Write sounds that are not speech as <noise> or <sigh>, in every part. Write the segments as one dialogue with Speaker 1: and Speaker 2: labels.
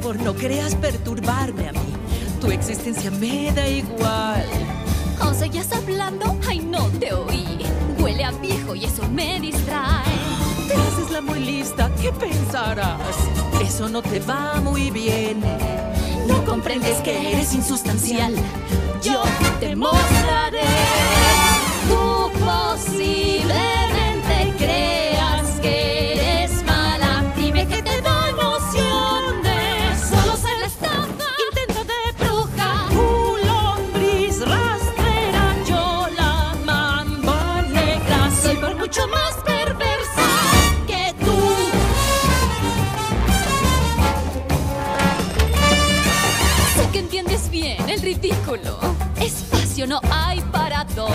Speaker 1: favor, no creas perturbarme a mí. Tu existencia me da igual.
Speaker 2: ¿O seguías hablando? Ay, no te oí. Huele a viejo y eso me distrae.
Speaker 1: Te haces la muy lista, ¿qué pensarás? Eso no te va muy bien. No comprendes que eres insustancial. Yo te mostraré.
Speaker 2: Tú posiblemente dos.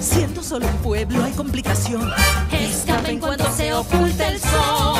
Speaker 1: Siendo solo un pueblo hay complicación.
Speaker 2: Escapa en cuanto se oculta el sol.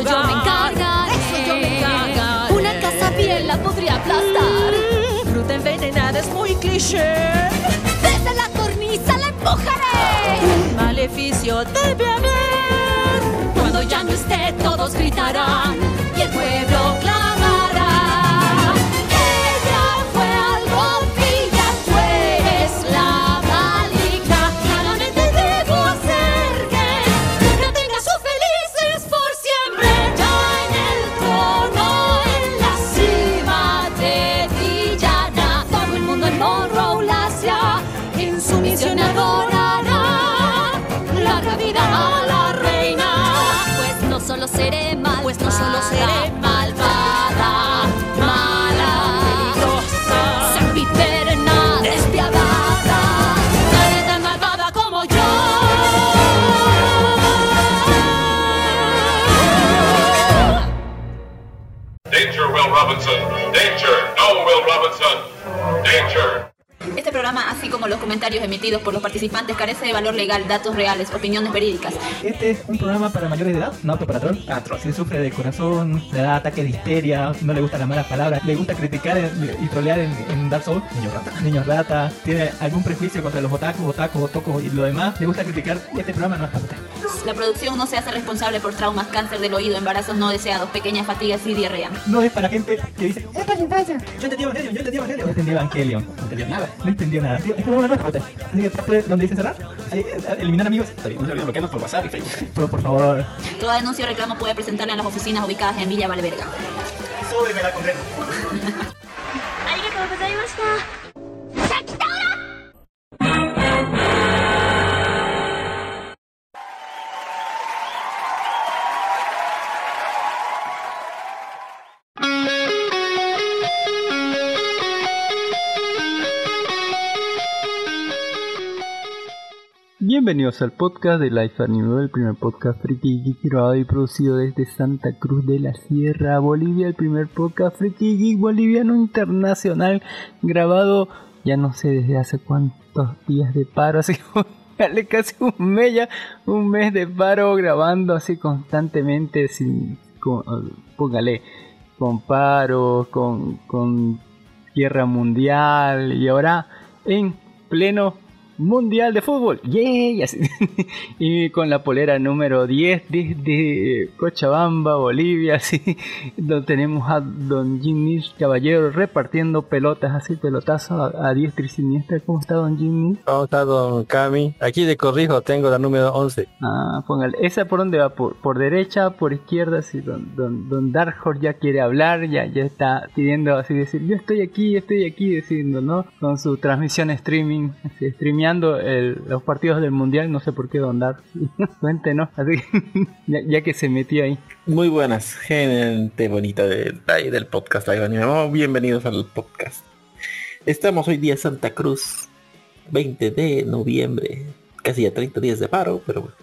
Speaker 2: Eso yo me encargaré.
Speaker 1: Eso yo me encargaré.
Speaker 2: Una casa bien la podría aplastar.
Speaker 1: Fruta envenenada es muy cliché.
Speaker 2: Desde la cornisa la empujaré.
Speaker 1: Un maleficio debe haber.
Speaker 2: Cuando ya no esté, todos gritarán y el pueblo
Speaker 3: comentarios emitidos por los participantes, carece de valor legal, datos reales, opiniones verídicas.
Speaker 4: Este es un programa para mayores de edad, no apto para troll. Ah, troll. Si sufre de corazón, le da ataque de histeria, no le gustan las malas palabras, le gusta criticar y trolear en, en Dark Souls, niños rata. Niños rata, tiene algún prejuicio contra los otakus, otakus, otocos y lo demás, le gusta criticar, este programa no es para.
Speaker 3: La producción no se hace responsable por traumas, cáncer del oído, embarazos no deseados, pequeñas fatigas y diarrea.
Speaker 4: No es para gente que dice, es para infancia. Yo entendí Evangelion, yo entendí Evangelion. No entendí Evangelion, no entendió nada, no entendió nada. Es para usted. Así que donde dice cerrar, eh, eliminar amigos. Está bien, no se olviden bloquearnos por WhatsApp y Facebook. <laughs> Pero por favor,
Speaker 3: Toda denuncia o reclamo puede presentarla en las oficinas ubicadas en Villa Valverga.
Speaker 4: súbeme la condena. <laughs>
Speaker 5: Bienvenidos al podcast de Life Anime, el primer podcast friki geek grabado y producido desde Santa Cruz de la Sierra, Bolivia, el primer podcast friki geek boliviano internacional grabado ya no sé desde hace cuántos días de paro, <laughs> así casi un mes ya, un mes de paro grabando así constantemente sin con, póngale con paro, con, con guerra mundial y ahora en pleno Mundial de Fútbol. ¡Yay! Así. <laughs> y con la polera número 10 desde Cochabamba, Bolivia. <laughs> Así. Donde tenemos a Don Jimmy Caballero repartiendo pelotas, así pelotazo a, a diestra y siniestra. ¿Cómo está Don Jimmy?
Speaker 6: ¿Cómo está Don Cami? Aquí de corrijo tengo la número 11.
Speaker 5: Ah, póngale. ¿Esa por dónde va? ¿Por, por derecha, por izquierda? Así, don, don, don Dark Horse ya quiere hablar, ya, ya está pidiendo así decir, yo estoy aquí, estoy aquí, diciendo, ¿no? Con su transmisión streaming, así, streameando el, los partidos del mundial, no sé por qué Don Dark. <laughs> Cuéntenos, así, <laughs> ya, ya, que se metió ahí.
Speaker 6: Muy buenas, gente bonita de, de del podcast Live Anime. Bienvenidos al podcast. Estamos hoy día Santa Cruz, 20 de noviembre, casi ya 30 días de paro, pero bueno.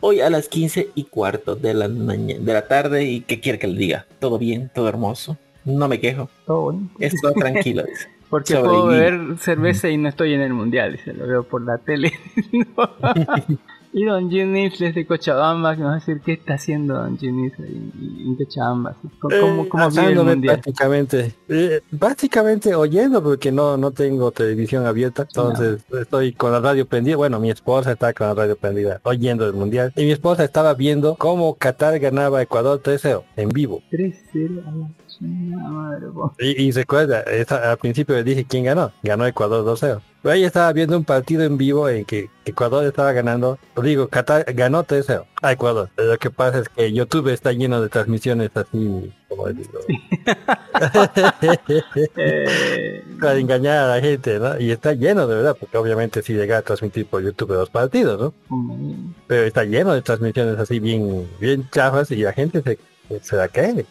Speaker 6: Hoy a las 15 y cuarto de la de la tarde y qué quiere que le diga. Todo bien, todo hermoso. No me quejo.
Speaker 5: Todo.
Speaker 6: Estoy tranquilo. Dice.
Speaker 5: Porque puedo beber cerveza y no estoy en el mundial, dice, lo veo por la tele. <laughs> <laughs> y Don Ginis desde Cochabamba, que nos va a decir qué está haciendo Don Ginis en Cochabamba. ¿Cómo, cómo
Speaker 6: eh, vive el mundial? Prácticamente, eh, básicamente oyendo porque no, no tengo televisión abierta, entonces no. estoy con la radio prendida. Bueno, mi esposa está con la radio prendida, oyendo el mundial. Y mi esposa estaba viendo cómo Qatar ganaba a Ecuador 3-0 en vivo.
Speaker 5: 3-0 Madre,
Speaker 6: y, y, recuerda, esta, al principio le dije quién ganó. Ganó Ecuador 2-0. Pero ella estaba viendo un partido en vivo en que Ecuador estaba ganando. Digo, Qatar ganó 3-0 a Ecuador. Lo que pasa es que YouTube está lleno de transmisiones así, como digo. <laughs> Para engañar a la gente, ¿no? Y está lleno de verdad, porque obviamente si llega a transmitir por YouTube los partidos, ¿no? Mm. Pero está lleno de transmisiones así bien, bien chafas y la gente se, se la cree.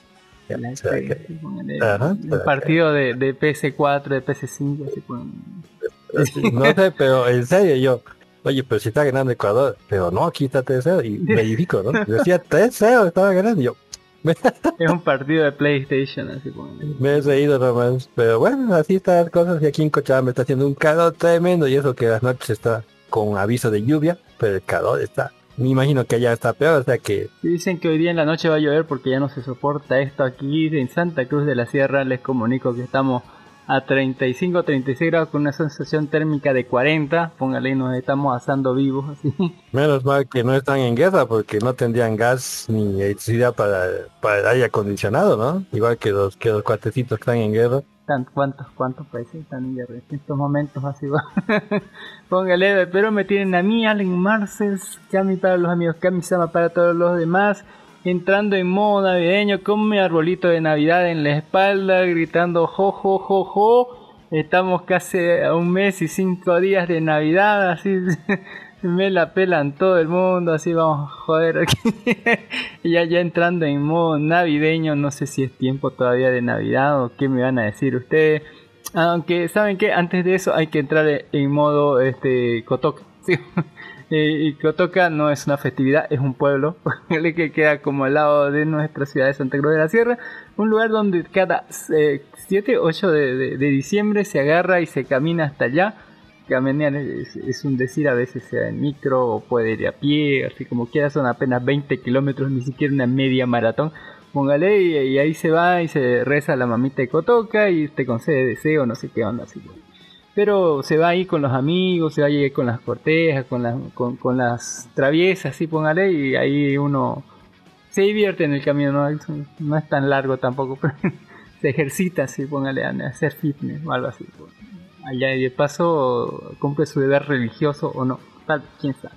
Speaker 5: El, Ajá, el partido de, de, PS4, de PS5, así <laughs>
Speaker 6: No sé, pero en serio yo, oye, pero si está ganando Ecuador, pero no, aquí está 3-0 y <laughs> verifico, ¿no? Decía 3-0, estaba ganando yo. <laughs>
Speaker 5: es un partido de PlayStation, así ponen.
Speaker 6: Me he reído nomás, pero bueno, así están las cosas y aquí en Cochabamba está haciendo un calor tremendo y eso que las noches está con aviso de lluvia, pero el calor está me imagino que allá está peor, o sea que...
Speaker 5: Dicen que hoy día en la noche va a llover porque ya no se soporta esto aquí en Santa Cruz de la Sierra. Les comunico que estamos a 35 36 grados con una sensación térmica de 40. Póngale, nos estamos asando vivos así.
Speaker 6: Menos mal que no están en guerra porque no tendrían gas ni electricidad para, para el aire acondicionado, ¿no? Igual que los, que los cuatecitos que están en guerra.
Speaker 5: ¿Cuántos, cuántos países están en guerra? En estos momentos así va. <laughs> Póngale, pero me tienen a mí, Allen Marcels, Cami para los amigos, Cami Sama para todos los demás. Entrando en modo navideño con mi arbolito de Navidad en la espalda, gritando jo. Estamos casi a un mes y cinco días de Navidad, así <laughs> me la pelan todo el mundo, así vamos a joder aquí. <laughs> ya, ya entrando en modo navideño, no sé si es tiempo todavía de Navidad o qué me van a decir ustedes. Aunque, ¿saben que Antes de eso hay que entrar en modo este Kotoka. <laughs> ¿sí? Y Kotoka no es una festividad, es un pueblo <laughs> que queda como al lado de nuestra ciudad de Santa Cruz de la Sierra. Un lugar donde cada eh, 7, 8 de, diciembre se agarra y se camina hasta allá caminar es, es, un decir, a veces sea en micro o puede ir a pie, así como quiera, son apenas 20 kilómetros, ni siquiera una media maratón. Póngale y, y, ahí se va y se reza la mamita de Cotoca y te concede deseo, no sé qué onda, así. Pero se va ahí con los amigos, se va ahí con las cortejas, con, las con, con las traviesas, así póngale, y ahí uno se divierte en el camino, no, no es tan largo tampoco, <laughs> pero se ejercita, así póngale a hacer fitness o algo así. Allá y de paso cumple su deber religioso o no, tal, quién sabe.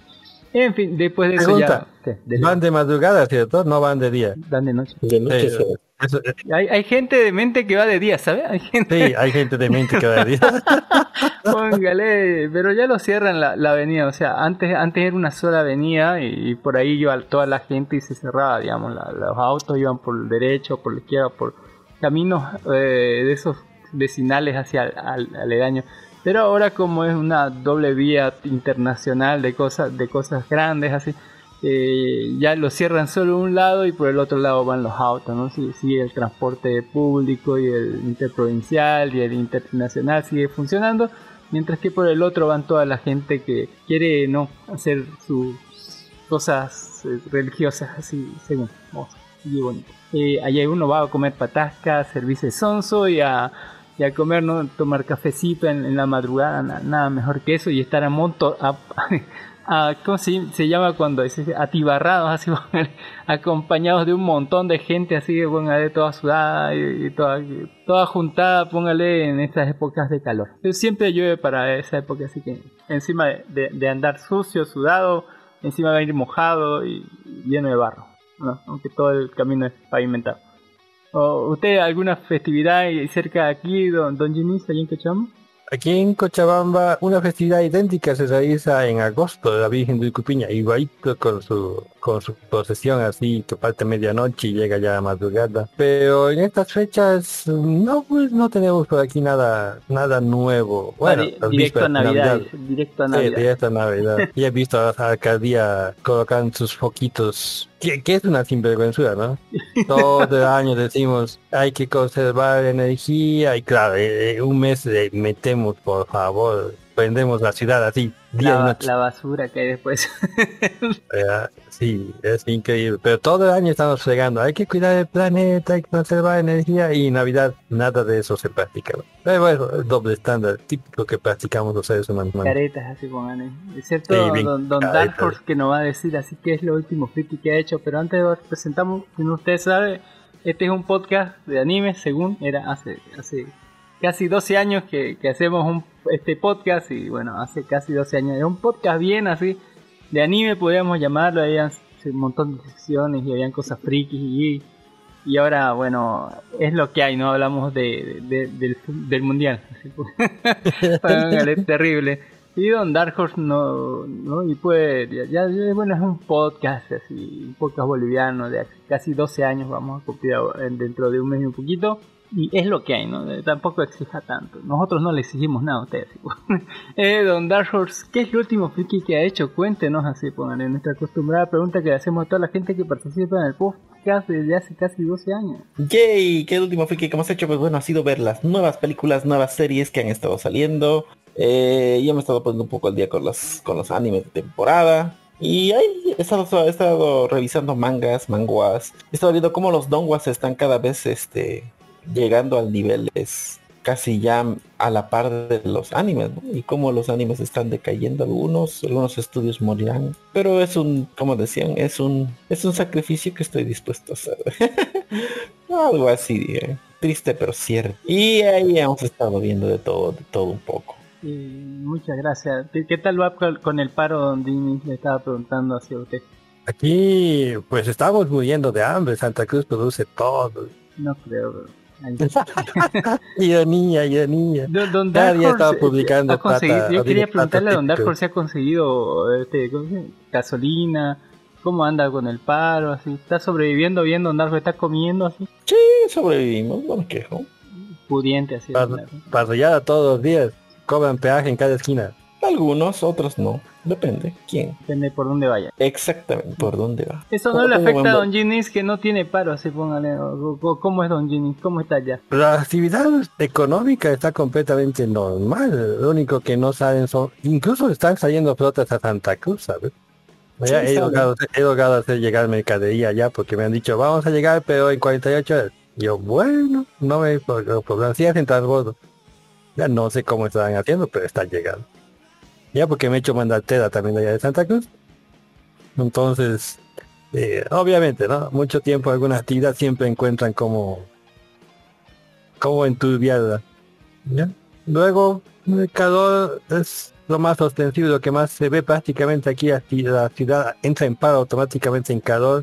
Speaker 5: En fin, después de
Speaker 6: Pregunta,
Speaker 5: eso ya...
Speaker 6: De van de madrugada, ¿cierto? No van de día.
Speaker 5: Van de noche.
Speaker 6: De noche sí,
Speaker 5: eso, hay, hay, gente de mente que va de día, ¿sabes? Hay gente...
Speaker 6: Sí, hay gente de mente que va de día. <laughs>
Speaker 5: Póngale, pero ya lo cierran la, la, avenida, o sea, antes antes era una sola avenida y, y por ahí iba toda la gente y se cerraba, digamos, la, los autos iban por el derecho, por la izquierda, por caminos eh, de esos vecinales hacia al, aledaño. Pero ahora como es una doble vía internacional de cosas, de cosas grandes así, eh, ya lo cierran solo un lado y por el otro lado van los autos, ¿no? Sigue, sigue el transporte público y el interprovincial y el internacional sigue funcionando, mientras que por el otro van toda la gente que quiere no hacer sus cosas eh, religiosas así, según. Oh, bonito. Eh, allá uno va a comer patasca, servirse sonso y a y a comer, ¿no? Tomar cafecito en, en la madrugada, na- nada mejor que eso y estar a monto, a, <laughs> a- ¿cómo se, se llama cuando es atibarrados así, <laughs> acompañados de un montón de gente así, póngale toda sudada y, toda, toda juntada, póngale en estas épocas de calor. Siempre llueve para esa época, así que encima de, andar sucio, sudado, encima va a ir mojado y lleno de barro, ¿no? aunque todo el camino es pavimentado. ¿O ¿Usted alguna festividad cerca de aquí, don, don Ginis, allí en?
Speaker 6: Aquí en Cochabamba una festividad idéntica se realiza en agosto de la Virgen de Cupiña, igualito con su con su procesión así que parte medianoche y llega ya a madrugada. Pero en estas fechas no pues no tenemos por aquí nada nada nuevo. Bueno,
Speaker 5: Ah, di-
Speaker 6: las
Speaker 5: directo a Navidad, directo a
Speaker 6: Sí,
Speaker 5: Navidad.
Speaker 6: directo a Navidad. <laughs> y he visto a la alcaldía colocan sus foquitos. Que, que es una sinvergüenzura, ¿no? <laughs> Todo el año decimos hay que conservar energía y claro, eh, eh, un mes le metemos, por favor, prendemos la ciudad así, día y
Speaker 5: la,
Speaker 6: noche.
Speaker 5: la basura que hay después. <laughs>
Speaker 6: Eh, sí, es increíble. Pero todo el año estamos fregando, hay que cuidar el planeta, hay que conservar energía y Navidad nada de eso se practica. Pero bueno, es doble estándar, típico que practicamos los seres humanos.
Speaker 5: Caretas así con Anne. Excepto
Speaker 6: Sí,
Speaker 5: don, don. Dark Horse que nos va a decir así que es lo último friki que ha hecho. Pero antes de presentamos, si no usted sabe, este es un podcast de anime, según era hace hace casi 12 años que, que hacemos un, este podcast y bueno, hace casi 12 años. Era un podcast bien así, de anime podríamos llamarlo, habían un montón de secciones y habían cosas frikis y, y ahora bueno, es lo que hay, no hablamos de, de- del, del mundial. Póngale, <laughs> <laughs> terrible. Y Don Dark Horse no, no y pues ya, ya- bueno es un podcast así, un podcast boliviano de casi 12 años vamos a cumplir dentro de un mes y un poquito y es lo que hay, ¿no? Eh, Tampoco exija tanto. Nosotros no le exigimos nada a ustedes. <laughs> eh, don Dark Horse, ¿qué es lo último friki que ha hecho? Cuéntenos así, pongan en nuestra acostumbrada pregunta que le hacemos a toda la gente que participa en el podcast desde hace casi 12 años.
Speaker 7: Yay, ¿qué es el último friki que hemos hecho? Pues bueno, ha sido ver las nuevas películas, nuevas series que han estado saliendo. Eh, yo me he estado poniendo un poco al día con los, con los animes de temporada. Y ahí he estado, he estado revisando mangas, manguas. He estado viendo cómo los donguas están cada vez este, llegando al nivel es casi ya a la par de los animes, ¿no? Y cómo los animes están decayendo algunos, algunos estudios morirán. Pero es un, como decían, es un, es un sacrificio que estoy dispuesto a hacer. <laughs> Algo así, eh, triste pero cierto. Y ahí hemos estado viendo de todo, de todo un poco.
Speaker 5: Y muchas gracias. ¿Qué, qué tal va con- con el paro, don Dini? Le estaba preguntando hacia usted.
Speaker 6: Aquí pues estamos muriendo de hambre, Santa Cruz produce todo.
Speaker 5: No creo. pero ahí- <laughs>
Speaker 6: Ironía, ironía.
Speaker 5: Don, don Horse,
Speaker 6: estaba publicando
Speaker 5: ha
Speaker 6: plata,
Speaker 5: Yo quería preguntarle a Don Dark
Speaker 6: típico.
Speaker 5: Horse si ha conseguido este, gasolina, cómo anda con el paro, así. ¿Está sobreviviendo bien, Don Dark Horse? ¿Está comiendo así?
Speaker 7: Sí, sobrevivimos, no me quejo.
Speaker 5: Pudiente, así.
Speaker 6: Parrillada todos los días, cobran peaje en cada esquina.
Speaker 7: Algunos, otros no. Depende. ¿Quién?
Speaker 5: Depende por dónde vaya.
Speaker 7: Exactamente. ¿Por dónde va?
Speaker 5: Eso no
Speaker 7: ¿Cómo
Speaker 5: le afecta a Don Ginis que no tiene paro, así póngale. o- o- ¿Cómo es Don Ginis? ¿Cómo está ya?
Speaker 6: La actividad económica está completamente normal. Lo único que no saben son, incluso están saliendo flotas a Santa Cruz, ¿sabes? Ya he, logrado, he logrado hacer llegar mercadería ya porque me han dicho vamos a llegar pero en 48 horas. Yo bueno, no me problema, sí hacen transbordo. Ya no sé cómo están haciendo, pero están llegando. Ya porque me he hecho mandar tela también allá de Santa Cruz. Entonces, eh, obviamente, ¿no? Mucho tiempo alguna actividad siempre encuentran como como enturbiada. Luego, el calor es lo más ostensible, lo que más se ve prácticamente aquí, la ciudad entra en paro automáticamente en calor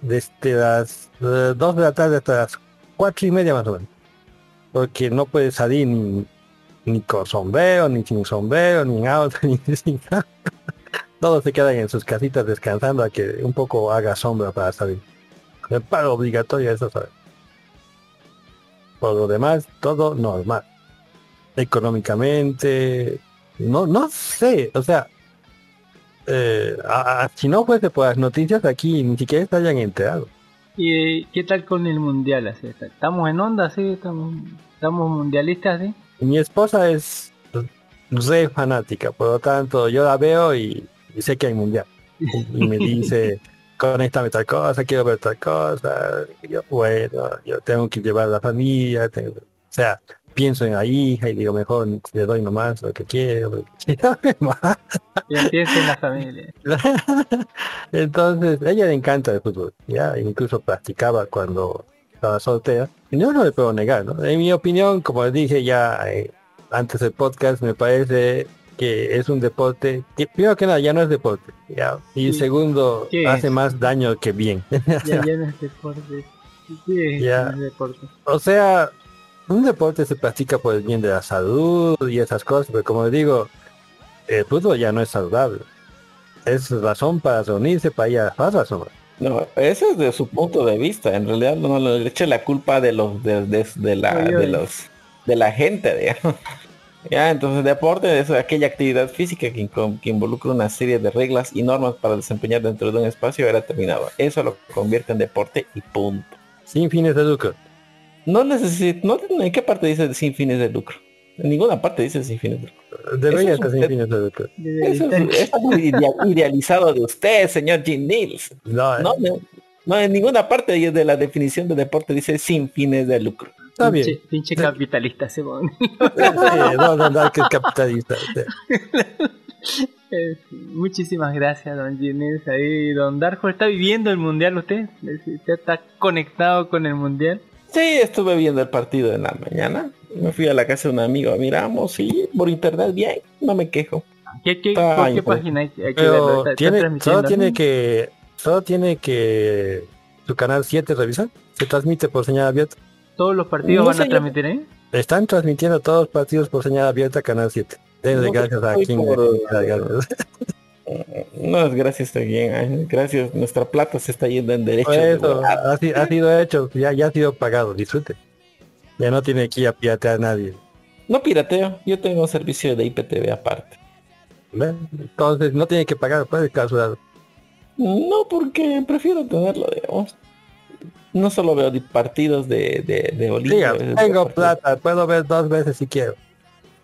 Speaker 6: desde las 2 de la tarde hasta las cuatro y media más o menos. Porque no puede salir ni, ni con sombrero, ni sin sombrero, ni en auto, <laughs> ni sin nada. Todos se quedan en sus casitas descansando a que un poco haga sombra para salir. El paro obligatorio, eso sabes. Por lo demás, todo normal. Económicamente, no, no sé, o sea, eh, si no fuese por las noticias aquí, ni siquiera se hayan enterado.
Speaker 5: ¿Y qué tal con el mundial? Así? ¿Estamos en onda, sí? ¿Estamos, estamos mundialistas, sí?
Speaker 6: Mi esposa es re fanática, por lo tanto, yo la veo y, y sé que hay mundial. Y, <laughs> y me dice, conéctame tal cosa, quiero ver tal cosa. Y yo, bueno, yo tengo que llevar a la familia. tengo- o sea, pienso en la hija y digo, mejor le doy nomás lo que quiero. <laughs> lo que quiero, más.
Speaker 5: Ya piensa en la familia. <laughs>
Speaker 6: Entonces, a ella le encanta el fútbol, ya, incluso practicaba cuando estaba soltera. Y no, le puedo negar, ¿no? En mi opinión, como les dije ya eh, antes del podcast, me parece que es un deporte que primero que nada ya no es deporte, ya. Y
Speaker 5: Sí.
Speaker 6: segundo,
Speaker 5: ¿Qué
Speaker 6: hace
Speaker 5: es?
Speaker 6: más daño que bien.
Speaker 5: Ya, ya no es deporte. Sí, es
Speaker 6: Ya.
Speaker 5: no es deporte.
Speaker 6: O sea, un deporte se practica por el bien de la salud y esas cosas, pero como digo, el fútbol ya no es saludable. Es razón para reunirse, para ir a más razón.
Speaker 7: No, ese es de su punto de vista. En realidad no le eche la culpa de los de, de- de la de los de la gente, digamos. <laughs> Ya, entonces deporte es aquella actividad física que, que involucra una serie de reglas y normas para desempeñar dentro de un espacio era terminado. Eso lo convierte en deporte y punto.
Speaker 6: Sin fines de lucro.
Speaker 7: No necesita, no, ¿en qué parte dice sin fines de lucro? En ninguna parte dice sin fines de lucro.
Speaker 6: Debería
Speaker 7: Eso es
Speaker 6: ser sin fines de lucro.
Speaker 7: Eso
Speaker 5: estar-
Speaker 7: es, idealizado de usted, señor Jim Nils.
Speaker 6: No,
Speaker 7: No, no, no, en ninguna parte de de la definición de deporte dice sin fines de lucro.
Speaker 6: está bien.
Speaker 5: Pinche, pinche capitalista se
Speaker 6: no, no, no, que es capitalista.
Speaker 5: Eh, Muchísimas gracias, don Ginés. Ahí, don Darjo, ¿está viviendo el mundial usted? ¿Usted está conectado con el mundial?
Speaker 7: Sí, estuve viendo el partido en la mañana. Me fui a la casa de un amigo, miramos y por internet bien, no me quejo.
Speaker 5: ¿Qué, qué,
Speaker 7: Ay,
Speaker 5: ¿Por qué
Speaker 7: pues.
Speaker 5: página hay, hay que
Speaker 6: tiene, solo tiene que, solo tiene que su canal 7 revisar. Se transmite por señal abierta.
Speaker 5: ¿Todos los partidos
Speaker 7: No
Speaker 5: van a transmitir ahí?
Speaker 6: Están transmitiendo todos los partidos por señal abierta canal 7. Denle
Speaker 7: No,
Speaker 6: gracias a King.
Speaker 7: por-
Speaker 6: gracias.
Speaker 7: No es gracias, ay, Gracias, nuestra plata se está yendo en derecho.
Speaker 6: Ha, si- ha sido hecho, ya, ya ha sido pagado, disfrute. Ya no tiene que ir a piratear a nadie.
Speaker 7: No pirateo, yo tengo servicio de IPTV aparte.
Speaker 6: Entonces no tiene que pagar, puede clausurar.
Speaker 7: No, porque prefiero tenerlo, digamos. No solo veo partidos de, de, de Bolivia. Veo
Speaker 6: tengo plata, puedo ver dos veces si quiero.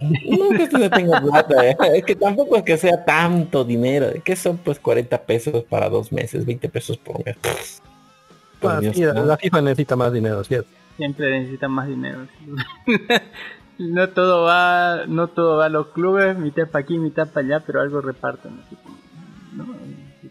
Speaker 7: No que no tenga plata, eh. <laughs> es que tampoco es que sea tanto dinero, que son pues 40 pesos para dos meses, 20 pesos por mes. Por
Speaker 6: Ah,
Speaker 7: Dios,
Speaker 6: sí,
Speaker 7: ¿no?
Speaker 6: La FIFA necesita más dinero, ¿cierto?
Speaker 5: Siempre necesitan más dinero. <laughs> no todo va, no todo va a los clubes, mitad para aquí, mitad para allá, pero algo reparten. así ¿no?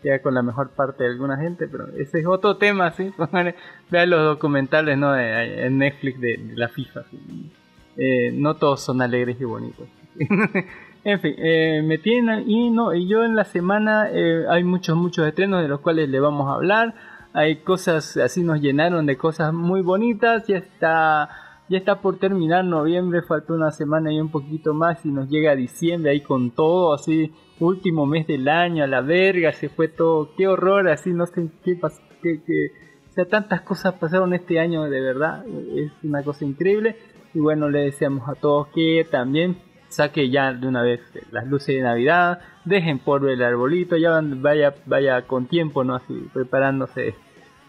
Speaker 5: Queda con la mejor parte de alguna gente, pero ese es otro tema, sí. <laughs> Vean los documentales, ¿no? En Netflix de, de la FIFA. sí. Eh, no todos son alegres y bonitos. <laughs> en fin, eh, me tienen y no y yo en la semana eh, hay muchos muchos estrenos de los cuales le vamos a hablar. Hay cosas así nos llenaron de cosas muy bonitas. Ya está ya está por terminar noviembre, falta una semana y un poquito más y nos llega diciembre ahí con todo así último mes del año a la verga se fue todo qué horror así no sé qué pasó qué, qué- o sea tantas cosas pasaron este año de verdad es una cosa increíble y bueno, le deseamos a todos que también saque ya de una vez las luces de Navidad, dejen por el arbolito, ya vaya, vaya con tiempo, ¿no? Así preparándose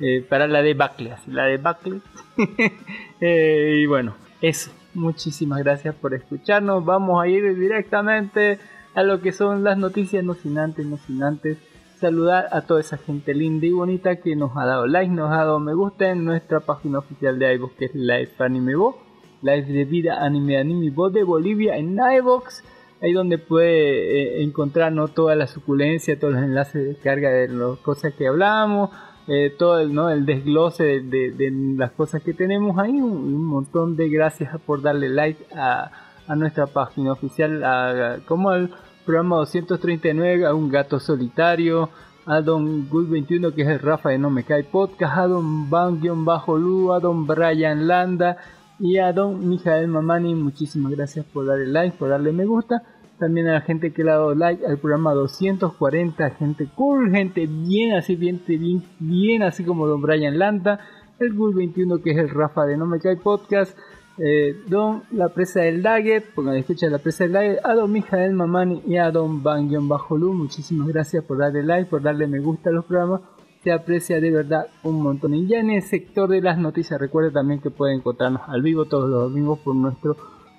Speaker 5: eh, para la debacle, así, la debacle. <laughs> Eh, y bueno, eso. Muchísimas gracias por escucharnos. Vamos a ir directamente a lo que son las noticias, no sin antes, no sin antes saludar a toda esa gente linda y bonita que nos ha dado like, nos ha dado me gusta en nuestra página oficial de iVoox que es Live Anime Bo, Live de Vida Anime Anime Bo de Bolivia en iVoox, ahí donde puede eh, encontrar ¿no? toda la suculencia, todos los enlaces de carga de las cosas que hablamos, eh, todo el, ¿no? el desglose de, de- de las cosas que tenemos ahí, un, montón de gracias por darle like a, a nuestra página oficial, a- como al programa 239, a un gato solitario, a Don Good 21 que es el Rafa de No Me Cae Podcast, a Don Van-Lu, a Don Brian Landa y a Don Mijael Mamani, muchísimas gracias por darle like, por darle me gusta. También a la gente que le ha dado like al programa 240, gente cool, gente bien así, bien, bien, bien así como Don Brian Landa, el Gul 21 que es el Rafa de No Me Cae Podcast, eh, Don La Presa del Daggett, escucha La Presa del Daggett, a Don Mijael Mamani y a Don Van-Lu, muchísimas gracias por darle like, por darle me gusta a los programas, se aprecia de verdad un montón. Y ya en el sector de las noticias, recuerde también que pueden encontrarnos al vivo todos los domingos por nuestro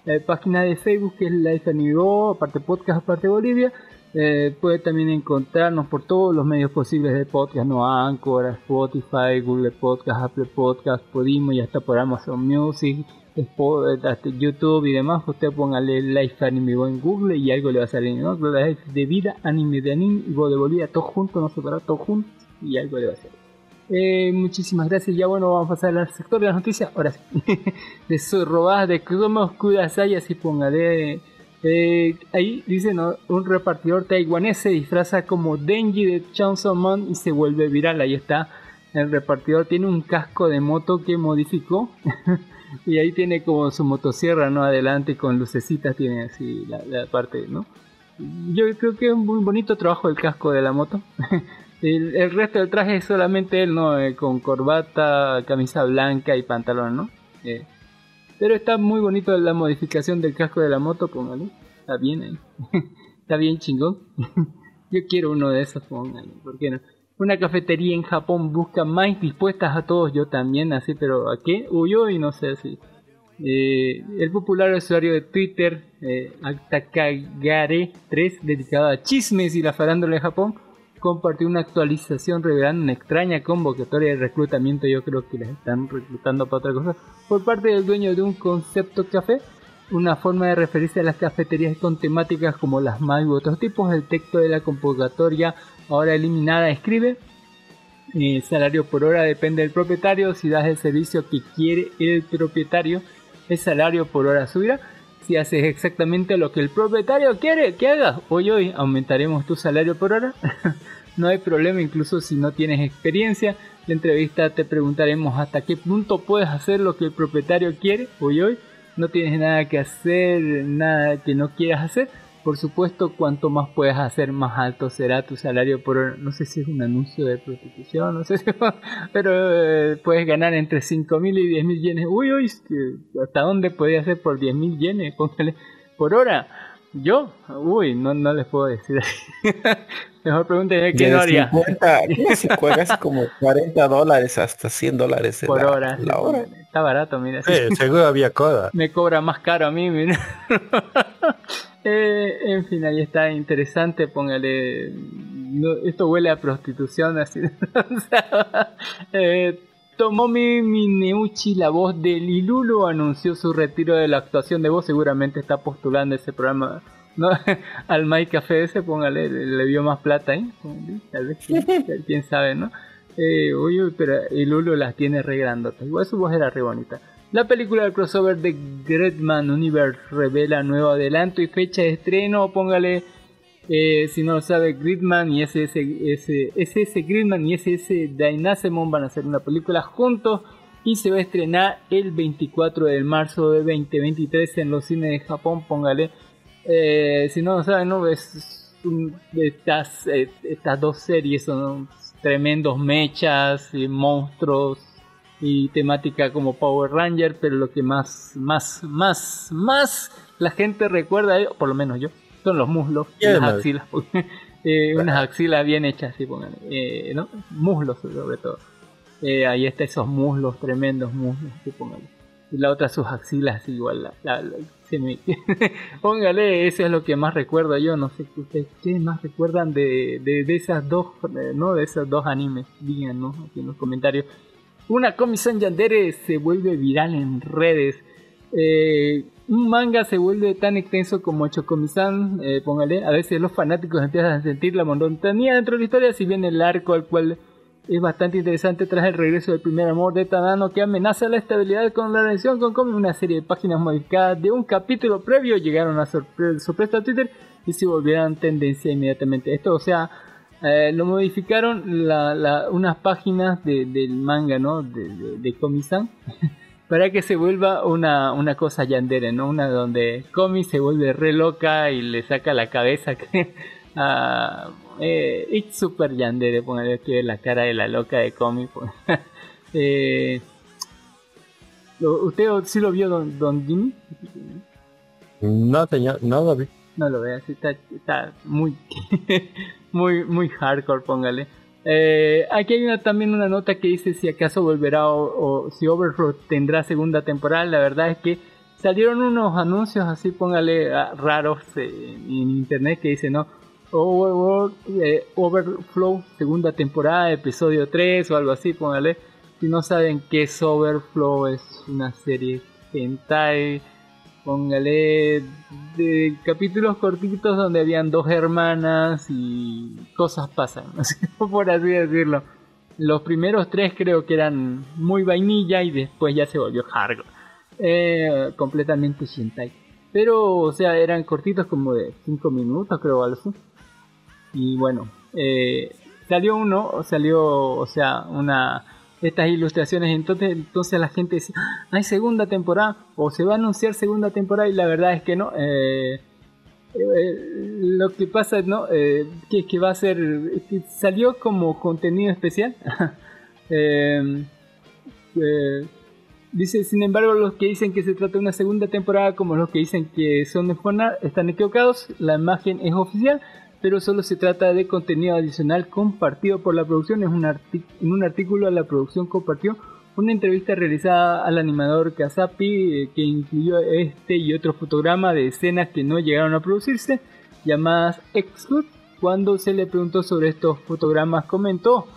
Speaker 5: eh, página de Facebook que es Life Anivo, aparte podcast, aparte Bolivia. Eh, puede también encontrarnos por todos los medios posibles de podcast, no Anchor, Spotify, Google Podcast, Apple Podcast, Podimo y hasta por Amazon Music, YouTube y demás, usted póngale Life Anime en Google y algo le va a salir, ¿no? Life de vida, anime de anime y de Bolivia, todos juntos, no separados, todos juntos y algo le va a salir. Eh, muchísimas gracias. Ya bueno, vamos a pasar al sector de las noticias. Ahora sí. <laughs> de su robadas de Kudomo Kudasai, así póngale. Eh, ahí dice ¿no? un repartidor taiwanés se disfraza como Denji de Chainsaw Man y se vuelve viral. Ahí está. El repartidor tiene un casco de moto que modificó. <laughs> y ahí tiene como su motosierra, ¿no? Adelante con lucecitas, tiene así la, la parte, ¿no? Yo creo que es un muy bonito trabajo el casco de la moto. <laughs> El, resto del traje es solamente él, ¿no? Eh, con corbata, camisa blanca y pantalón, ¿no? Eh, pero está muy bonito la modificación del casco de la moto, póngale. Está bien ahí. <laughs> está bien chingón. <laughs> Yo quiero uno de esos, póngale. ¿Por qué no? Una cafetería en Japón busca más dispuestas a todos, yo también, así, pero ¿a qué? Huyó y no sé si. Eh, el popular usuario de Twitter, eh, Takagare3, dedicado a chismes y la farándula de Japón, compartió una actualización revelando una extraña convocatoria de reclutamiento, yo creo que les están reclutando para otra cosa, por parte del dueño de un concepto café, una forma de referirse a las cafeterías con temáticas como las MAI u otros tipos. El texto de la convocatoria, ahora eliminada, escribe: el salario por hora depende del propietario. Si das el servicio que quiere el propietario, el salario por hora subirá. Si haces exactamente lo que el propietario quiere que hagas, hoy hoy aumentaremos tu salario por hora. <laughs> no hay problema, incluso si no tienes experiencia. La entrevista te preguntaremos hasta qué punto puedes hacer lo que el propietario quiere hoy hoy. No tienes nada que hacer, nada que no quieras hacer. Por supuesto, cuanto más puedas hacer, más alto será tu salario por hora. No sé si es un anuncio de prostitución, no sé <laughs> si pero eh, puedes ganar entre 5.000 y 10.000 yenes. Uy, uy, ¿hasta dónde podía hacer por 10.000 yenes? Póngale por hora. Yo, uy, no, no les puedo decir. <laughs> Mejor pregúntenme qué no haría.
Speaker 7: 50, ¿qué se juegas como 40 dólares hasta 100 dólares
Speaker 5: por
Speaker 7: la,
Speaker 5: hora.
Speaker 7: la hora.
Speaker 5: Está barato, mira.
Speaker 6: Sí, seguro había coda. <laughs>
Speaker 5: Me cobra más caro a mí, mira. Eh, en fin, ahí está interesante. Póngale. No, esto huele a prostitución, así. <laughs> o sea, eh, Tomomi Mineuchi, la voz de Lilulu, anunció su retiro de la actuación de voz. Seguramente está postulando ese programa. ¿no? <laughs> Al My Café ese, póngale, le, dio más plata ahí. ¿eh? Tal vez, quién, <laughs> quién sabe, ¿no? Eh, uy, pero Lulu las tiene re grandotas. Igual su voz era re bonita. La película del crossover de Gridman Universe revela nuevo adelanto y fecha de estreno. Póngale, eh, si no lo sabe, Gridman y SS, SS Gridman y SS Dynasemon van a hacer una película juntos y se va a estrenar el 24 de marzo de 2023 en los cines de Japón. Póngale, eh, si no lo saben, ¿no? Es un, estas, eh, estas dos series son tremendos mechas y monstruos y temática como Power Ranger, pero lo que más, más, más, más la gente recuerda, eh, por lo menos yo, son los muslos y las axilas. <laughs> eh, unas axilas bien hechas, sí, pongan, eh, ¿no? Muslos sobre todo. Eh, ahí está esos muslos, tremendos muslos, sí, póngale. Y la otra sus axilas igual, la, la- la- se me- <laughs> Póngale, eso es lo que más recuerdo yo, no sé qué ustedes qué más recuerdan de, de, de esas dos, eh, ¿no? De esos dos animes, díganos aquí en los comentarios. Una Comic-Con Yandere se vuelve viral en redes. Eh, un manga se vuelve tan extenso como Chocomisan, eh, póngale, a veces los fanáticos empiezan a sentir la monotonía dentro de la historia, si bien el arco al cual es bastante interesante tras el regreso del primer amor de Tadano que amenaza la estabilidad con la relación con Komi. Una serie de páginas modificadas de un capítulo previo llegaron a sorpre sorpresa a Twitter y se volvieron tendencia inmediatamente. Esto, o sea, eh, lo modificaron la, la- unas páginas de- del manga, ¿no? De, de, de Komi-san. <laughs> Para que se vuelva una, una cosa yandere, ¿no? Una donde Komi se vuelve re loca y le saca la cabeza <laughs> a, eh, it's super yandere, ponerle aquí la cara de la loca de cómic. <laughs> eh, lo- ¿Usted sí lo vio, don, don Jimmy?
Speaker 6: No, señor, no lo vi.
Speaker 5: No lo vea, sí está, está muy, <laughs> muy, muy hardcore, póngale. Eh, aquí hay una, también una nota que dice si acaso volverá o, o si Overlord tendrá segunda temporada. La verdad es que salieron unos anuncios así, póngale, ah, raros eh, en internet que dicen, ¿no? Overworld, eh, Overflow, segunda temporada, episodio 3 o algo así, póngale. Si no saben qué es Overflow, es una serie hentai, póngale de capítulos cortitos donde habían dos hermanas y cosas pasan, <laughs> por así decirlo. Los primeros tres creo que eran muy vainilla y después ya se volvió hardcore. Eh, completamente hentai. Pero, o sea, eran cortitos como de 5 minutos, creo, algo. Y bueno, eh, salió uno, salió, o sea, una estas ilustraciones. Entonces, entonces la gente dice, ah, hay segunda temporada o se va a anunciar segunda temporada y la verdad es que no. Eh, eh, lo que pasa no eh, que, que va a ser que salió como contenido especial <laughs> dice sin embargo los que dicen que se trata de una segunda temporada como los que dicen que son de Fortnite están equivocados la imagen es oficial pero solo se trata de contenido adicional compartido por la producción. Es un en un artículo la producción compartió una entrevista realizada al animador Kazapi eh, que incluyó este y otro fotograma de escenas que no llegaron a producirse, llamadas Exclude. Cuando se le preguntó sobre estos fotogramas, comentó: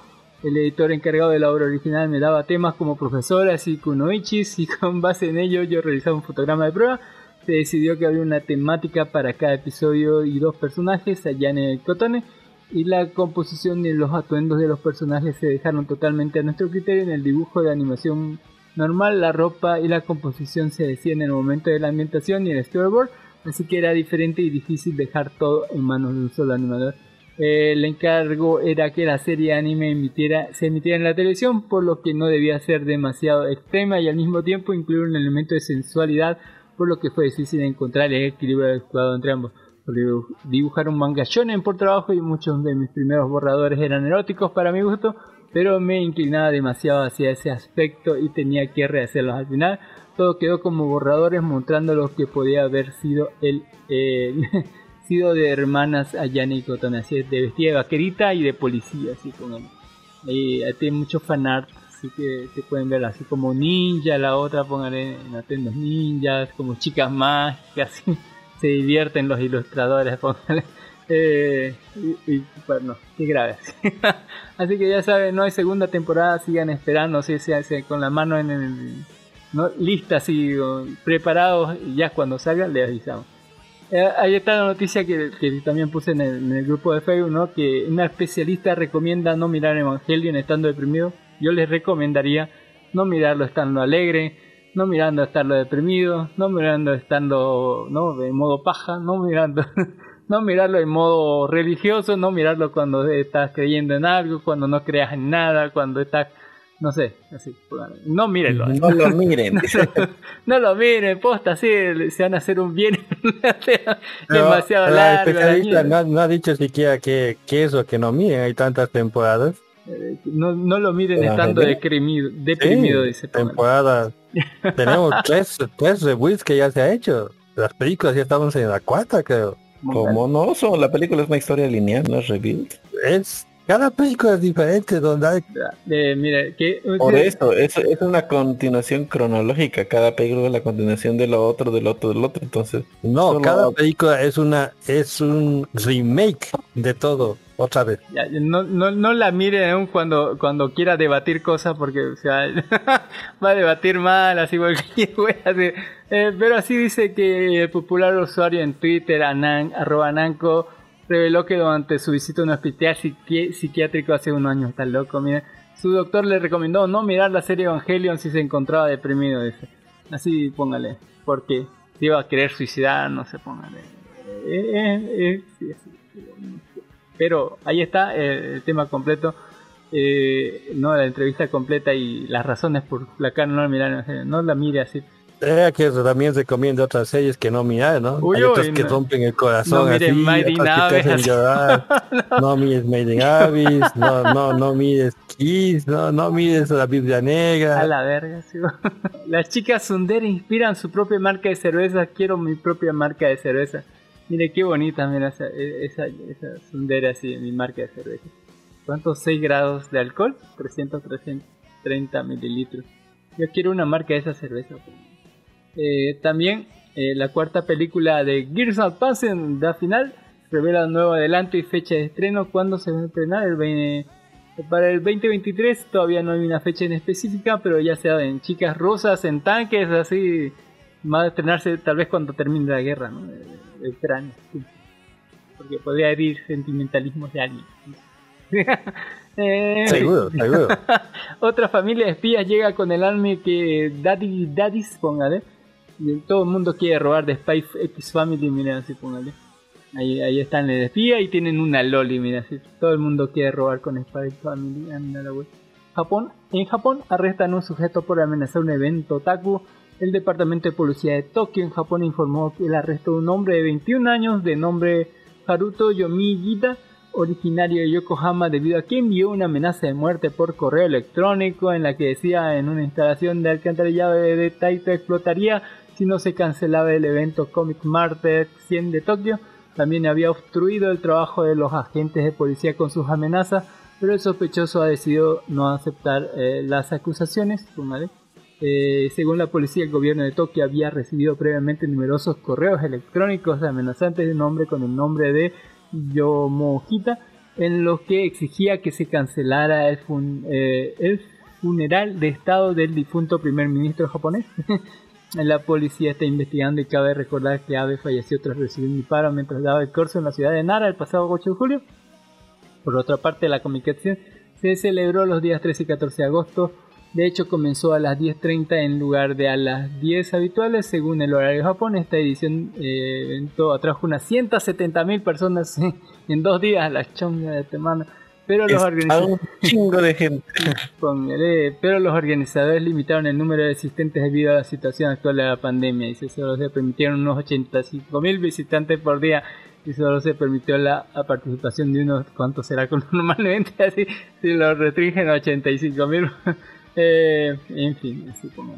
Speaker 5: El editor encargado de la obra original me daba temas como profesoras y kunoichis, y con base en ello yo realizaba un fotograma de prueba se decidió que había una temática para cada episodio y dos personajes, Ayane y Kotone, y la composición y los atuendos de los personajes se dejaron totalmente a nuestro criterio en el dibujo de animación normal, la ropa y la composición se decían en el momento de la ambientación y el storyboard, así que era diferente y difícil dejar todo en manos de un solo animador. el encargo era que la serie anime emitiera, se emitiera en la televisión, por lo que no debía ser demasiado extrema y al mismo tiempo incluir un elemento de sensualidad por lo que fue difícil encontrar el equilibrio adecuado entre ambos. Dibujar un manga shonen por trabajo y muchos de mis primeros borradores eran eróticos para mi gusto, pero me inclinaba demasiado hacia ese aspecto y tenía que rehacerlos al final. Todo quedó como borradores mostrando lo que podía haber sido el <laughs> sido de hermanas Ayane y Kotone, así de vestida de vaquerita y de policía, así como y, tiene mucho fanart así que se pueden ver así como ninja, la otra pónganle en atendos ninjas, como chicas que <laughs> así se divierten los ilustradores, pónganle. <laughs> Eh, y, bueno, qué grave. <laughs> así que ya saben, no hay segunda temporada, sigan esperando, si se hace con la mano en el, ¿no? listas y preparados, y ya cuando salgan les avisamos. Eh, ahí está la noticia que, también puse en el, en el, grupo de Facebook, ¿no? que una especialista recomienda no mirar Evangelion estando deprimido yo les recomendaría no mirarlo estando alegre, no mirando estando deprimido, no mirando estando no de modo paja, no mirando <laughs> no mirarlo en modo religioso, no mirarlo cuando estás creyendo en algo, cuando no creas en nada, cuando estás no sé, así, no mírenlo.
Speaker 7: No lo <laughs> miren.
Speaker 5: no, lo miren, posta, así se van a hacer un bien <laughs> demasiado largo.
Speaker 6: especialista no, no, ha dicho siquiera que, que eso, que no miren, hay tantas temporadas.
Speaker 5: No, no lo miren estando deprimido, deprimido dice
Speaker 6: temporada. <laughs> Tenemos tres, tres reboots que ya se ha hecho. Las películas ya estamos en la cuarta, creo.
Speaker 7: Como no? Son, la película es una historia lineal, no es reboot.
Speaker 6: Es cada película es diferente donde hay...
Speaker 5: Eh, que,
Speaker 7: Por eso, es, es una continuación cronológica. Cada película es la continuación de lo otro, del otro, del otro. Entonces.
Speaker 6: No, cada película es una, es un remake de todo otra vez.
Speaker 5: no, no, no la mire aún cuando, cuando quiera debatir cosas porque <laughs> va a debatir mal, así <laughs> eh, pero así dice que el popular usuario en Twitter, anan, arroba nanco, reveló que durante su visita a un hospital psiquiátrico hace unos años, está loco, mira, su doctor le recomendó no mirar la serie Evangelion si se encontraba deprimido, dice. Así póngale, porque iba a querer suicidar, no se póngale. Eh, eh, eh, pero ahí está eh, el tema completo. Eh, no la entrevista completa y las razones por la cara no la mirar, no la mire así.
Speaker 6: Eh, que también recomiendo otras series que no mirar, ¿no? Hay otras que rompen el corazón no así, Made in Abyss, <laughs> no. no mires Made in Abyss, no, no, no mires Kiss, no, no mires la Biblia Negra.
Speaker 5: A la verga, sí. <laughs> Las chicas Sundere inspiran su propia marca de cerveza, quiero mi propia marca de cerveza. Mire qué bonita, mira esa, esa, esa sundera así, mi marca de cerveza. ¿Cuántos 6 grados de alcohol? 300, 330 mililitros. Yo quiero una marca de esa cerveza. Eh, también eh, la cuarta película de Gears of Passing da final revela un nuevo adelanto y fecha de estreno. ¿Cuándo se va a estrenar? El, Para el 2023 todavía no hay una fecha en específica, pero ya sea en chicas rosas, en tanques, así, va a estrenarse tal vez cuando termine la guerra, ¿no? De, Ucrania. sí. Porque podría herir sentimentalismos de alguien. <laughs> Eh,
Speaker 6: Seguro, seguro. <laughs>
Speaker 5: otra familia de espías llega con el arma que Daddy Daddies, póngale. Y todo el mundo quiere robar de Spy X Family, miren así, póngale. Ahí, ahí están el espía y tienen una loli, mira, así. Todo el mundo quiere robar con Spy X Family. anda la wea. Japón, en Japón arrestan a un sujeto por amenazar un evento otaku. El departamento de policía de Tokio en Japón informó que el arresto de un hombre de 21 años de nombre Haruto Yomigita originario de Yokohama debido a que envió una amenaza de muerte por correo electrónico en la que decía en una instalación de alcantarillado de Taito explotaría si no se cancelaba el evento Comic Market 100 de Tokio. También había obstruido el trabajo de los agentes de policía con sus amenazas, pero el sospechoso ha decidido no aceptar eh, las acusaciones. Eh, según la policía, el gobierno de Tokio había recibido previamente numerosos correos electrónicos amenazantes de un con el nombre de Yomohita, en los que exigía que se cancelara el, eh, el funeral de estado del difunto primer ministro japonés. <laughs> la policía está investigando y cabe recordar que Abe falleció tras recibir un disparo mientras daba el curso en la ciudad de Nara el pasado 8 de julio. Por otra parte, la comunicación se celebró los días 13 y 14 de agosto. De hecho, comenzó a las 10.30 en lugar de a las 10 habituales, según el horario de Japón. Esta edición eh, evento atrajo unas 170.000 personas en dos días, la chonga de semana. Pero los, organizadores,
Speaker 7: un chingo de gente. <laughs>
Speaker 5: póngale, pero los organizadores limitaron el número de asistentes debido a la situación actual de la pandemia. Dice, solo se permitieron unos 85.000 visitantes por día y solo se permitió la, la participación de unos, ¿cuánto será con <laughs> normalmente? Así, si lo restringen a 85.000. eh, en fin, así como...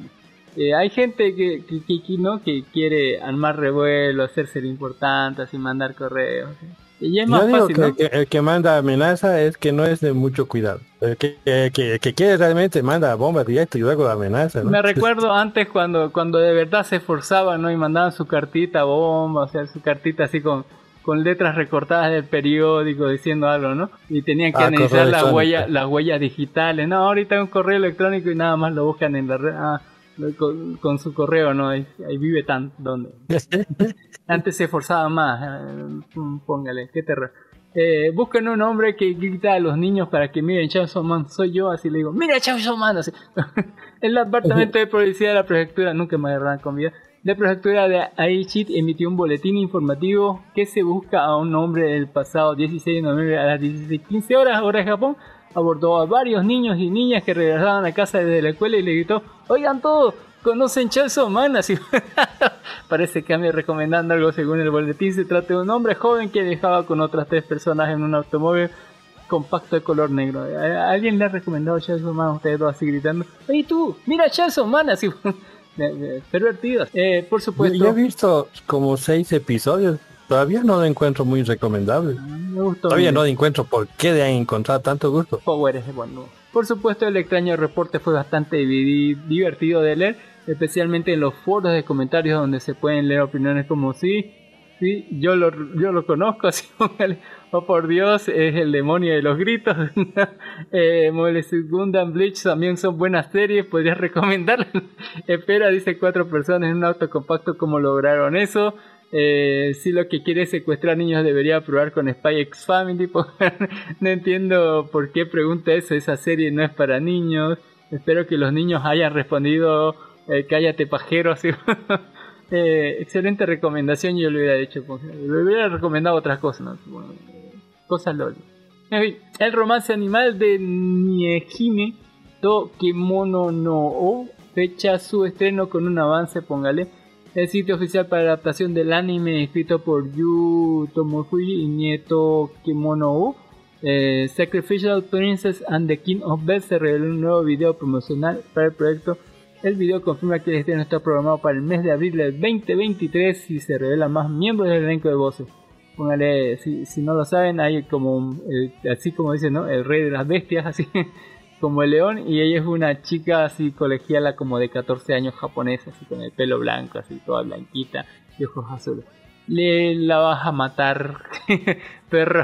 Speaker 5: Eh, hay gente que, que, que- no que quiere armar revuelo, hacerse lo importante, así mandar correos. ¿sí? Y es más
Speaker 6: Yo digo
Speaker 5: fácil,
Speaker 6: que,
Speaker 5: ¿no?
Speaker 6: que el que manda amenaza es que no es de mucho cuidado. El que, que, que- quiere realmente manda bomba directo y luego amenaza. ¿no?
Speaker 5: Me recuerdo antes cuando, cuando de verdad se esforzaban ¿no? y mandaban su cartita bomba, o sea, su cartita así con, con letras recortadas del periódico diciendo algo, ¿no? Y tenían que
Speaker 6: Ah,
Speaker 5: analizar las huellas, las huellas digitales. No, ahorita hay un correo electrónico y nada más lo buscan en la red. Ah, con, con su correo, ¿no? Ahí, ahí vive tan, donde <laughs> antes se esforzaba más. eh, póngale, qué terror. Eh, buscan un hombre que grita a los niños para que miren Chainsaw Man, soy yo, así le digo, mira Chainsaw Man, así. <laughs> El departamento de policía de la prefectura, nunca me agarran con vida, la prefectura de Aichi emitió un boletín informativo que se busca a un hombre del pasado 16 de noviembre a las 16.15 horas, hora de Japón, abordó a varios niños y niñas que regresaban a casa desde la escuela y le gritó, oigan todos, ¿conocen Chainsaw Man? Así, <laughs> Parece que anda recomendando algo según el boletín. Se trata de un hombre joven que viajaba con otras tres personas en un automóvil compacto de color negro. ¿A- ¿Alguien le ha recomendado Chainsaw Man? Ustedes dos así gritando. ¡Ey tú! ¡Mira Chainsaw Man! Así. Pervertidos. Eh, por supuesto.
Speaker 6: yo he visto como seis episodios. Todavía no lo encuentro muy recomendable.
Speaker 5: Me gustó
Speaker 6: Todavía
Speaker 5: mucho.
Speaker 6: no encuentro por qué de encontrar tanto gusto.
Speaker 5: Power es bueno. Por supuesto, el extraño reporte fue bastante divertido de leer, especialmente en los foros de comentarios donde se pueden leer opiniones como sí, sí, yo lo, yo lo conozco, <laughs> así oh por Dios, es el demonio de los gritos. <laughs> eh, Mobile Gundam Bleach también son buenas series, podrías recomendarlas. <laughs> Espera, dice cuatro personas en un auto compacto, ¿cómo lograron eso? Eh, si lo que quiere es secuestrar niños debería probar con Spy X Family. <laughs> no entiendo por qué pregunta eso. Esa serie no es para niños. Espero que los niños hayan respondido eh, cállate pajero. así. Eh, excelente recomendación. Yo le hubiera pues, le hubiera recomendado otras cosas. Fin, <laughs> el romance animal de Niehime to Kemono no O fecha su estreno con un avance, póngale. El sitio oficial para adaptación del anime escrito por Yu Tomofuji y Nieto Kemono O, eh, Sacrificial Princess and the King of Bells se reveló un nuevo video promocional para el proyecto. El video confirma que el estreno está programado para el mes de abril del 2023 y se revela más miembros del elenco de voces. Póngale, si, si no lo saben, hay como, el- así como dicen, ¿no? El rey de las bestias, <laughs> así como el león, y ella es una chica así colegiala como de 14 años japonesa, así con el pelo blanco, así toda blanquita y ojos azules. le la vas a matar, <laughs> perro.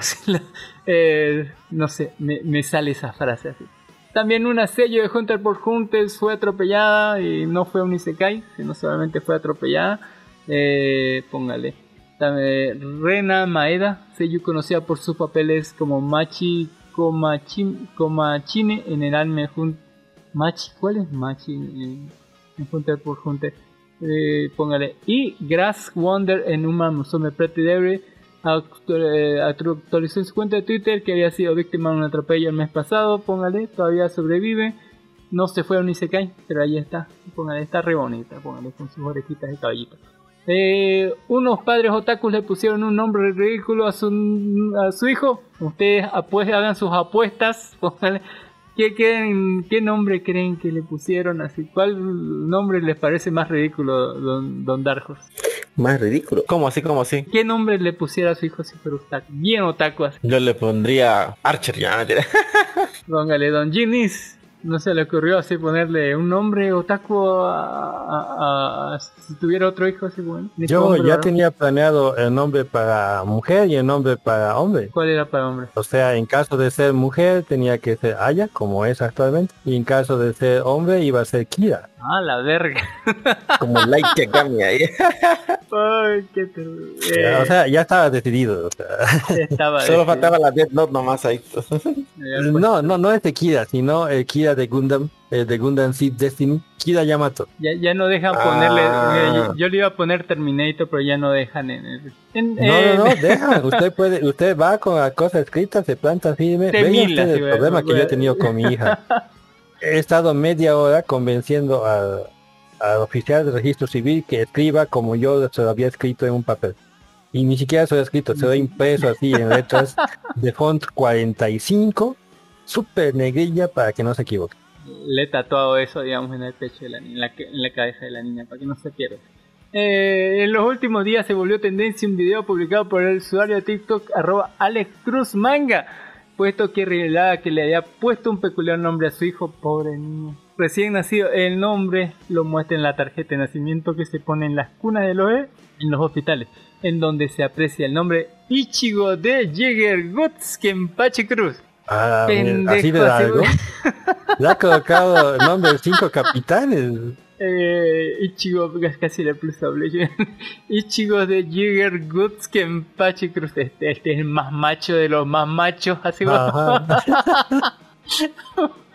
Speaker 5: Eh, no sé, me, me, sale esa frase así. También una sello de Hunter por Hunter fue atropellada y no fue un Isekai, sino solamente fue atropellada. Eh, póngale. Rena Maeda, sello conocida por sus papeles como Machi Komachine en el anime Machi, ¿cuál es Machi en, Hunter por Hunter? Eh, póngale. Y Grass Wonder en Uma Musume Pretty Devil eh, actualizó en su cuenta de Twitter que había sido víctima de un atropello el mes pasado. Póngale, todavía sobrevive. No se fue a un Isekai, pero ahí está. Póngale, está re bonita. Póngale con sus orejitas de caballito. Eh, unos padres otakus le pusieron un nombre ridículo a su, a su hijo. Ustedes hagan sus apuestas. <laughs> Póngale. ¿Qué, qué, nombre creen que le pusieron así? ¿Cuál nombre les parece más ridículo, don, don Darjos?
Speaker 7: Más ridículo. ¿Cómo así? ¿Cómo así?
Speaker 5: ¿Qué nombre le pusiera a su hijo si fuera otaku? Bien otaku así.
Speaker 7: Yo le pondría Archer, ya, <laughs>
Speaker 5: Póngale Don Ginis no se le ocurrió así ponerle un nombre otaku a, a, si tuviera otro hijo así bueno.
Speaker 6: Yo ya tenía planeado el nombre para mujer y el nombre para hombre.
Speaker 5: ¿Cuál era para hombre?
Speaker 6: O sea, en caso de ser mujer tenía que ser Aya, como es actualmente, y en caso de ser hombre iba a ser Kira.
Speaker 5: Ah, la verga. <laughs>
Speaker 7: como like que cambia ahí. <laughs>
Speaker 5: Ay, qué
Speaker 6: O sea, ya estaba decidido. <laughs>
Speaker 7: Solo faltaba la Death Note nomás ahí.
Speaker 6: no, no, no es de Kira, sino el Kira de Gundam, eh, de Gundam Seed Destiny, Kira Yamato.
Speaker 5: Ya, ya no dejan ponerle, ah. yo, le iba a poner Terminator, pero ya no dejan en,
Speaker 6: el, no, no, no, <laughs> dejan. Usted puede, usted va con la cosa escrita, se planta firme. Vean el problema que yo he tenido con mi hija. <laughs> He estado media hora convenciendo al, al oficial de registro civil que escriba como yo se lo había escrito en un papel. Y ni siquiera se lo he escrito, se lo he impreso así en letras <laughs> de font 45 súper negrilla para que no se equivoque.
Speaker 5: Le he tatuado eso, digamos, en el pecho de la niña, en la, cabeza de la niña, para que no se pierda. Eh, en los últimos días se volvió tendencia un video publicado por el usuario de TikTok arroba Alex Cruz Manga, puesto que revelaba que le había puesto un peculiar nombre a su hijo, pobre niño. Recién nacido, el nombre lo muestra en la tarjeta de nacimiento que se pone en las cunas de los en los hospitales, en donde se aprecia el nombre Ichigo de Jäger Guts Kenpachi Cruz.
Speaker 6: Ah, así de largo. Le ha colocado el nombre de cinco capitanes.
Speaker 5: Eh, Ichigo, casi le plus <laughs> Ichigo de Jigger Goods que Empache Cruz. Este, este, es el más macho de los más machos, así <laughs>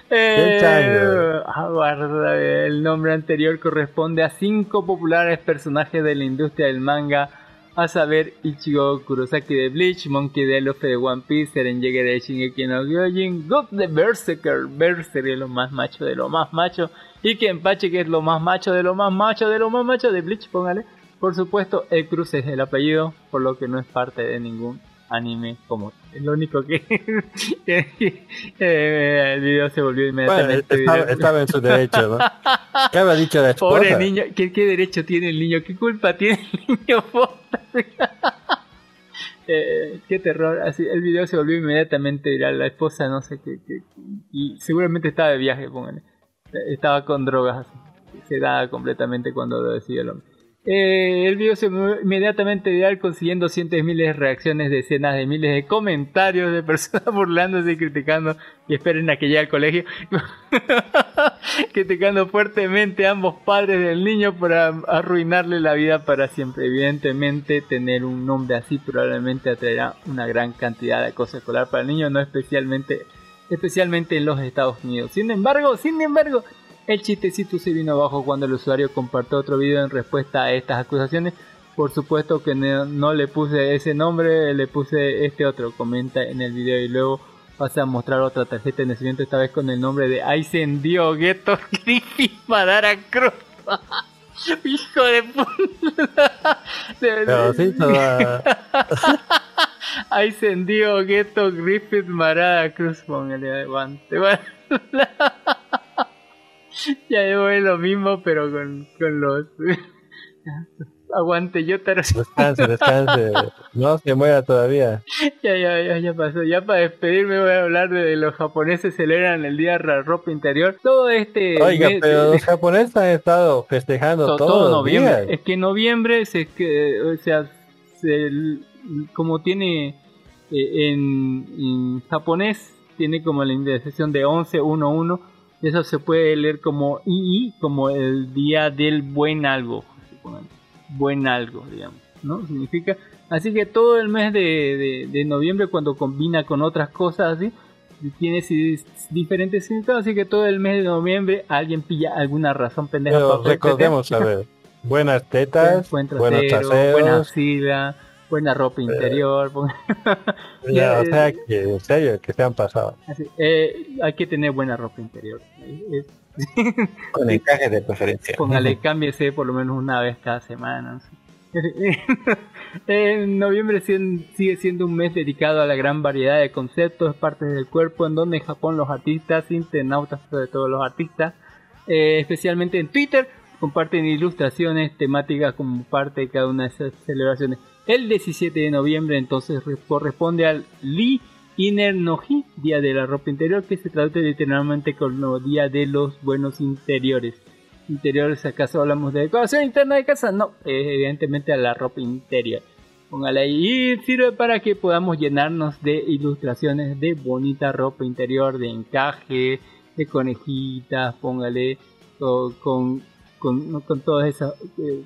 Speaker 5: eh, aguarda, el nombre anterior corresponde a cinco populares personajes de la industria del manga a saber Ichigo Kurosaki de Bleach, Monkey D. Luffy de One Piece, Eren Yeager de Shingeki no Gyojin, God de Berserker, Berserker es lo más macho de lo más macho, y Kenpachi que es lo más macho de lo más macho de lo más macho de Bleach, póngale. Por supuesto, el Cruz es el apellido, por lo que no es parte de ningún anime como lo único <laughs> que eh, el video se volvió inmediatamente
Speaker 6: bueno, estaba, en su derecho ¿no? ¿qué había dicho <laughs> la esposa?
Speaker 5: pobre niño ¿qué, ¿qué, derecho tiene el niño qué culpa tiene el niño <laughs> eh, qué terror así el video se volvió inmediatamente viral la esposa no sé qué, y seguramente estaba de viaje póngale. Estaba con drogas así se da completamente cuando lo decidió el hombre eh, el video se inmediatamente viral consiguiendo cientos de miles de reacciones, decenas de miles de comentarios de personas <laughs> burlándose y criticando y esperen a que llegue al colegio <laughs> criticando fuertemente a ambos padres del niño para arruinarle la vida para siempre. Evidentemente tener un nombre así probablemente atraerá una gran cantidad de acoso escolar para el niño, no especialmente especialmente en los Estados Unidos. Sin embargo, sin embargo, el chistecito se vino abajo cuando el usuario compartió otro video en respuesta a estas acusaciones. Por supuesto que no, le puse ese nombre, le puse este otro, comenta en el video y luego pasa a mostrar otra tarjeta de nacimiento, esta vez con el nombre de Aizen Diogueto Griffith <laughs> Madara Cruz. <laughs> Hijo de puta.
Speaker 6: Pero sí, <laughs>
Speaker 5: Aizen Diogueto Griffith Madara Cruz. Póngale aguante. <laughs> ya es lo mismo, pero con, con los. <laughs> Aguante, yo te
Speaker 6: Descanse, descanse. No se muera todavía. <laughs>
Speaker 5: Ya, ya, ya, ya pasó. Ya para despedirme voy a hablar de los japoneses celebran el día de la ropa interior. Todo este.
Speaker 6: Oiga, pero los japoneses han estado festejando todo, todo, noviembre.
Speaker 5: Es que en noviembre se, que, o sea, el- como tiene eh, en, en japonés, tiene como la indexación de 1111. Eso se puede leer como II, como el día del buen algo. Buen algo, digamos. ¿no? Significa. Así que todo el mes de, de- de noviembre, cuando combina con otras cosas así, tiene diferentes significados. Así que todo el mes de noviembre alguien pilla alguna razón pendeja
Speaker 6: Pero
Speaker 5: para
Speaker 6: recordemos, a ver, buenas tetas,
Speaker 5: buen
Speaker 6: buenos
Speaker 5: trasero, buena
Speaker 6: traseros.
Speaker 5: Buena ropa interior. <laughs> pon-
Speaker 6: Ya, o
Speaker 5: eh,
Speaker 6: sea, que en serio, que se han pasado.
Speaker 5: así, eh, hay que tener buena ropa interior. Eh, eh, <laughs>
Speaker 7: Con encaje de preferencia.
Speaker 5: Póngale, <laughs> cámbiese por lo menos una vez cada semana. en noviembre sigue siendo un mes dedicado a la gran variedad de conceptos, partes del cuerpo, en donde en Japón los artistas, internautas, sobre todo los artistas, eh, especialmente en Twitter, comparten ilustraciones temáticas como parte de cada una de esas celebraciones. El 17 de noviembre entonces re- corresponde al Lee Inner Noji, Día de la Ropa Interior, que se traduce literalmente como Día de los Buenos Interiores. Interiores, ¿acaso hablamos de decoración interna de casa? No, evidentemente a la ropa interior. Póngale ahí y sirve para que podamos llenarnos de ilustraciones de bonita ropa interior, de encaje, de conejitas, póngale con, con, con, con todas esas... eh,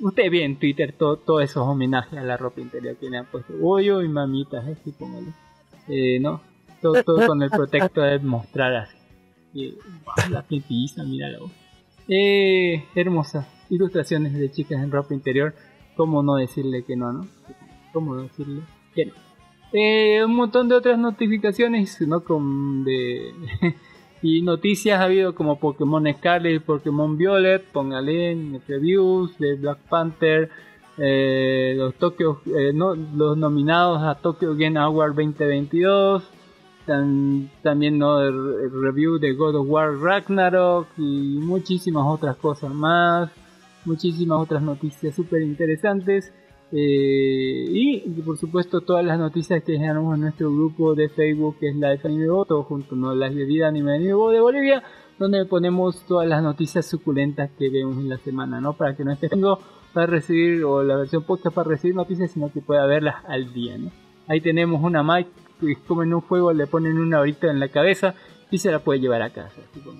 Speaker 5: Usted ve en Twitter todo- todos esos homenajes a la ropa interior que le han puesto. Hoyo y mamitas, así póngale. Eh, ¿no? Todo, todo con el pretexto de mostrar así. Eh, la pieza, mírala vos. Eh, hermosas ilustraciones de chicas en ropa interior. ¿Cómo no decirle que no, no? ¿Cómo decirle que no? Eh, un montón de otras notificaciones, ¿no? Con de <laughs> y noticias ha habido como Pokémon Scarlet Pokémon Violet, póngale en reviews de Black Panther, eh, los Tokyo, eh, los nominados a Tokyo Game Award 2022, tan- también no el, el review de God of War Ragnarok y muchísimas otras cosas más, muchísimas otras noticias súper interesantes. Eh, y por supuesto todas las noticias que generamos en nuestro grupo de Facebook que es Live Anime Bo, todo junto, ¿no? Live de Vida Anime Anime Bo de Bolivia, donde ponemos todas las noticias suculentas que vemos en la semana, ¿no? Para que no esté tengo para recibir, o la versión podcast para recibir noticias, sino que pueda verlas al día, ¿no? Ahí tenemos una mic que como en un juego le ponen una horita en la cabeza y se la puede llevar a casa. así como-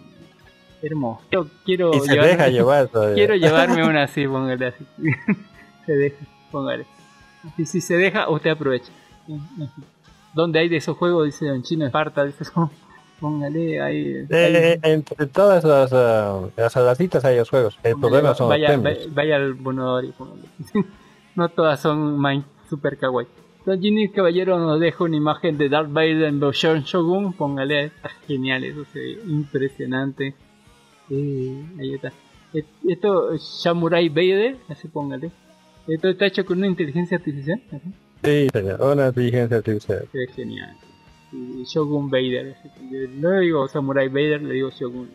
Speaker 5: hermoso. Yo quiero
Speaker 6: Y se
Speaker 5: llevarme-
Speaker 6: deja llevar todavía.
Speaker 5: Quiero llevarme <laughs> una así, póngale así. <laughs> se deja, póngale. Y si se deja, usted aprovecha. Donde hay de esos juegos, dice Don Chino Esparta, dice, <laughs> póngale ahí.
Speaker 6: Eh, entre todas las, ah, las alacitas hay los juegos. El
Speaker 5: Póngale,
Speaker 6: problema son los
Speaker 5: vaya,
Speaker 6: premios.
Speaker 5: vaya, vaya al Bonodori póngale. <laughs> no todas son mind super kawaii. Don Ginny Caballero nos deja una imagen de Darth Vader en versión Shogun. Póngale, está genial, eso se ve impresionante. Eh, ahí está. Esto, Samurai Vader, así póngale. Esto está hecho con una inteligencia artificial.
Speaker 6: Sí, señor, una inteligencia artificial.
Speaker 5: Ve genial. Y Shogun Vader. No le digo Samurai Vader, le digo Shogun.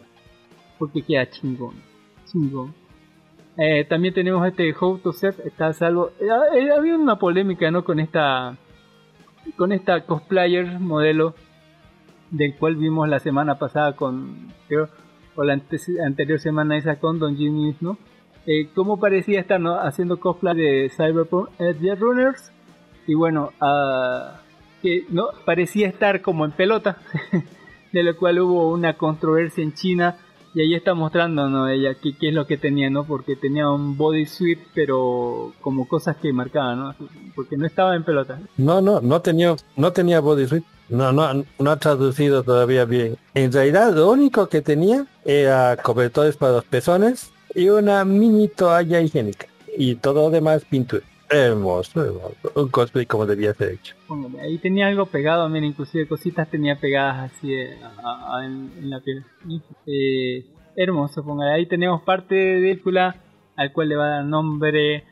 Speaker 5: Porque queda chingón. Chingón. Eh, también tenemos este How to Set, está a salvo. Eh, eh, había una polémica, ¿no? Con esta. Con esta cosplayer modelo. Del cual vimos la semana pasada con. Creo. O la ante- anterior semana esa con Don Jimmy, ¿no? Eh, cómo parecía estar ¿no? haciendo cosplay de Cyberpunk Edge Runners. Y bueno, ah, que no parecía estar como en pelota, <laughs> de lo cual hubo una controversia en China y ahí está mostrando ¿no? ella qué, qué es lo que tenía, ¿no? Porque tenía un bodysuit, pero como cosas que marcaban, ¿no? Porque no estaba en pelota.
Speaker 6: No, no, no tenía, no tenía bodysuit. No, no, no ha traducido todavía bien. En realidad lo único que tenía era cobertores para los pezones y una mini toalla higiénica. Y todo demás pintura. Hermoso, hermoso. Un cosplay como debía ser hecho.
Speaker 5: Póngale, Ahí tenía algo pegado, mira, inclusive cositas tenía pegadas así eh, a- a- en, en la piel. Eh, hermoso, póngale. Ahí tenemos parte de película al cual le va a dar nombre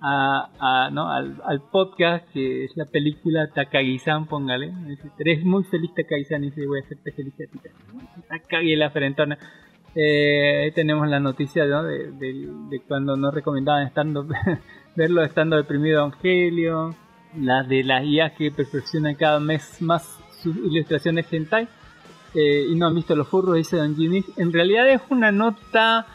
Speaker 5: a, a- ¿no? al, al podcast, que es la película Takagi-san, póngale. Dice, Eres muy feliz Takagi-san y dice, voy a hacerte feliz a ti. Takagi la frentona. Eh, tenemos la noticia ¿no? de, de- de cuando nos recomendaban estando <laughs> verlo estando deprimido Evangelio, las de las IAs que perfeccionan cada mes más sus ilustraciones hentai. Eh, y no han visto los furros, dice Don Jimmy. En realidad es una nota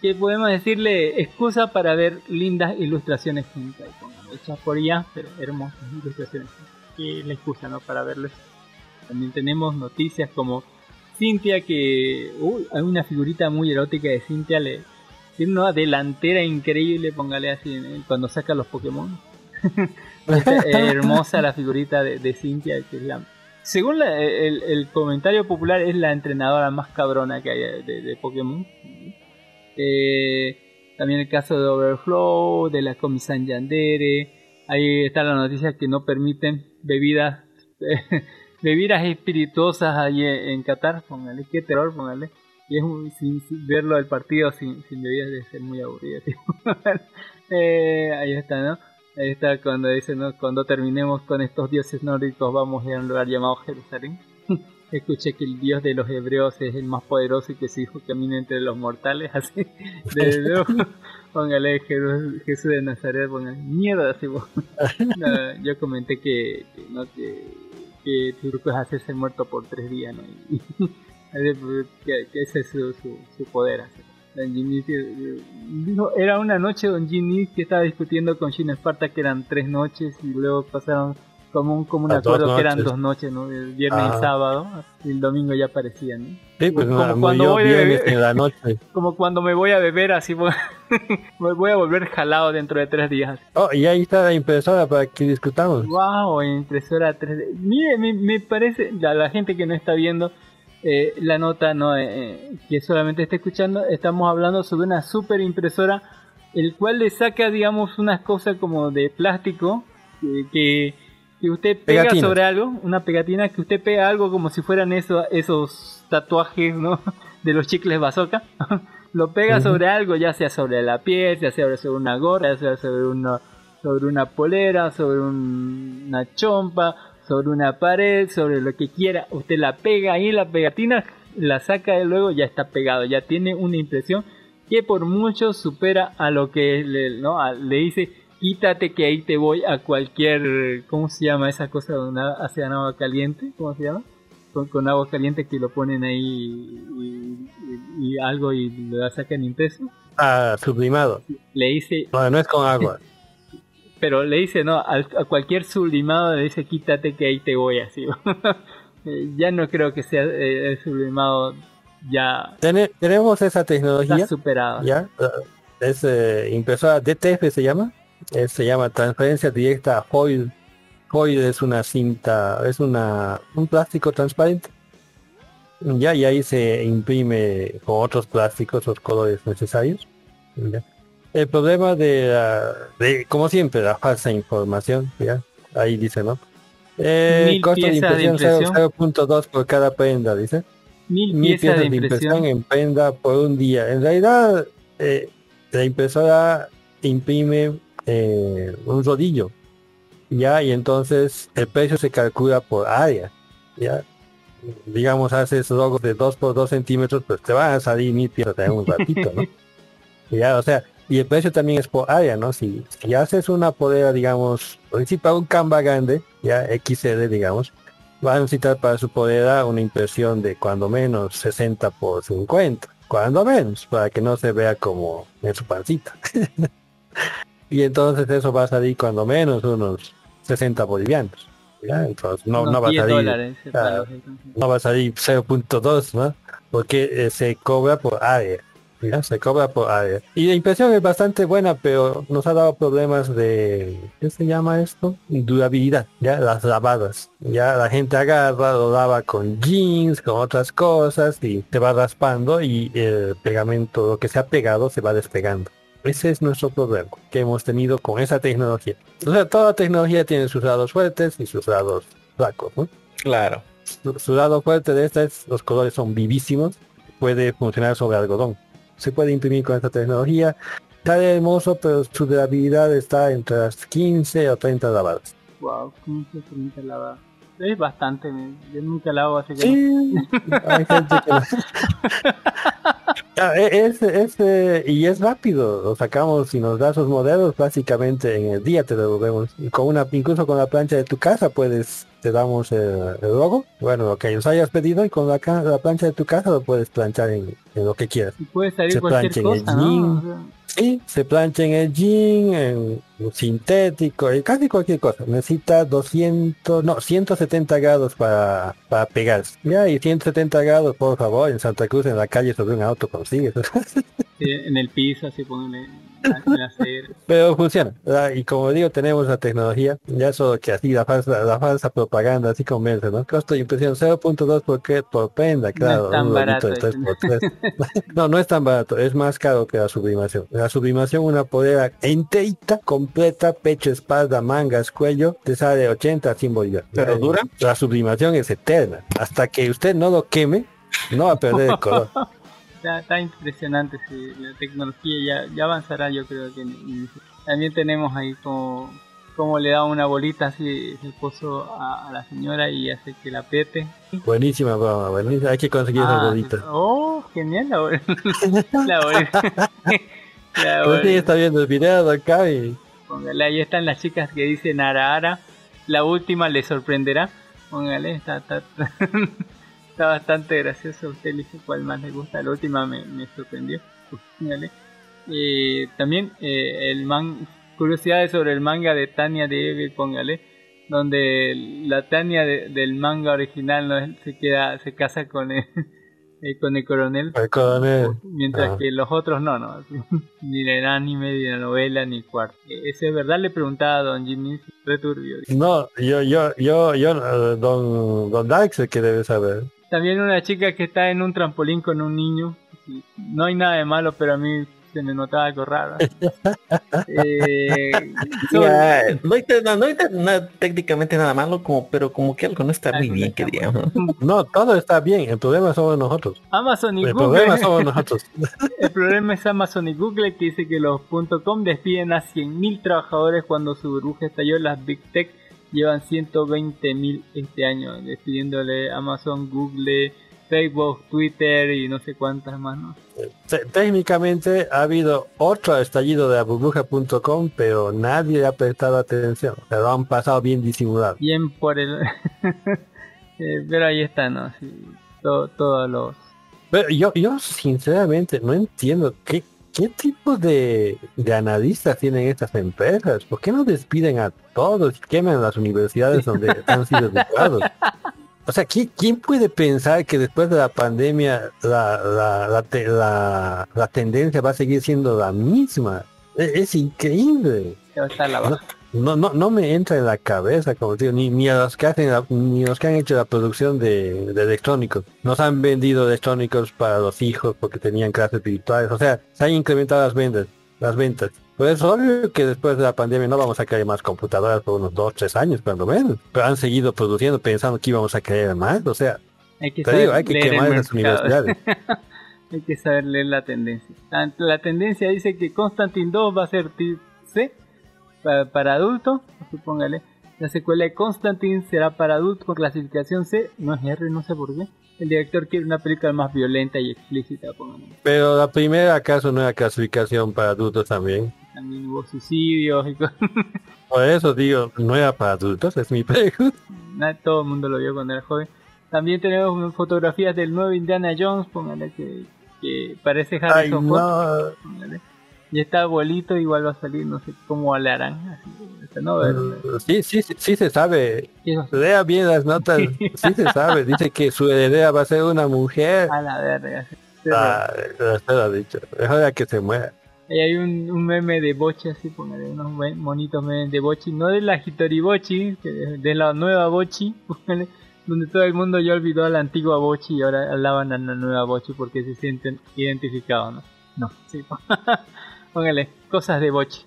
Speaker 5: que podemos decirle excusa para ver lindas ilustraciones hentai, hechas por ella, pero hermosas ilustraciones. Que la excusa, ¿no? Para verles. También tenemos noticias como Cintia que uy, hay una figurita muy erótica de Cintia le tiene una delantera increíble, póngale así cuando saca los Pokémon. <laughs> hermosa la figurita de, de Cintia que es la según el, el, comentario popular es la entrenadora más cabrona que hay de, de Pokémon eh, también el caso de Overflow, de la Comisan Yandere. Ahí está la noticia que no permiten bebidas <laughs> bebidas espirituosas ahí en Qatar. Póngale, qué terror, póngale. Y es un, sin, verlo el partido sin, sin bebidas debe ser muy aburrido. <laughs> eh, ahí está, ¿no? Ahí está cuando dice, ¿no? Cuando terminemos con estos dioses nórdicos vamos a ir a un lugar llamado Jerusalén. <laughs> escuché que el Dios de los hebreos es el más poderoso y que su hijo camina entre los mortales, <laughs> así. De luego, póngale Jesús, de Nazaret, póngale mierda, así. yo comenté que, no, que, que tu grupo es hacerse muerto por tres días, ¿no? <laughs> que, ese es su, su, poder, así. dijo, era una noche Don Jimmy que estaba discutiendo con Shin Esparta que eran tres noches y luego pasaron como un, como un acuerdo que eran dos noches, ¿no? El viernes y ah. sábado, y el domingo ya aparecían, ¿no?
Speaker 6: Sí, pues como, cuando voy en la noche. <laughs>
Speaker 5: como cuando me voy a beber, así voy, <laughs> voy a volver jalado dentro de tres días.
Speaker 6: Oh, y ahí está la impresora para que discutamos.
Speaker 5: Wow, impresora 3D. Mire, me, me parece, la, la, gente que no está viendo eh, la nota, no eh, eh, que solamente está escuchando, estamos hablando sobre una super impresora, el cual le saca, digamos, unas cosas como de plástico que que usted pega sobre algo, una pegatina, que usted pega algo como si fueran esos, esos tatuajes, ¿no? <laughs> De los chicles bazooka. <laughs> lo pega sobre algo, ya sea sobre la piel, ya sea sobre una gorra, ya sea sobre una, sobre una polera, sobre una chompa, sobre una pared, sobre lo que quiera. Usted la pega ahí, la pegatina, la saca y luego ya está pegado, ya tiene una impresión que por mucho supera a lo que le, ¿no? le dice quítate que ahí te voy a cualquier, ¿cómo se llama esa cosa donde hace agua caliente? ¿Cómo se llama? Con, agua caliente que lo ponen ahí y, algo y lo sacan impreso.
Speaker 6: Ah, sublimado.
Speaker 5: Le dice...
Speaker 6: No, no es con agua. <laughs>
Speaker 5: Pero le dice, no, a, cualquier sublimado le dice quítate que ahí te voy así. <laughs> Eh, ya no creo que sea eh, sublimado ya...
Speaker 6: tenemos esa tecnología.
Speaker 5: Está superado.
Speaker 6: Ya, es eh, impresora DTF se llama eh, se llama transferencia directa foil. Es una cinta, es una un plástico transparente. Ya, y ahí se imprime con otros plásticos los colores necesarios. El problema de, de, como siempre, la falsa información, ya, ahí dice, ¿no? Eh, costo de impresión, 0.2 por cada prenda, dice.
Speaker 5: Mil, piezas, de, impresión.
Speaker 6: en prenda por un día. En realidad, eh, la impresora imprime eh, un rodillo. Ya, y entonces el precio se calcula por área. Ya, digamos, haces logos de 2 por 2 centímetros, pues te van a salir mil piezas en un ratito, ¿no? <laughs> ya, o sea, y el precio también es por área, ¿no? Si, si haces una podera, digamos, principal un Canva grande, ya XL, digamos, va a necesitar para su podera una impresión de cuando menos 60 por 50, cuando menos, para que no se vea como en su pancita. <laughs> y entonces eso va a salir cuando menos unos 60 bolivianos. Entonces no, no, va a salir, no va a salir 0.2, ¿no? Porque eh, se cobra por área. ¿ya? Se cobra por área. Y la impresión es bastante buena, pero nos ha dado problemas de, ¿qué se llama esto? Durabilidad, ya las lavadas. Ya la gente agarra, lo lava con jeans, con otras cosas y se va raspando y el pegamento, lo que se ha pegado, se va despegando. Ese es nuestro problema que hemos tenido con esa tecnología. O sea, toda tecnología tiene sus lados fuertes y sus lados flacos, ¿no?
Speaker 7: Claro.
Speaker 6: Su, lado fuerte de esta es los colores son vivísimos, puede funcionar sobre algodón. Se puede imprimir con esta tecnología. Está hermoso, pero su durabilidad está entre las 15 o 30 lavadas.
Speaker 5: Wow, 15 o 30 lavadas. Es bastante, yo nunca lavo así que...
Speaker 6: Sí, hay gente que... <laughs> Ah, e, es, y es rápido, lo sacamos y nos da esos modelos básicamente en el día te lo vemos. Con una, incluso con la plancha de tu casa puedes te damos el, el logo, bueno, lo que nos hayas pedido y con la, la plancha de tu casa lo puedes planchar en, en lo que quieras.
Speaker 5: Y puede salir
Speaker 6: Se
Speaker 5: cualquier
Speaker 6: plancha en el jean. Sí, se plancha en el jean, en sintético, en casi cualquier cosa. Necesita 200, no, 170 grados para, para pegarse. Ya, y 170 grados, por favor, en Santa Cruz, en la calle sobre un auto consigues. <laughs>
Speaker 5: en el piso, así acera.
Speaker 6: Pero funciona. ¿verdad? Y como digo, tenemos la tecnología. Ya solo que así la falsa, la falsa propaganda así convence, ¿no? Costo de impresión 0.2 por, por prenda, claro.
Speaker 5: tan
Speaker 6: un
Speaker 5: barato
Speaker 6: de
Speaker 5: ese,
Speaker 6: 3x3. no, no es tan barato. Es más caro que la sublimación. La sublimación, una polera enterita, completa, pecho, espalda, mangas, cuello, te sale 80 a 100 bolívares.
Speaker 7: ¿Pero dura?
Speaker 6: La sublimación es eterna. Hasta que usted no lo queme, no va a perder el color. <laughs>
Speaker 5: Está, está impresionante, sí, la tecnología ya, ya avanzará yo creo que también tenemos ahí como, como le da una bolita así el esposo a, a la señora y hace que la apriete.
Speaker 6: Buenísima broma, buenísima. Hay que conseguir
Speaker 5: Ah,
Speaker 6: bolitas.
Speaker 5: Oh, genial la bolita. <laughs> la bolita. <laughs> La
Speaker 6: Pues sí,
Speaker 5: bolita.
Speaker 6: está viendo el video de acá y
Speaker 5: Póngale, ahí están las chicas que dicen ara ara. La última le sorprenderá. Póngale, está, está, <laughs> está bastante gracioso. Usted elige cuál más le gusta. La última me, me sorprendió. Póngale. Eh, también eh, el man, curiosidades sobre el manga de Tania de póngale. Donde la Tania de- del manga original no se queda, se casa con el, eh, con el coronel
Speaker 6: el coronel.
Speaker 5: Mientras
Speaker 6: Ah.
Speaker 5: que los otros no, no. <laughs> ni el anime, ni la novela, ni cuarto. Eh, ¿Eso es verdad? Le preguntaba a Don Jimmy. Returbio.
Speaker 6: No, yo, yo, yo, yo, eh, don, don Dark que debe saber.
Speaker 5: También una chica que está en un trampolín con un niño. No hay nada de malo, pero a mí se me notaba algo raro. <laughs> Eh,
Speaker 7: no hay, te- no, no hay nada- técnicamente nada malo, como, pero como que algo no está muy bien, que digamos. <laughs>
Speaker 6: No, todo está bien, el problema somos nosotros.
Speaker 5: Amazon y
Speaker 6: El
Speaker 5: Google.
Speaker 6: problema somos <laughs> nosotros.
Speaker 5: El problema es Amazon y Google que dice que los .com despiden a 100.000 trabajadores cuando su burbuja estalló. Las Big Tech llevan 120.000 este año, despidiéndole Amazon, Google, Facebook, Twitter y no sé cuántas más.
Speaker 6: Técnicamente ha habido otro estallido de burbuja.com, pero nadie ha prestado atención. Se lo han pasado bien disimulado.
Speaker 5: Bien por el... <laughs> Eh, pero ahí está, ¿no? Sí, to- todos los...
Speaker 6: Pero yo, yo sinceramente no entiendo qué, qué tipo de, de analistas tienen estas empresas. ¿Por qué no despiden a todos y queman las universidades donde <laughs> han sido educados? O sea, ¿quién, quién puede pensar que después de la pandemia la, la, la, te- la- la tendencia va a seguir siendo la misma? E- Es, increíble. No, no, no me entra en la cabeza, como te digo, ni, ni a los que hacen la- ni a los que han hecho la producción de, de electrónicos. Nos han vendido electrónicos para los hijos porque tenían clases virtuales. O sea, se han incrementado las ventas, las ventas. Pues es obvio que después de la pandemia no vamos a crear más computadoras por unos dos, tres años, por lo menos. Pero han seguido produciendo pensando que íbamos a crear más. O sea,
Speaker 5: Hay que
Speaker 6: digo,
Speaker 5: saber
Speaker 6: hay que
Speaker 5: leer el
Speaker 6: quemar las universidades. <laughs>
Speaker 5: Hay que saber leer la tendencia. La, la tendencia dice que Constantine 2 va a ser C para, para adultos, supóngale. La secuela de Constantine será para adultos con clasificación C, no es R, no sé por qué. El director quiere una película más violenta y explícita.
Speaker 6: Pero la primera acaso no era clasificación para adultos también.
Speaker 5: También hubo suicidios y cosas. <laughs>
Speaker 6: Por eso digo, no era para adultos, es mi pregunta.
Speaker 5: Todo el mundo lo vio cuando era joven. También tenemos fotografías del nuevo Indiana Jones, póngale que, que parece Harrison Ford.
Speaker 6: no.
Speaker 5: Y está abuelito, igual va a salir, no sé cómo le harán. Así, no, pero-
Speaker 6: Sí, sí, sí, sí se sabe. Lea bien las notas. <laughs> Sí se sabe. Dice que su heredera va a ser una mujer.
Speaker 5: a la verga. Pero
Speaker 6: Ah, se lo ha dicho. Es hora que se muera.
Speaker 5: ahí hay un, un meme de Bochi, así, póngale unos bonitos memes de Bochi, no de la Hitori Bochi, que de, de la nueva Bochi, <laughs> póngale, donde todo el mundo ya olvidó a la antigua Bochi y ahora alaban a la nueva Bochi porque se sienten identificados, ¿no? No, sí. <laughs> Póngale, cosas de Bochi.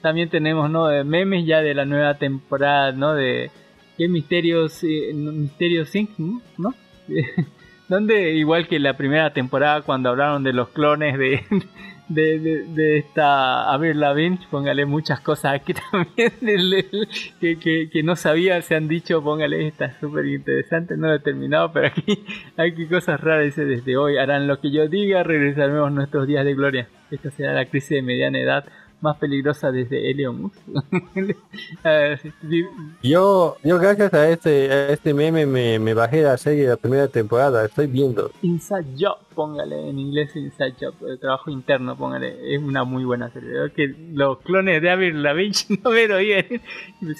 Speaker 5: También tenemos, ¿no? Eh, Memes ya de la nueva temporada, ¿no? De qué misterios, eh, misterios Inc, ¿no? <laughs> Donde, igual que la primera temporada, cuando hablaron de los clones de, <laughs> de, de, de esta Avril Lavigne, póngale muchas cosas aquí <laughs> también que, que, que no sabía, se han dicho, póngale, está súper interesante, no he terminado, pero aquí hay cosas raras, desde hoy harán lo que yo diga, regresaremos nuestros días de gloria. Esta será la crisis de mediana edad, más peligrosa desde <laughs> sí,
Speaker 6: Yo, yo gracias a este, a este meme me, me bajé la serie de la primera temporada, estoy viendo.
Speaker 5: Inside Job, póngale en inglés Inside Job, el trabajo interno, póngale, es una muy buena serie. Que los clones de Avril Lavigne <laughs> no me lo oían.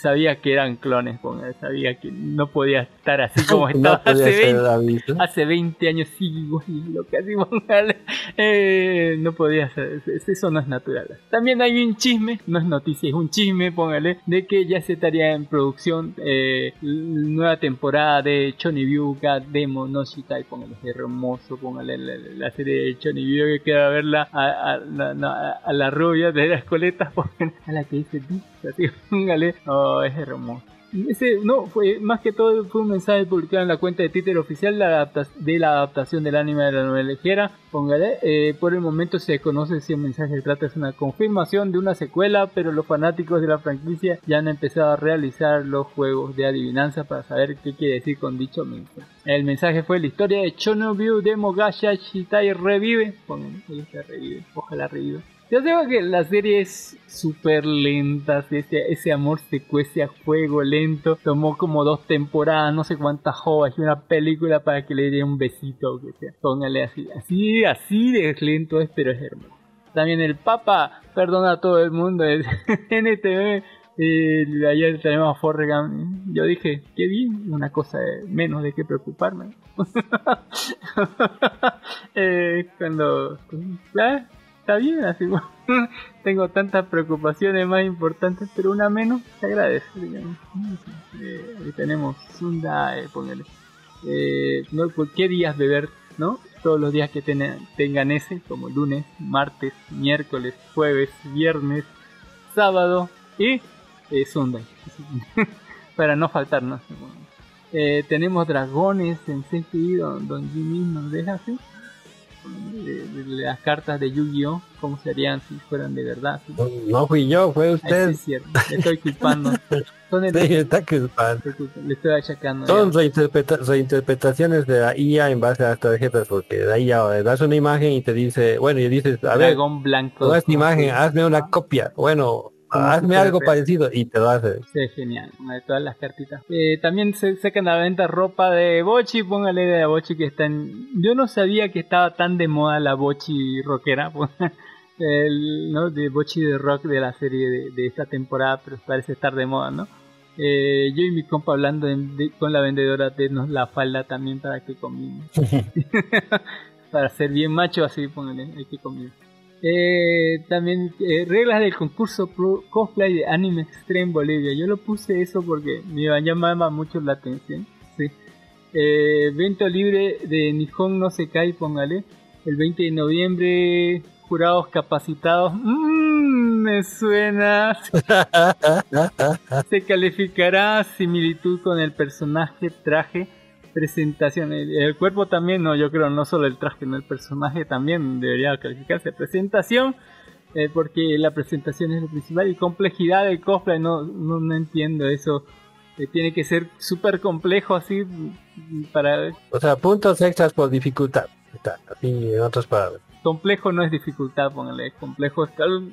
Speaker 5: Sabía que eran clones, póngale, sabía que no podía estar así como <laughs> estaba hace
Speaker 6: ser
Speaker 5: 20,
Speaker 6: David, ¿no?
Speaker 5: hace 20 años, sí, igual, lo que así, <laughs> póngale. Eh, no podía ser, eso no es natural. También hay un chisme, no es noticia, es un chisme, póngale, de que ya se estaría en producción eh, nueva temporada de Chony View God Demon no Shikai, póngale, es hermoso, póngale la, la serie de Chony View que queda verla a, a, a- a la rubia de las coletas, <laughs> a la que dice póngale, oh, es hermoso. Ese, no, fue más que todo fue un mensaje publicado en la cuenta de Twitter oficial de, la adapta- de la adaptación del anime de la novela ligera. Póngale, eh, por el momento se conoce si el mensaje trata es una confirmación de una secuela, pero los fanáticos de la franquicia ya han empezado a realizar los juegos de adivinanza para saber qué quiere decir con dicho mensaje. El mensaje fue la historia de Chonobyu de Mogasha Shitai revive. Póngale, revive, ojalá revive. Yo sé que la serie es súper lenta, ese, ese amor se cuece a juego lento. Tomó como dos temporadas, no sé cuántas jodas y una película para que le dé un besito o que sea. Póngale así, así, así de lento es, pero es hermoso. También el Papa perdona a todo el mundo, es <laughs> NTV. eh, ayer tenemos a Forregan. Yo dije, qué bien, una cosa de- menos de qué preocuparme. <laughs> eh, cuando. Está bien, así. <laughs> Tengo tantas preocupaciones más importantes, pero una menos se agradece, digamos. Eh, tenemos Sunda, eh, póngale. Eh, no, ¿por ¿Qué días beber, no? Todos los días que ten- tengan ese, como lunes, martes, miércoles, jueves, viernes, sábado y eh, Sunday. <laughs> Para no faltarnos. Eh, tenemos dragones en don, don Jimmy nos deja así. De, de- de las cartas de Yu-Gi-Oh! ¿Cómo serían si fueran de verdad? ¿sí?
Speaker 6: No, no fui yo, fue
Speaker 5: Ay, sí
Speaker 6: usted.
Speaker 5: es cierto, le estoy culpando. Son, el- <laughs>
Speaker 6: Sí, está culpando.
Speaker 5: le estoy achacando.
Speaker 6: Son reinterpreta- reinterpretaciones de la IA en base a las tarjetas, porque la IA le das una imagen y te dice, bueno, y dices, a ver,
Speaker 5: Dragón blanco.
Speaker 6: toda esta imagen, hazme una copia. Bueno, hazme algo parecido y te lo hace.
Speaker 5: Sí, genial, una de todas las cartitas. Eh, también se sacan a la venta ropa de Bochi, póngale de la Bochi que está en... Yo no sabía que estaba tan de moda la Bochi rockera, <laughs> pues, el, ¿no? De Bochi de rock de la serie de, de esta temporada, pero parece estar de moda, ¿no? Eh, yo y mi compa hablando de- de- con la vendedora de nos la falda también para que comimos. <laughs> <laughs> para ser bien macho así, póngale, hay que comer. Eh, también eh, reglas del concurso pro cosplay de Anime Extreme Bolivia. Yo lo puse eso porque me llamaba mucho la atención. Sí. Eh, evento libre de Nihon no se cae, póngale. El 20 de noviembre, jurados capacitados. Mm, me suena. <laughs> se calificará similitud con el personaje, traje, presentación. El, el cuerpo también, no, yo creo, no solo el traje, no el personaje también debería calificarse. Presentación, eh, porque la presentación es lo principal. Y complejidad del cosplay, no, no, no entiendo eso. Eh, tiene que ser súper complejo así para...
Speaker 6: O sea, puntos extras por dificultad. Está, así en otras palabras.
Speaker 5: Complejo no es dificultad, póngale. Complejo es algo,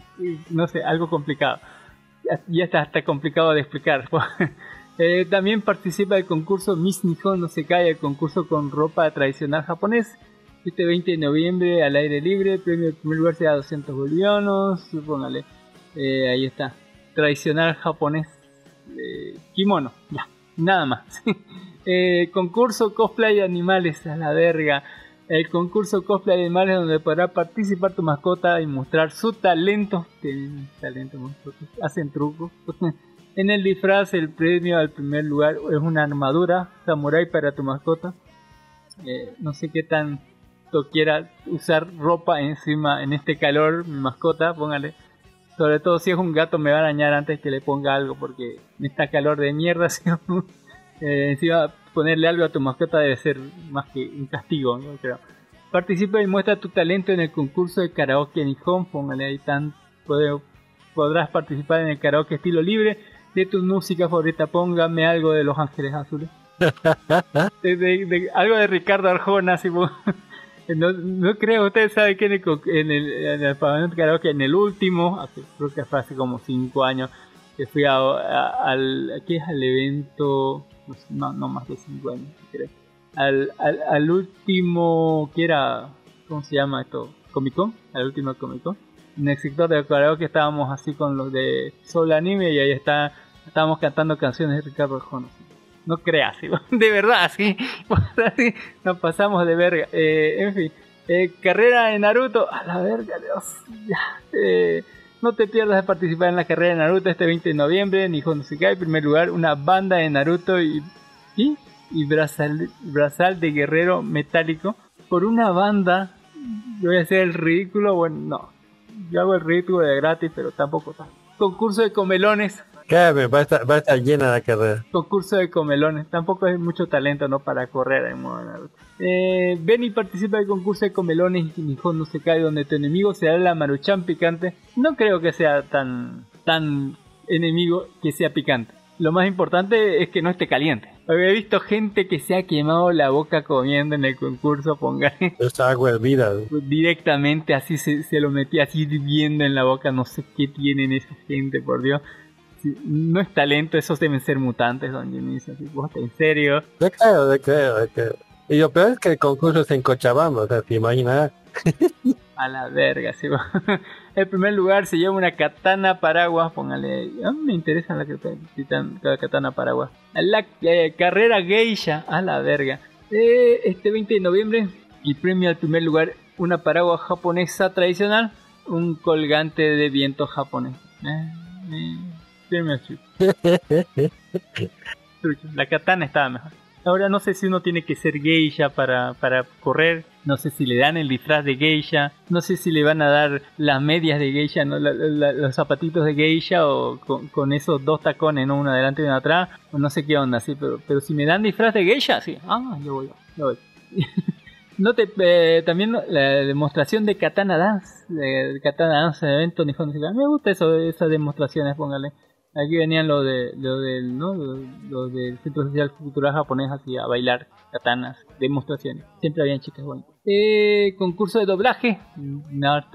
Speaker 5: no sé, algo complicado. Ya, ya está hasta complicado de explicar. <laughs> Eh, también participa del concurso Miss Nihon no se cae, el concurso con ropa tradicional japonés. Este 20 de noviembre al aire libre, premio de primer lugar sea 200 bolivianos, póngale. Eh, ahí está, tradicional japonés, eh, kimono, ya, nada más. <laughs> Eh, concurso cosplay de animales, a la verga. El concurso cosplay de animales donde podrá participar tu mascota y mostrar su talento. Tienen talento, mascotas, hacen trucos. <laughs> En el disfraz, el premio al primer lugar es una armadura samurai para tu mascota. Eh, no sé qué tanto quiera usar ropa encima en este calor, mi mascota, póngale. Sobre todo si es un gato, me va a dañar antes que le ponga algo, porque en esta calor de mierda, <laughs> ¿sí? eh, encima ponerle algo a tu mascota debe ser más que un castigo, ¿no? Creo. Participa y muestra tu talento en el concurso de karaoke Nihon, póngale ahí tan, podrás participar en el karaoke estilo libre de tu música favorita, póngame algo de Los Ángeles Azules. <laughs> De, de- de- algo de Ricardo Arjona, así, No, no creo, ustedes saben que en el, en el, en el Karaoke, en el último, creo que fue hace como 5 años, que fui a, a- al, ¿qué es? al evento, no, no más de 5 años, creo. Al, al, al último, que era, ¿cómo se llama esto? Comic Con, al último Comic Con. En el sector de karaoke estábamos así con los de Soul Anime y ahí está, estábamos cantando canciones de Ricardo Arjona. No creas, <laughs> ¿sí? de verdad, sí. <laughs> Nos pasamos de verga. Eh, en fin, eh, carrera de Naruto. A la verga, Dios. Eh, no te pierdas de participar en la carrera de Naruto este 20 de noviembre. Nihon Sekai, en primer lugar, una banda de Naruto y, y, y brazal, brazal de guerrero metálico. Por una banda, yo voy a hacer el ridículo. Bueno, no. Yo hago el ridículo de gratis, pero tampoco tanto. Concurso de comelones.
Speaker 6: Créame, va a estar, va a estar llena la carrera.
Speaker 5: concurso de comelones. Tampoco hay mucho talento, ¿no? Para correr en modo. Eh, ven y participa del concurso de comelones y Nihon no se cae donde tu enemigo será la maruchan picante. No creo que sea tan, tan enemigo que sea picante. Lo más importante es que no esté caliente. He visto gente que se ha quemado la boca comiendo en el concurso, póngale
Speaker 6: Esta agua hervida.
Speaker 5: directamente así se, se lo metía así hirviendo en la boca. No sé qué tienen esa gente, por Dios. No es talento, esos deben ser mutantes, don Dionisio. Así, en serio.
Speaker 6: De creo, de creo, de creo. Y lo peor es que el concurso es en Cochabamba, o sea, te imaginas. <laughs>
Speaker 5: A la verga, sí. <laughs> El primer lugar se lleva una katana paraguas, póngale. A mí me interesa la, katana paraguas. La eh, carrera geisha, a la verga. Eh, este 20 de noviembre, el premio al primer lugar, una paraguas japonesa tradicional, un colgante de viento japonés. Eh, <laughs> La katana estaba mejor. Ahora no sé si uno tiene que ser geisha para, para correr. No sé si le dan el disfraz de geisha. No sé si le van a dar las medias de geisha, ¿no? La- los zapatitos de geisha o con, esos dos tacones, ¿no? uno adelante y uno atrás. No sé qué onda, sí. Pero, pero si me dan disfraz de geisha, sí. Ah, yo voy. Yo voy. <laughs> No te, eh, también la demostración de Katana Dance, de Katana Dance el evento. Me gusta eso, esas demostraciones, póngale. Aquí venían lo de lo del ¿no? lo, lo del Centro Social Cultural Japonés así a bailar katanas, demostraciones. Siempre habían chicas bonitas. Eh, concurso de doblaje.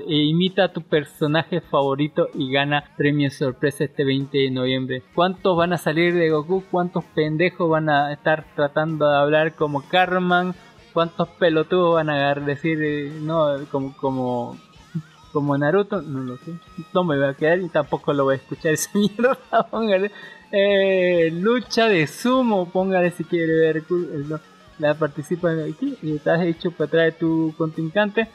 Speaker 5: Eh, imita a tu personaje favorito y gana premio sorpresa este 20 de noviembre. ¿Cuántos van a salir de Goku? ¿Cuántos pendejos van a estar tratando de hablar como Carman? ¿Cuántos pelotudos van a decir eh, no como como como Naruto? No lo sé. No me voy a quedar y tampoco lo voy a escuchar <laughs> esa mierda. Póngale. Eh, lucha de sumo, póngale si quiere ver eh, no, la participa aquí y estás hecho para traer tu contrincante.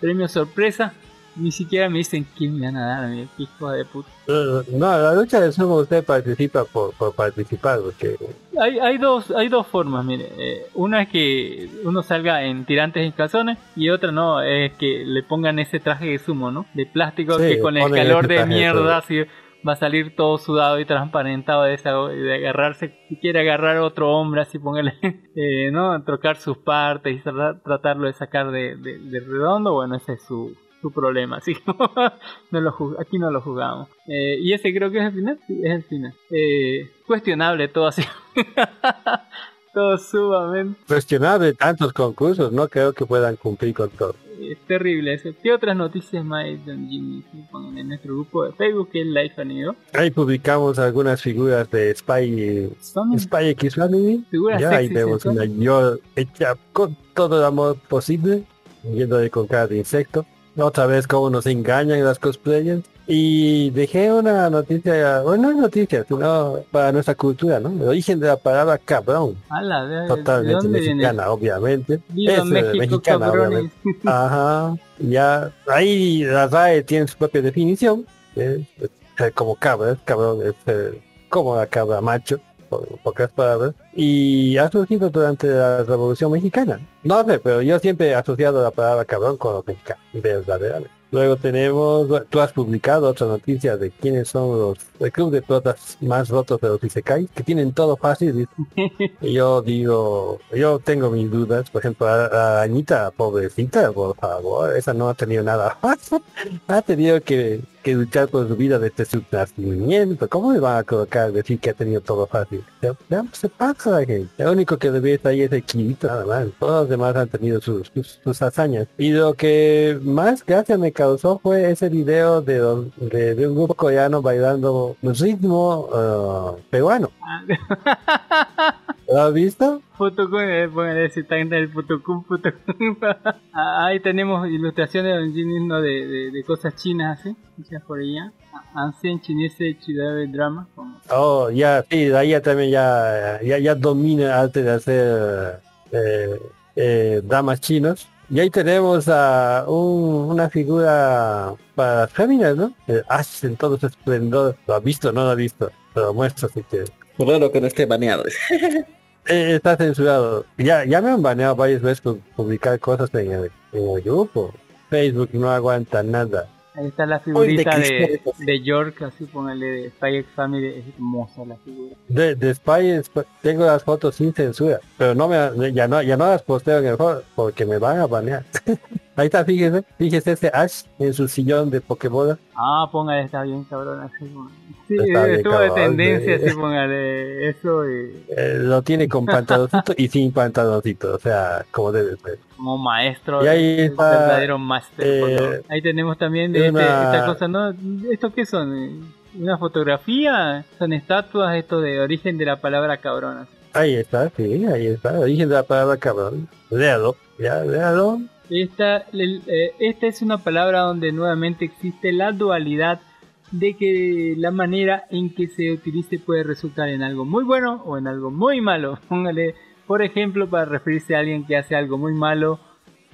Speaker 5: Premio sorpresa. Ni siquiera me dicen quién me van a dar, qué hijo de puta.
Speaker 6: Eh, No, la lucha de sumo usted participa por, por participar, porque
Speaker 5: Hay, hay dos hay dos formas, mire. Eh, una es que uno salga en tirantes y calzones y otra no, es que le pongan ese traje de sumo, ¿no? De plástico
Speaker 6: Sí,
Speaker 5: que con el calor de mierda así va a salir todo sudado y transparentado de, esa, de agarrarse, si quiere agarrar a otro hombre así, póngale, <laughs> eh, ¿no? Trocar sus partes y tratar- tratarlo de sacar de, de- de redondo, bueno, ese es su, su problema, <laughs> así que no lo aquí no lo jugamos. Eh, y ese creo que es el final, sí, es el final. Eh, cuestionable todo así. <laughs> todo sumamente
Speaker 6: cuestionable tantos concursos, no creo que puedan cumplir con todo.
Speaker 5: es terrible eso. ¿Qué otras noticias más Don Jimmy? En nuestro grupo de Facebook, que es Life Anime.
Speaker 6: Ahí publicamos algunas figuras de Spy,
Speaker 5: Son
Speaker 6: Spy X Family.
Speaker 5: Figuras
Speaker 6: Ya ahí vemos una yo hecha con todo el amor posible, yéndole con cara de insecto. Otra vez cómo nos engañan las cosplayers. Y dejé una noticia, bueno, no es noticia, sino para nuestra cultura, ¿no? El origen de la palabra cabrón.
Speaker 5: A la de, ¿de
Speaker 6: Totalmente
Speaker 5: viene?
Speaker 6: mexicana, obviamente. Es,
Speaker 5: México,
Speaker 6: mexicana,
Speaker 5: cabrones.
Speaker 6: obviamente. <laughs> Ajá, ya, ahí la RAE tiene su propia definición, eh, es, eh, como cabra, es cabrón, es eh, como la cabra macho, pocas palabras, y ha surgido durante la Revolución Mexicana. No sé, pero yo siempre he asociado la palabra cabrón con los mexicanos, verdaderamente. Luego tenemos, tú has publicado otra noticia de quiénes son los, el club de protas más rotos de los Isekai, que tienen todo fácil. y <laughs> yo digo, yo tengo mis dudas, por ejemplo, a, a Añita, pobrecita, por favor, esa no ha tenido nada fácil. <laughs> ha tenido que, que luchar por su vida desde su nacimiento. ¿Cómo le van a colocar decir que ha tenido todo fácil? Se pasa la gente. Lo único que debe estar ahí es el Kirito, nada más. Todos los demás han tenido sus, sus, sus hazañas. Y lo que más gracia me causó fue ese video de, de, de un grupo coreano bailando un ritmo uh, peruano. ¿Lo has visto?
Speaker 5: Futokun, eh, póngale si está en el Futokun, Futokun. Ah, <laughs> Ahí tenemos ilustraciones de de, de, de cosas chinas así, hechas por ella. Ancien chinese chidabe drama. como-
Speaker 6: Oh, ya, sí, de ahí ya también ya, ya, ya domina el arte de hacer eh, eh, damas chinos. Y ahí tenemos a un- una figura para las féminas, ¿no? El Ash en todo su esplendor. ¿Lo has visto? No lo has visto. Te lo muestro si quieres.
Speaker 7: Raro que no esté baneado. <laughs>
Speaker 6: Eh, está censurado. Ya, ya me han baneado varias veces por publicar cosas en el, en el grupo. Facebook no aguanta nada.
Speaker 5: Ahí está la figurita
Speaker 7: de
Speaker 5: de, York, así póngale de Spy X Family, es hermosa la figura.
Speaker 6: De, de Spy Sp- tengo las fotos sin censura, pero no me ya no ya no las posteo en el foro porque me van a banear. <laughs> Ahí está, fíjese, fíjese ese Ash en su sillón de Pokébola.
Speaker 5: Ah, póngale, está bien cabrón. Sí, estuvo de
Speaker 6: cabrón,
Speaker 5: tendencia,
Speaker 6: sí. <laughs>
Speaker 5: póngale eso y
Speaker 6: Eh, lo tiene con pantaloncito y sin pantaloncito, o sea, como debe ser.
Speaker 5: como maestro,
Speaker 6: Y ahí está,
Speaker 5: verdadero máster.
Speaker 6: eh.
Speaker 5: Ahí tenemos también de
Speaker 6: una-
Speaker 5: este- esta cosa, ¿no? ¿Esto qué son? ¿Una fotografía? ¿Son estatuas esto de origen de la palabra cabrona?
Speaker 6: Ahí está, sí, ahí está, origen de la palabra cabrón. Léalo, ya, léalo.
Speaker 5: Esta, es una palabra donde nuevamente existe la dualidad de que la manera en que se utilice puede resultar en algo muy bueno o en algo muy malo. <laughs> Póngale, por ejemplo, para referirse a alguien que hace algo muy malo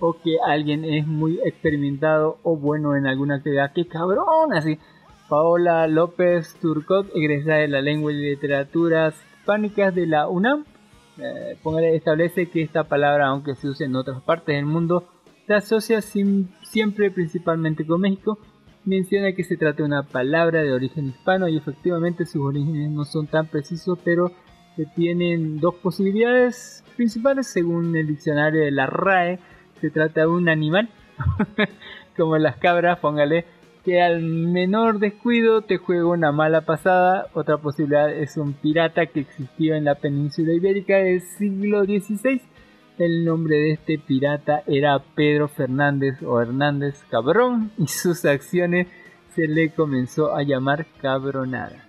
Speaker 5: o que alguien es muy experimentado o bueno en alguna actividad. ¡Qué cabrón! Así. Paola López Turcot, egresada de la Lengua y Literaturas Hispánicas de la UNAM, eh, póngale, establece que esta palabra, aunque se use en otras partes del mundo, se asocia siempre principalmente con México. Menciona que se trata de una palabra de origen hispano y efectivamente sus orígenes no son tan precisos, pero se tienen dos posibilidades principales según el diccionario de la RAE. Se trata de un animal, <laughs> como las cabras, póngale, que al menor descuido te juega una mala pasada. Otra posibilidad es un pirata que existió en la península ibérica del siglo XVI. El nombre de este pirata era Pedro Fernández o Hernández Cabrón y sus acciones se le comenzó a llamar cabronada.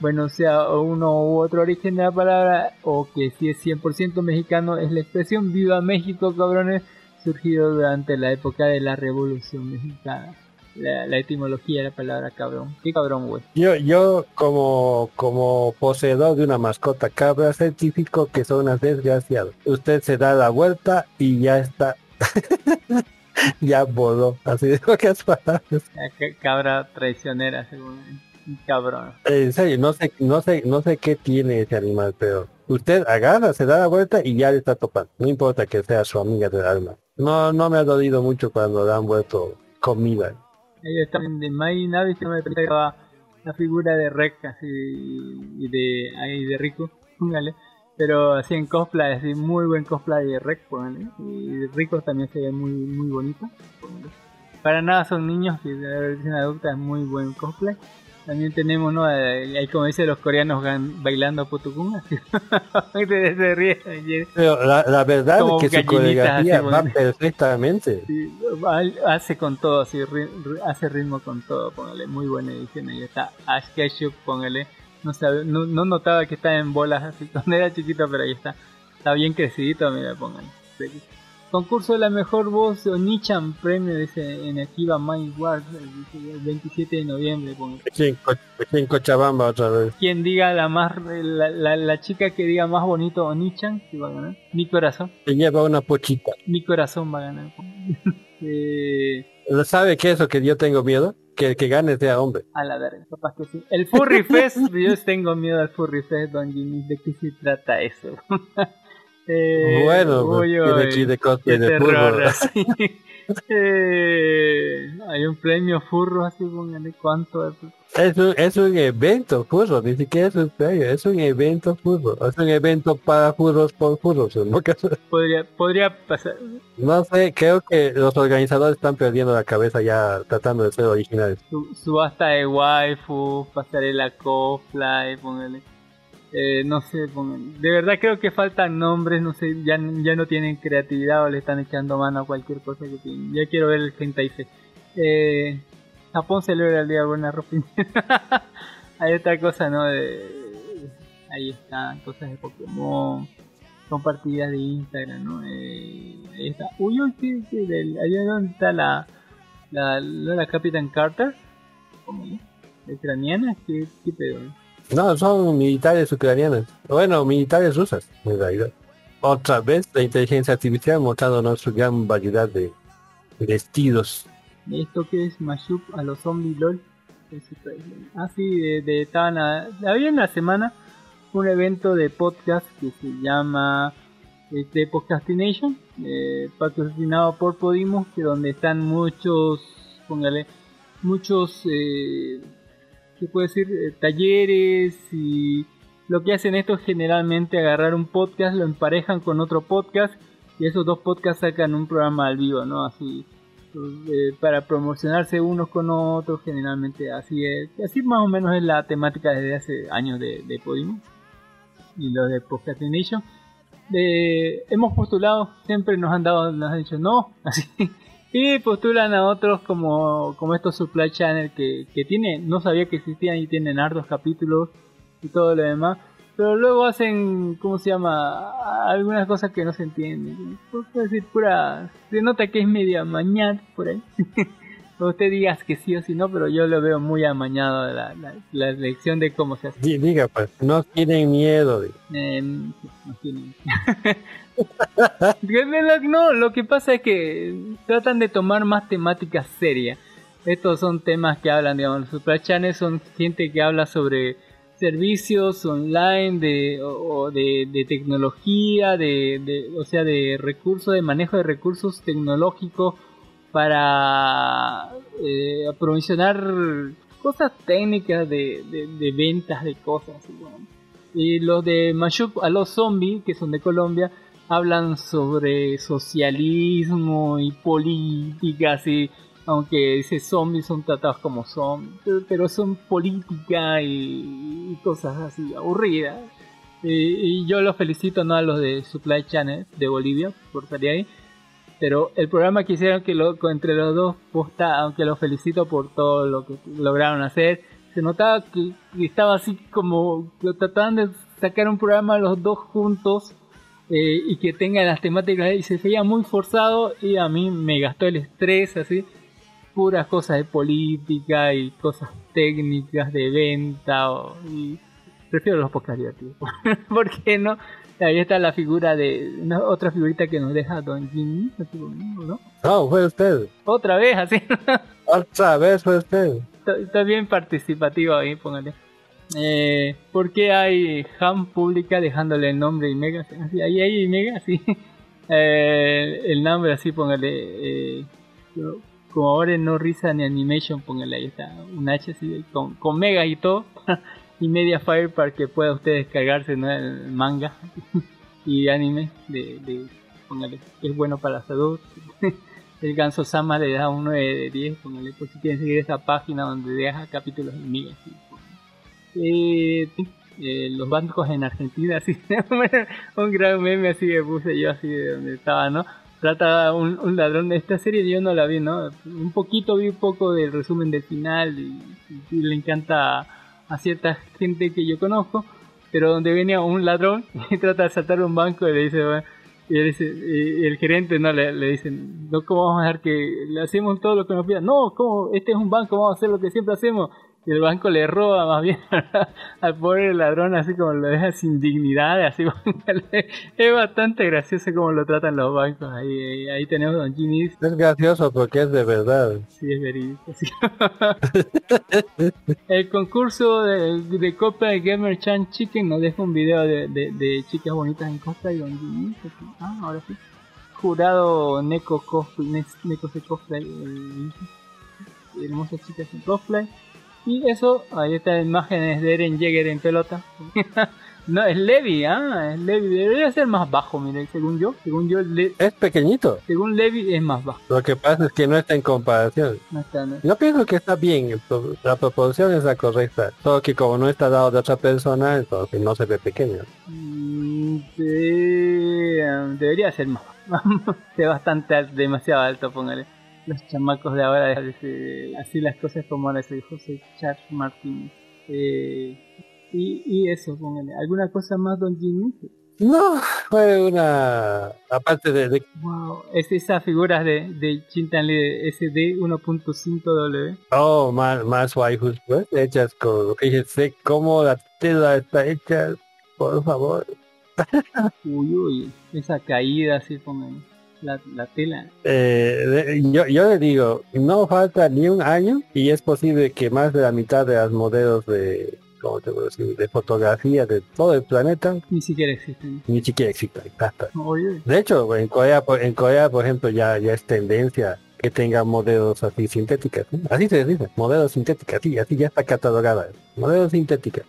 Speaker 5: Bueno, sea uno u otro origen de la palabra o que si es 100% mexicano es la expresión Viva México cabrones surgido durante la época de la Revolución Mexicana. La, la etimología de la palabra cabrón. ¿Qué cabrón, güey?
Speaker 6: Yo, yo como, como poseedor de una mascota cabra certifico que son unas desgraciadas. Usted se da la vuelta y ya está. <laughs> ya voló. Así de pocas palabras.
Speaker 5: La ca- cabra traicionera, según cabrón.
Speaker 6: En serio, no sé, no sé, no sé qué tiene ese animal, pero usted agarra, se da la vuelta y ya le está topando. No importa que sea su amiga del alma. No, no me ha dolido mucho cuando le han vuelto comida.
Speaker 5: Ahí está de May Navi se me pegaba la figura de Rec así y de ahí de Rico, póngale. Pero así en cosplay, así muy buen cosplay de Rec. Y Rico también se ve muy muy bonito. Para nada son niños, de la versión adulta es muy buen cosplay. También tenemos, ¿no? Eh, Ahí como dicen los coreanos bailando putukun, así. se, <laughs> se ríe.
Speaker 6: Pero la, la verdad
Speaker 5: Como
Speaker 6: es que su coreografía va
Speaker 5: bueno.
Speaker 6: perfectamente.
Speaker 5: Sí, hace con todo, así, hace ritmo con todo, póngale, muy buena edición, ahí está Ash póngale, no, sabe, no, no notaba que estaba en bolas así <laughs> cuando era chiquito, pero ahí está, está bien crecidito, mira, póngale. Concurso de la mejor voz de Onichan Premio, dice en Akiba Mind Wars, dice, el 27 de noviembre, póngale.
Speaker 6: Aquí en, Co- en Cochabamba otra vez.
Speaker 5: Quien diga la más, la, la, la chica que diga más bonito Onichan, que va a ganar, mi corazón,
Speaker 6: Se lleva una pochita.
Speaker 5: mi corazón va a ganar. <laughs> eh,
Speaker 6: ¿Sabe qué es lo que yo tengo miedo? Que el que gane sea hombre.
Speaker 5: A la verga, capaz que sí. El Furry Fest, <laughs> yo tengo miedo al Furry Fest, Don Jimmy. ¿De qué se trata eso? <laughs> Eh,
Speaker 6: Bueno, pues,
Speaker 5: uy,
Speaker 6: tiene
Speaker 5: uy,
Speaker 6: de
Speaker 5: qué
Speaker 6: cosplay de
Speaker 5: terror, así. <laughs> Eh, hay un premio furro así, póngale cuánto.
Speaker 6: Es un, es un evento furro, ni siquiera es un premio, es un evento furro. Es un evento para furros por furros. ¿no?
Speaker 5: Podría, podría pasar.
Speaker 6: No sé, creo que los organizadores están perdiendo la cabeza ya tratando de ser originales.
Speaker 5: Su- Subasta de waifu, pasarela cosplay, póngale. Eh, no sé, de verdad creo que faltan nombres, no sé, ya, ya no tienen creatividad o le están echando mano a cualquier cosa que tienen. Ya quiero ver el hentai fe. Eh, Japón celebra el día de buena ropa. <laughs> Hay otra cosa, ¿no? De, ahí están cosas de Pokémon, son partidas de Instagram, ¿no? Eh, ahí está. Uy, uy, ¿qué, qué del- allá donde está la, la, la, la Capitán Carter. ¿La ucraniana? ¿Qué, qué pedo?
Speaker 6: No, son militares ucranianas. Bueno, militares rusas, en realidad. Otra vez la inteligencia artificial mostrándonos su gran variedad de vestidos.
Speaker 5: ¿Esto qué es? Mashup a los zombies LOL. Ah, sí, de, de estaban a- había en la semana un evento de podcast que se llama este, Podcastination, eh, patrocinado por Podimo, que donde están muchos, póngale, muchos, eh, ¿qué puedo decir? Eh, talleres y lo que hacen esto es generalmente agarrar un podcast, lo emparejan con otro podcast y esos dos podcasts sacan un programa al vivo, ¿no? Así eh, para promocionarse unos con otros, generalmente así es. Así más o menos es la temática desde hace años de, de Podimo y lo de Podcastination. De, hemos postulado, siempre nos han dado, nos han dicho no, <laughs> así. Y postulan a otros como, como estos Supply Channel que, que tiene, no sabía que existían y tienen hartos capítulos y todo lo demás. Pero luego hacen, ¿cómo se llama? Algunas cosas que no se entienden. Puedo decir, pura. Se nota que es medio amañado por ahí. <laughs> Usted digas que sí o sí no, pero yo lo veo muy amañado la, la, la elección de cómo se hace.
Speaker 6: Di- Diga pues, no tienen miedo.
Speaker 5: Eh, no tienen- <laughs> no, lo que pasa es que tratan de tomar más temáticas serias. Estos son temas que hablan, digamos, los super channels son gente que habla sobre servicios online de, o, de, tecnología, de, o sea, de recursos, de manejo de recursos tecnológicos para eh, promocionar cosas técnicas de, de, ventas de cosas. y los de Mashup a los zombies, que son de Colombia, hablan sobre socialismo y política, así, aunque dice zombies son tratados como zombies, pero, son política y, y cosas así aburridas. Y, y yo los felicito no a los de Supply Channel de Bolivia por salir ahí, pero el programa que hicieron que lo, entre los dos posta, aunque los felicito por todo lo que lograron hacer, se notaba que, que estaba así como que trataban de sacar un programa los dos juntos eh, y que tenga las temáticas y se veía muy forzado y a mí me gastó el estrés así puras cosas de política y cosas técnicas de venta o- y prefiero los podcasts divertidos <laughs> ¿por qué no? ahí está la figura de una, otra figurita que nos deja Don Jimmy ¿no?
Speaker 6: No, fue usted.
Speaker 5: otra vez así <laughs>
Speaker 6: Otra vez fue usted.
Speaker 5: está, está bien participativo ahí, póngale. Eh, ¿Por qué hay ham pública dejándole el nombre y mega? Ahí hay mega, sí. <laughs> Eh, el nombre así, póngale. Eh, como ahora no risa ni animation, póngale ahí está. Un H así, con, mega y todo. <laughs> y media fire para que pueda usted descargarse ¿no? el manga <laughs> y anime de, de póngale, es bueno para la salud. El Ganso Sama le da un 9 de 10, póngale, por si quieren seguir esa página donde deja capítulos en migas. sí. Eh, eh, los bancos en Argentina, <laughs> así, un gran meme así que puse yo así de donde estaba, ¿no? Trata un, un ladrón de esta serie, yo no la vi, ¿no? Un poquito vi un poco del resumen del final y, le encanta a cierta gente que yo conozco, pero donde venía un ladrón <laughs> y trata de saltar un banco y le dice, bueno, y, el gerente no le, le dicen, no, ¿cómo vamos a dejar que le hacemos todo lo que nos pida? No, ¿cómo? Este es un banco, vamos a hacer lo que siempre hacemos. Y el banco le roba más bien <laughs> al pobre ladrón, así como lo deja sin dignidad, así <laughs> es bastante gracioso como lo tratan los bancos. Ahí, ahí, tenemos a Don Jimmy,
Speaker 6: Es gracioso porque es de verdad.
Speaker 5: sí es verídico. sí. <laughs> el concurso de, de Copa de Gamer Chan Chicken nos deja un video de, de, de chicas bonitas en Costa y Don Jimmy. Ah, ahora sí. jurado Neko Cosplay, Ne- Neko se Cosplay, eh, hermosa chica sin cosplay. Y eso, ahí está imágenes de Eren Jäger en pelota. <laughs> no, es Levi, ah, es Levi. Debería ser más bajo, mire, según yo. Según yo, Le-
Speaker 6: Es pequeñito.
Speaker 5: según Levi es más bajo.
Speaker 6: Lo que pasa es que no está en comparación.
Speaker 5: No está, no-
Speaker 6: Yo pienso que está bien, la proporción es la correcta. Solo que como no está dado de otra persona, entonces no se ve pequeño.
Speaker 5: Mm, sí, debería ser más. de <laughs> bastante alto, demasiado alto, póngale. Los chamacos de ahora, así las cosas como les dijo José Charles Martínez. Eh, y, y eso, póngale. ¿Alguna cosa más, don Jimmy?
Speaker 6: No, fue una... Aparte de, de-
Speaker 5: Wow, es esas figuras de, de Chintan de SD 1.5W.
Speaker 6: Oh, más, más waifus, pues, hechas con lo que dije, sé cómo la tela está hecha, por favor. <laughs>
Speaker 5: Uy, uy, esa caída así, póngale. La, la tela.
Speaker 6: Eh, de- yo, yo le digo, no falta ni un año y es posible que más de la mitad de las modelos de, ¿cómo te puedo decir? de fotografía de todo el planeta
Speaker 5: Ni siquiera existen.
Speaker 6: ni siquiera.
Speaker 5: Uy, uy.
Speaker 6: De hecho, en Corea, en Corea, por ejemplo, ya, ya es tendencia que tengan modelos así sintéticas. ¿sí? Así se dice, modelos sintéticas, sí, así ya está catalogada. Modelos sintéticas.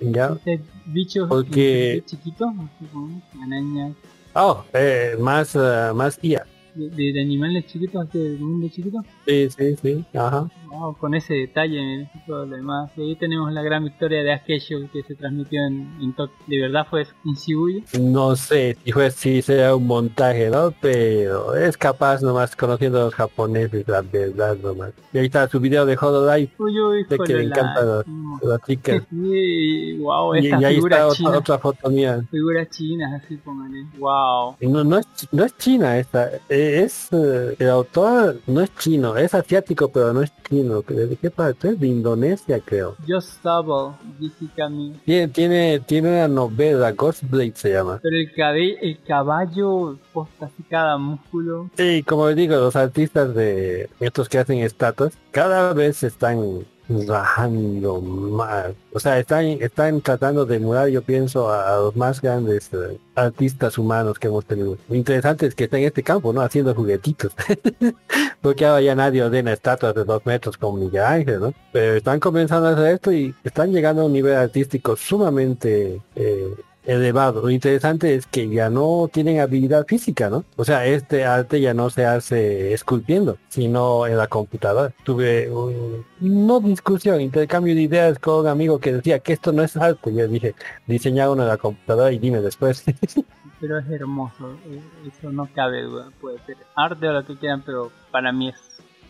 Speaker 6: Ya.
Speaker 5: Este bichos
Speaker 6: Porque-
Speaker 5: chiquitos, como arañas,
Speaker 6: Oh, eh, más, eh, más IA.
Speaker 5: De, de- de animales chiquitos, así del mundo chiquito.
Speaker 6: Sí, sí, sí. Ajá.
Speaker 5: Wow, con ese detalle y todo lo demás. Y ahí tenemos la gran victoria de aquello que se transmitió en, en. De verdad fue en Shibuya.
Speaker 6: No sé si fue si sea un montaje, ¿no? Pero es capaz nomás conociendo a los japoneses, la verdad nomás. Y ahí está su video de Hololive
Speaker 5: Uy, uy,
Speaker 6: de que le encantan las, las chicas. <laughs>
Speaker 5: Sí, wow,
Speaker 6: Y,
Speaker 5: esta
Speaker 6: y ahí
Speaker 5: figura
Speaker 6: está otra,
Speaker 5: china.
Speaker 6: otra foto mía.
Speaker 5: Figuras chinas, así póngale. Wow.
Speaker 6: No, no, es, no es china esta, es eh, el autor no es chino, es asiático pero no es chino. ¿De qué parte? Es de Indonesia creo.
Speaker 5: Just Double, Jishikami.
Speaker 6: Tiene, tiene, tiene una novela, Ghostblade se llama.
Speaker 5: Pero el, cabe el caballo posta así cada músculo.
Speaker 6: Sí, como digo, los artistas de estos que hacen estatuas cada vez están rajando más. O sea, están, están tratando de emular, yo pienso, a, los más grandes eh, artistas humanos que hemos tenido. Interesante es que está en este campo, ¿no? Haciendo juguetitos. <laughs> Porque ahora ya nadie ordena estatuas de dos metros como Miguel Ángel, ¿no? Pero están comenzando a hacer esto y están llegando a un nivel artístico sumamente eh, elevado. Lo interesante es que ya no tienen habilidad física, ¿no? O sea, este arte ya no se hace esculpiendo, sino en la computadora. Tuve un, no discusión, intercambio de ideas con un amigo que decía que esto no es arte. Yo dije, diseña uno en la computadora y dime después. <laughs>
Speaker 5: Pero es hermoso, eh, eso no cabe duda. Puede ser arte o lo que quieran, pero para mí es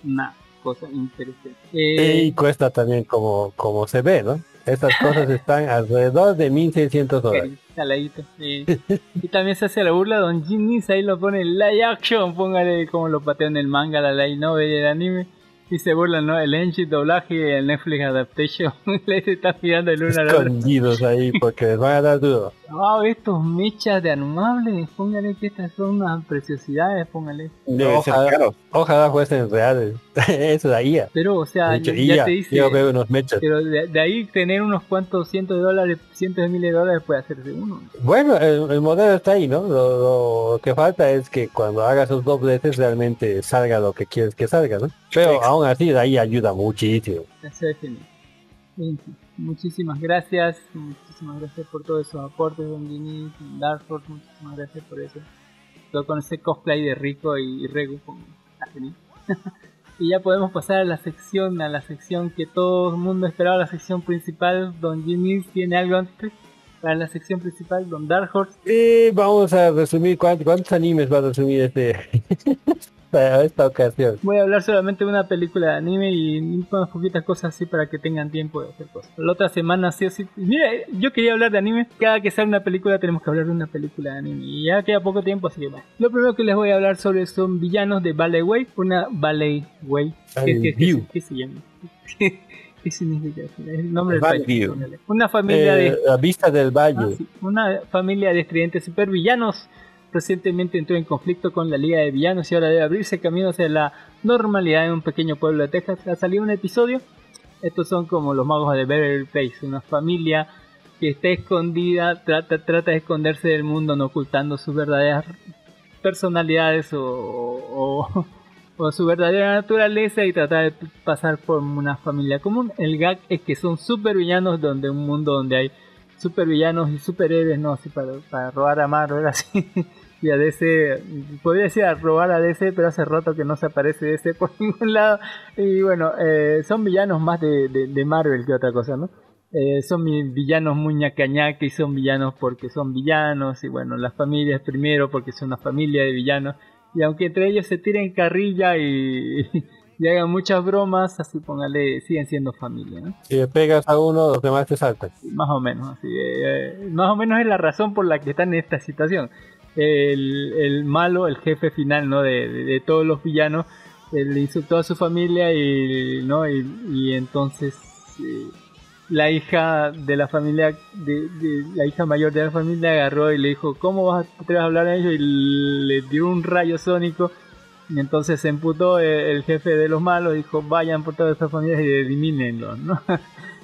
Speaker 5: una cosa interesante. Eh,
Speaker 6: y cuesta también como, como se ve, ¿no? Estas cosas están alrededor de 1600 dólares.
Speaker 5: Saladito, sí. y también se hace la burla Don Jin ahí lo pone en live action, póngale como lo pateó en el manga, la light novel y el anime. Y se burlan, ¿no? El engine doblaje, el Netflix adaptation. <laughs> Le está mirando el uno al otro.
Speaker 6: Escondidos ahí porque les van a dar duro.
Speaker 5: Wow, estos mechas de animables, póngale que estas son unas preciosidades, póngale.
Speaker 7: Ser
Speaker 6: Ojalá, ojalá fuesen reales. <laughs> es la IA.
Speaker 5: Pero, o sea,
Speaker 6: De hecho,
Speaker 5: ya
Speaker 6: IA,
Speaker 5: te dice.
Speaker 6: Yo veo unos mechas.
Speaker 5: Pero de, de ahí tener unos cuantos cientos de dólares, cientos de miles de dólares puede hacerse uno.
Speaker 6: Bueno, el, el modelo está ahí, ¿no? Lo, lo que falta es que cuando hagas esos dobleces realmente salga lo que quieres que salga, ¿no? Pero
Speaker 7: Exacto.
Speaker 6: aún así de ahí ayuda muchísimo.
Speaker 5: Eso fin, muchísimas gracias, muchísimas gracias por todos esos aportes, Don Dark Horse, muchísimas gracias por eso. Todo con ese cosplay de Rico y Regu, genial. <laughs> y ya podemos pasar a la sección, a la sección que todo el mundo esperaba, la sección principal. Don Jimmy tiene algo antes para la sección principal, Don Dark Horse.
Speaker 6: Y vamos a resumir cuántos animes va a resumir este <laughs> para esta ocasión.
Speaker 5: Voy a hablar solamente de una película de anime y unas poquitas cosas así para que tengan tiempo de hacer cosas. La otra semana sí o sí. Mira, yo quería hablar de anime. Cada que sale una película tenemos que hablar de una película de anime. Y ya queda poco tiempo, así que bueno. Lo primero que les voy a hablar sobre son villanos de Ballet Way. Una Ballet Way. ¿Qué, qué- qué- qué se llama? <laughs> ¿Qué significa el nombre del
Speaker 7: Valley
Speaker 5: país. Una familia de
Speaker 6: Eh, la vista del valle.
Speaker 5: Ah, sí. Una familia de estridentes supervillanos recientemente entró en conflicto con la Liga de Villanos y ahora debe abrirse camino hacia la normalidad en un pequeño pueblo de Texas. Ha salido un episodio. Estos son como los magos de Beverly Place, una familia que está escondida, trata, trata de esconderse del mundo, no ocultando sus verdaderas personalidades o, su verdadera naturaleza y tratar de pasar por una familia común. El gag es que son supervillanos donde un mundo donde hay supervillanos y superhéroes, no así para, para robar a Marvel así. Y a DC, podría decir a robar a DC, pero hace rato que no se aparece DC <laughs> por ningún lado. Y bueno, eh, son villanos más de, de, de Marvel que otra cosa, ¿no? Eh, son villanos muy ñacañaca y son villanos porque son villanos y bueno, las familias primero porque son una familia de villanos y aunque entre ellos se tiren carrilla y, <laughs> y hagan muchas bromas, así póngale, siguen siendo familia, ¿no?
Speaker 6: Si le pegas a uno, los demás te saltan.
Speaker 5: Más o menos, así, eh, más o menos es la razón por la que están en esta situación. El, malo, el jefe final, ¿no? De, de, todos los villanos, él insultó a su familia y, ¿no? Y, entonces eh, la hija de la familia, la hija mayor de la familia agarró y le dijo, ¿cómo vas a, hablar a ellos? Y le dio un rayo sónico. Y entonces se emputó el, jefe de los malos, dijo, vayan por todas estas familias y elimínenlos, ¿no? <laughs>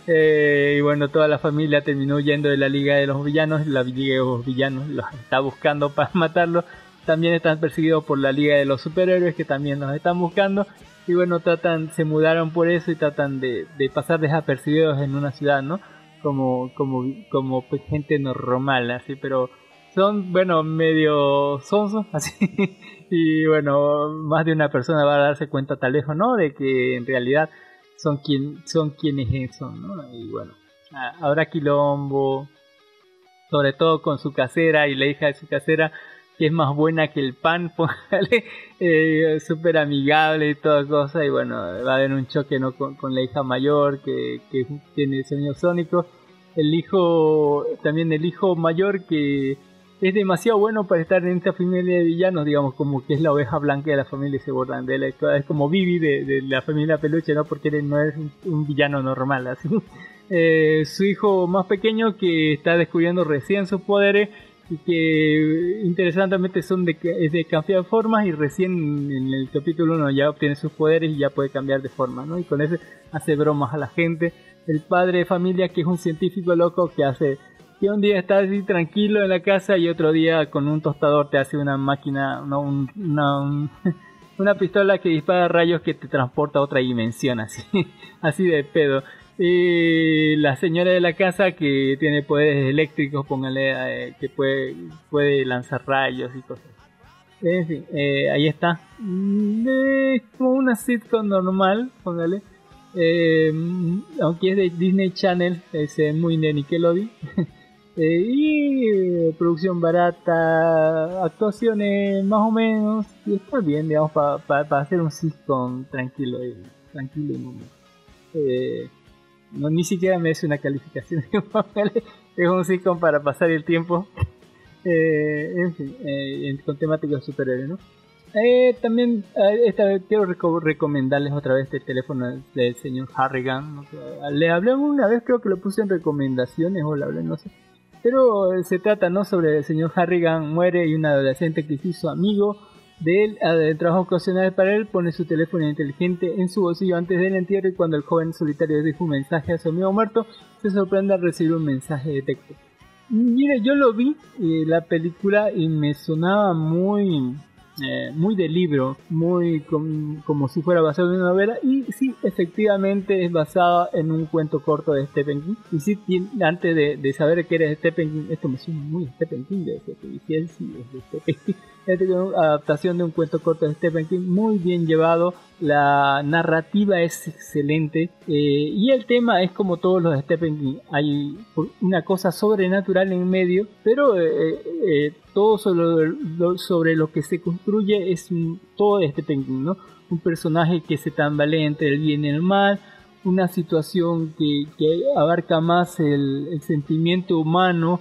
Speaker 5: eh, y bueno, toda la familia terminó yendo de la Liga de los Villanos, la Liga de los Villanos los está buscando para <laughs> matarlos. También están perseguidos por la Liga de los Superhéroes, que también los están buscando y bueno, tratan, se mudaron por eso y tratan de, de pasar desapercibidos en una ciudad, ¿no? Como, como, como pues, gente normal, así, pero son, bueno, medio sonsos, <laughs> así, y bueno, más de una persona va a darse cuenta tal lejos, ¿no? De que en realidad son quien, son quienes son. Y bueno, habrá quilombo, sobre todo con su casera y la hija de su casera, que es más buena que el pan, <laughs> póngale, eh, súper amigable y toda cosa, y bueno, va a haber un choque ¿no? con, con la hija mayor que, que tiene sueño sónico, el hijo, también el hijo mayor que es demasiado bueno para estar en esta familia de villanos, digamos, como que es la oveja blanca de la familia se de él, es como Vivi de, la familia peluche, ¿no? Porque él no es un, villano normal, así. <laughs> Eh, su hijo más pequeño que está descubriendo recién sus poderes y que interesantemente son de, de cambiar formas y recién en el capítulo 1 ya obtiene sus poderes y ya puede cambiar de forma, ¿no? Y con eso hace bromas a la gente. El padre de familia que es un científico loco que hace que un día está así tranquilo en la casa y otro día con un tostador te hace una máquina, una, un, una, un, <laughs> una pistola que dispara rayos que te transporta a otra dimensión, así, <laughs> así de pedo. Y la señora de la casa que tiene poderes eléctricos, póngale, eh, que puede, puede lanzar rayos y cosas. En fin, eh, ahí está. Es como una sitcom normal, póngale. Eh, aunque es de Disney Channel, es muy de Nickelodeon. <laughs> y producción barata, actuaciones más o menos. Y está bien, digamos, para pa, pa hacer un sitcom tranquilo tranquilo y eh, no ni siquiera me hace una calificación <laughs> es un sitcom para pasar el tiempo <laughs> eh, en fin eh, con temáticas superhéroes ¿no? Eh, también esta vez quiero reco recomendarles otra vez el teléfono del señor Harrigan le hablé una vez creo que lo puse en recomendaciones o le hablé no sé pero se trata no sobre el señor Harrigan muere y un adolescente que se hizo amigo de él, el trabajo ocasional para él, pone su teléfono inteligente en su bolsillo antes del entierro y cuando el joven solitario deja un mensaje a su amigo muerto, se sorprende al recibir un mensaje de texto. Mire, yo lo vi, eh, la película, y me sonaba muy, eh, muy de libro, muy com como si fuera basado en una novela, y sí, efectivamente es basada en un cuento corto de Stephen King. Y sí, antes de, de saber que era Stephen King, esto me suena muy Stephen King, de y él sí es de Stephen King adaptación de un cuento corto de Stephen King, muy bien llevado, la narrativa es excelente eh, y el tema es como todos los de Stephen King, hay una cosa sobrenatural en medio, pero eh, eh, todo sobre lo, sobre lo, que se construye es un, todo de Stephen King, ¿no? Un personaje que se tambalea entre el bien y el mal, una situación que, que abarca más el, el sentimiento humano,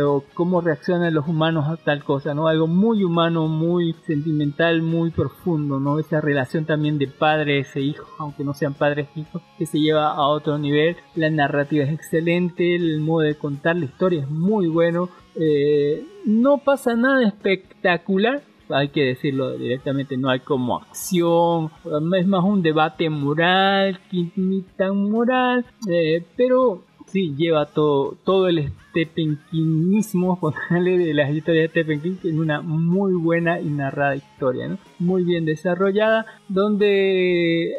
Speaker 5: o cómo reaccionan los humanos a tal cosa, ¿no? Algo muy humano, muy sentimental, muy profundo, ¿no? Esa relación también de padres e hijos, aunque no sean padres e hijos, que se lleva a otro nivel. La narrativa es excelente, el modo de contar la historia es muy bueno. Eh, no pasa nada espectacular, hay que decirlo directamente, no hay como acción, es más un debate moral, ni tan moral, eh, pero sí lleva todo, todo el Stephen Kingismo, <laughs> ponerle de las historias de King, en una muy buena y narrada historia, ¿no? Muy bien desarrollada, donde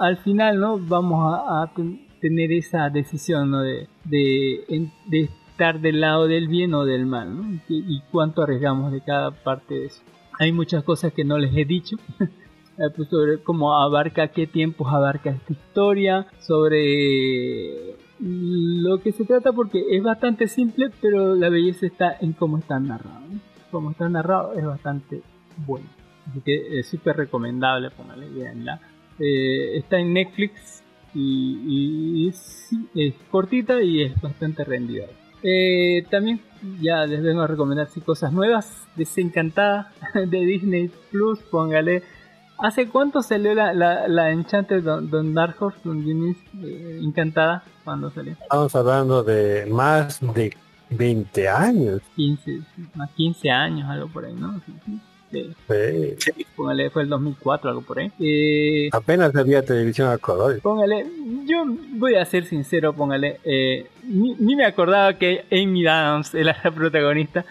Speaker 5: al final, ¿no? Vamos a, tener esa decisión, ¿no? De, de, estar del lado del bien o del mal, ¿no? Y, cuánto arriesgamos de cada parte de eso. Hay muchas cosas que no les he dicho. <laughs> Eh, pues sobre cómo abarca, qué tiempos abarca esta historia, sobre lo que se trata porque es bastante simple, pero la belleza está en cómo está narrado. Cómo está narrado es bastante bueno. Así que es súper recomendable, póngale, veanla. Eh, está en Netflix y, es, cortita y es bastante rendida. Eh, también ya les vengo a recomendar cosas nuevas. Desencantada <laughs> de Disney Plus, póngale ¿Hace cuánto salió la, la, la Enchanted Don, Dark Horse, Don Jimmy, eh, encantada? cuando salió?
Speaker 6: Estamos hablando de más de 20 años.
Speaker 5: 15, más 15 años, algo por ahí, ¿no? Sí. sí. Póngale, fue el 2004, algo por ahí. Eh,
Speaker 6: Apenas había televisión a colores.
Speaker 5: Póngale, yo voy a ser sincero, póngale, eh, ni, ni, me acordaba que Amy Adams era la protagonista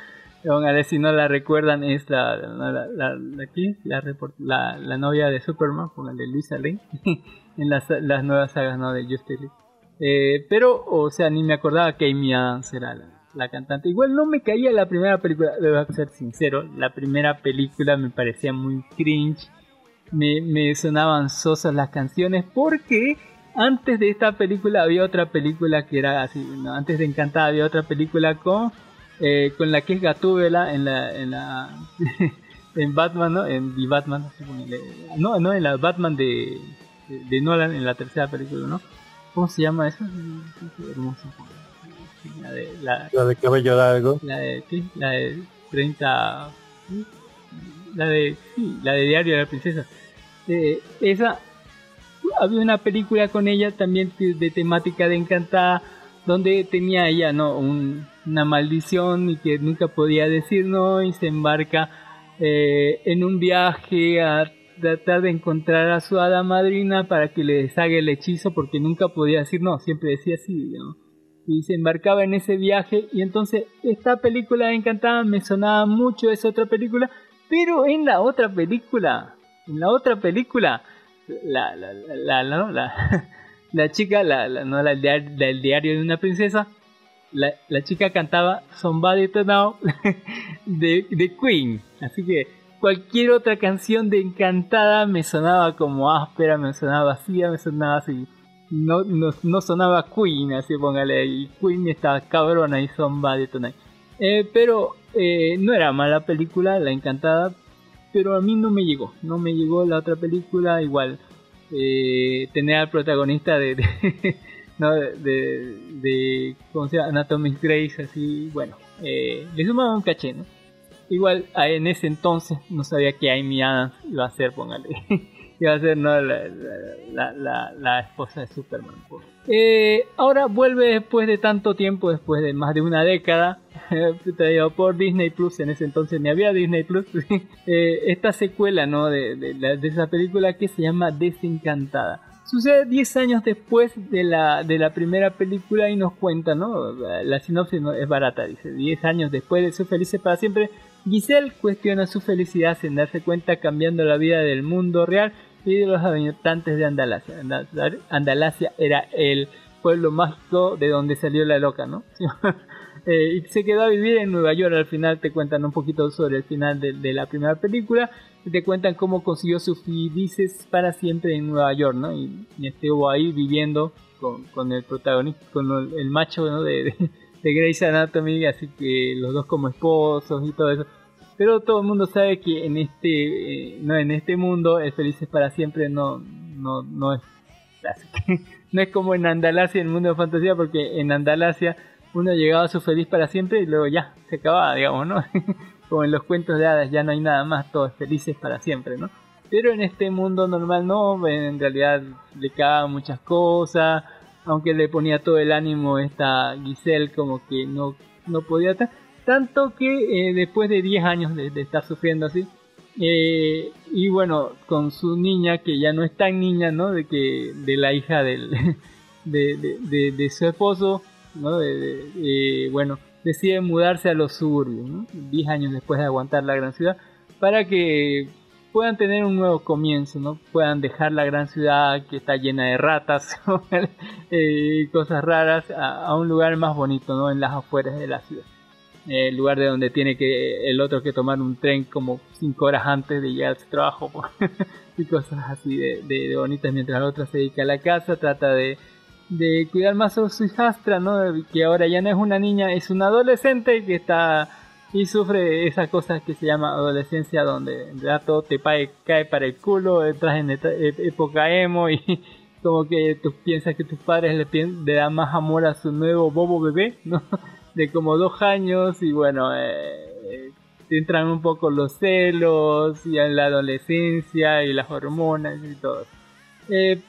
Speaker 5: Póngale, si no la recuerdan, es la, la, la, la, la, novia de Superman, póngale Luisa Lane, <laughs> en las, las nuevas sagas ¿no? de Justice League. Eh, pero, o sea, ni me acordaba que Amy Adams era la, cantante. Igual no me caía la primera película, debo ser sincero, la primera película me parecía muy cringe, me, me sonaban sosas las canciones, porque antes de esta película había otra película que era así, antes de Encantada había otra película con eh, con la que es Gatúbela en la en la <laughs> en Batman, ¿no? En The Batman, no, no en la Batman de, de, Nolan en la tercera película, ¿no? ¿Cómo se llama eso?
Speaker 6: La de, la, la de cabello largo.
Speaker 5: La de, ¿qué? La de 30... La de, sí, la de Diario de la Princesa. Eh, esa, había una película con ella también de temática de Encantada, donde tenía ella, ¿no? Un, una maldición y que nunca podía decir no y se embarca eh, en un viaje a tratar de encontrar a su hada madrina para que le deshaga el hechizo porque nunca podía decir no, siempre decía sí, y se embarcaba en ese viaje y entonces esta película encantada me sonaba mucho esa otra película, pero en la otra película, en la otra película, la, la, la, la, la, <laughs> la chica, la, la, no, la, el diario de una princesa, la, la chica cantaba Somebody to Know <laughs> de, de Queen. Así que cualquier otra canción de Encantada me sonaba como áspera, me sonaba vacía, me sonaba así. No, no, no sonaba Queen, así póngale. Y Queen estaba cabrona y Somebody Tonight. Eh, pero eh, no era mala película, La Encantada. Pero a mí no me llegó. No me llegó la otra película. Igual eh, tener al protagonista de <laughs> ¿no? De, de, ¿cómo se llama? Anatomic Grace, así, bueno, eh, le sumaba un caché, ¿no? Igual en ese entonces no sabía que Amy Adams iba a ser, póngale, <laughs> iba a ser ¿no? la, la, la, la esposa de Superman. Eh, ahora vuelve después de tanto tiempo, después de más de una década, <laughs> traído por Disney Plus, en ese entonces ni había Disney Plus, <laughs> eh, esta secuela ¿no? de, de, de esa película que se llama Desencantada Sucede 10 años después de la, de la primera película y nos cuenta, ¿no? La sinopsis es barata, dice. 10 años después de su felices para siempre, Giselle cuestiona su felicidad sin darse cuenta cambiando la vida del mundo real y de los habitantes de Andalasia. Andalasia era el pueblo mágico de donde salió la loca, ¿no? <laughs> Eh, y se quedó a vivir en Nueva York. Al final te cuentan un poquito sobre el final de, la primera película. Y te cuentan cómo consiguió sus felices para siempre en Nueva York, ¿no? Y, estuvo ahí viviendo con, con, el protagonista, con el, macho ¿no? de, de, de, Grey's Anatomy, así que los dos como esposos y todo eso. Pero todo el mundo sabe que en este, eh, no, en este mundo el felices para siempre no, no, no es <laughs> no es como en Andalasia, en el mundo de fantasía, porque en Andalasia uno llegaba a su feliz para siempre y luego ya, se acababa, digamos, ¿no? <laughs> Como en los cuentos de hadas, ya no hay nada más, todos felices para siempre, ¿no? Pero en este mundo normal no, en realidad le cagaban muchas cosas, aunque le ponía todo el ánimo esta Giselle como que no, no podía estar, tanto que eh, después de 10 años de, estar sufriendo así, eh, y bueno, con su niña, que ya no es tan niña, ¿no? De que, de la hija del, <laughs> de, de, de su esposo, ¿no? De, de- de- bueno, decide mudarse a los suburbios, ¿no? 10 años después de aguantar la gran ciudad, para que puedan tener un nuevo comienzo, ¿no? Puedan dejar la gran ciudad que está llena de ratas <laughs> eh, y cosas raras a, un lugar más bonito, ¿no? En las afueras de la ciudad. Eh, el lugar de donde tiene que el otro que tomar un tren como 5 horas antes de llegar a su trabajo <laughs> y cosas así de, de- de bonitas mientras la otra se dedica a la casa, trata de, de cuidar más a su hijastra, ¿no? que ahora ya no es una niña, es una adolescente que está y sufre esas cosas que se llama adolescencia donde ya todo te cae, cae para el culo, entras en e- época emo y <laughs> como que tú piensas que tus padres le, le dan más amor a su nuevo bobo bebé. <laughs> De como dos años y bueno, eh, te entran un poco los celos y en la adolescencia y las hormonas y todo. Eh,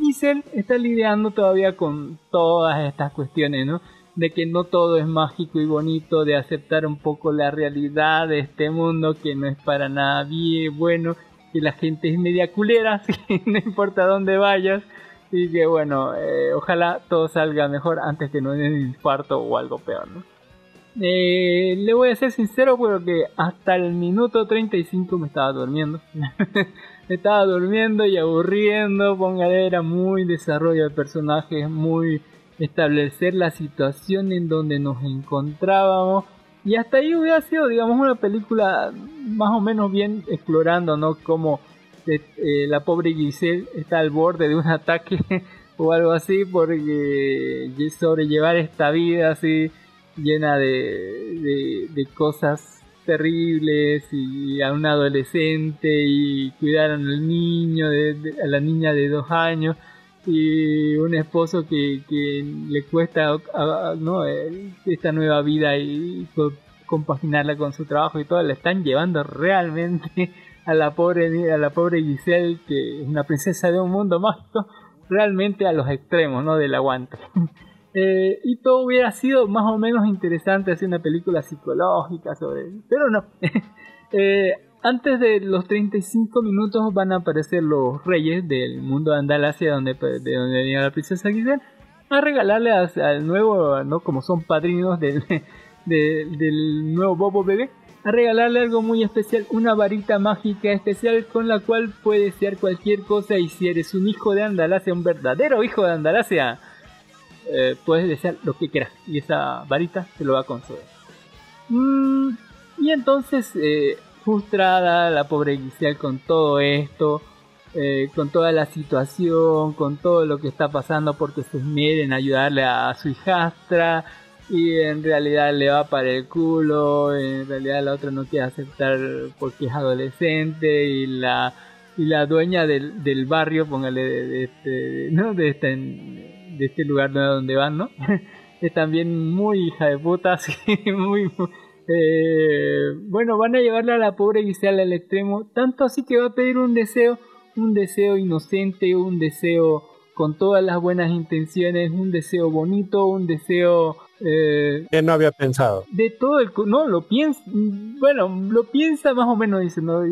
Speaker 5: Giselle está lidiando todavía con todas estas cuestiones, ¿no? De que no todo es mágico y bonito, de aceptar un poco la realidad de este mundo que no es para nada bien, bueno, que la gente es media culera, <laughs> así que no importa dónde vayas, y que bueno, eh, ojalá todo salga mejor antes que no den un infarto o algo peor, ¿no? Eh, le voy a ser sincero porque hasta el minuto 35 me estaba durmiendo. <laughs> estaba durmiendo y aburriendo. Póngale, era muy desarrollo de personajes, muy establecer la situación en donde nos encontrábamos. Y hasta ahí hubiera sido, digamos, una película más o menos bien explorando, ¿no? Como eh, eh, la pobre Giselle está al borde de un ataque <laughs> o algo así, porque sobrellevar esta vida así llena de cosas terribles y a un adolescente y cuidar al niño, de, a la niña de dos años y un esposo que, le cuesta ¿no? Esta nueva vida y co- compaginarla con su trabajo y todo, la están llevando realmente <laughs> a la pobre a la pobre Giselle que es una princesa de un mundo mágico realmente a los extremos ¿no? del aguante <laughs> Eh, y todo hubiera sido más o menos interesante hacer una película psicológica sobre pero no <laughs> Eh, antes de los 35 minutos van a aparecer los reyes del mundo de Andalasia donde, de donde venía la princesa Giselle a regalarle a- al nuevo, ¿no? como son padrinos del, <laughs> de- del nuevo Bobo bebé, a regalarle algo muy especial, una varita mágica especial con la cual puede desear cualquier cosa y si eres un hijo de Andalasia, un verdadero hijo de Andalasia, eh, puedes desear lo que quieras y esa varita te lo va a conceder. Mm, y entonces, eh, frustrada la pobre Giselle con todo esto, eh, con toda la situación, con todo lo que está pasando porque se esmera en ayudarle a su hijastra y en realidad le va para el culo, en realidad la otra no quiere aceptar porque es adolescente y la y la dueña del, del barrio, póngale de, de este, ¿no? de este de este lugar donde van, ¿no? <laughs> es también muy hija de puta, <laughs> así, muy eh, bueno, van a llevarle a la pobre Giselle al extremo, tanto así que va a pedir un deseo, un deseo inocente, un deseo con todas las buenas intenciones, un deseo bonito, un deseo eh,
Speaker 6: Que no había pensado.
Speaker 5: de todo el... No, lo piensa... Bueno, lo piensa más o menos, dice, ¿no?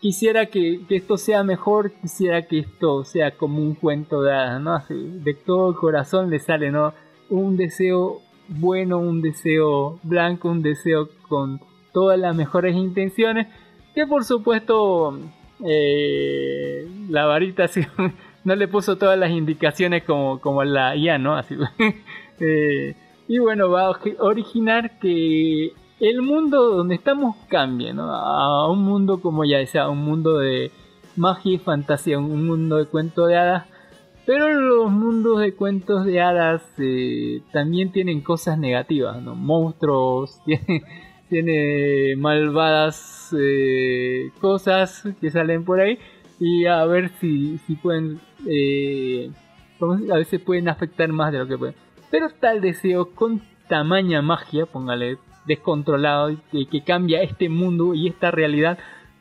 Speaker 5: Quisiera que, que esto sea mejor, quisiera que esto sea como un cuento de hadas, ¿no? Así, de todo el corazón le sale, ¿no? Un deseo bueno, un deseo blanco, un deseo con todas las mejores intenciones, que por supuesto eh, la varita <laughs> no le puso todas las indicaciones como, como la IA, ¿no? Así, <laughs> eh, y bueno, va a ori- originar que el mundo donde estamos cambie, ¿no? A un mundo como ya decía, un mundo de magia y fantasía, un mundo de cuento de hadas. Pero los mundos de cuentos de hadas eh, también tienen cosas negativas, ¿no? Monstruos, <laughs> tiene, tiene malvadas eh, cosas que salen por ahí y a ver si, si pueden, eh, ¿cómo se- a veces pueden afectar más de lo que pueden. Pero tal deseo con tamaña magia, póngale descontrolado, que, que cambia este mundo y esta realidad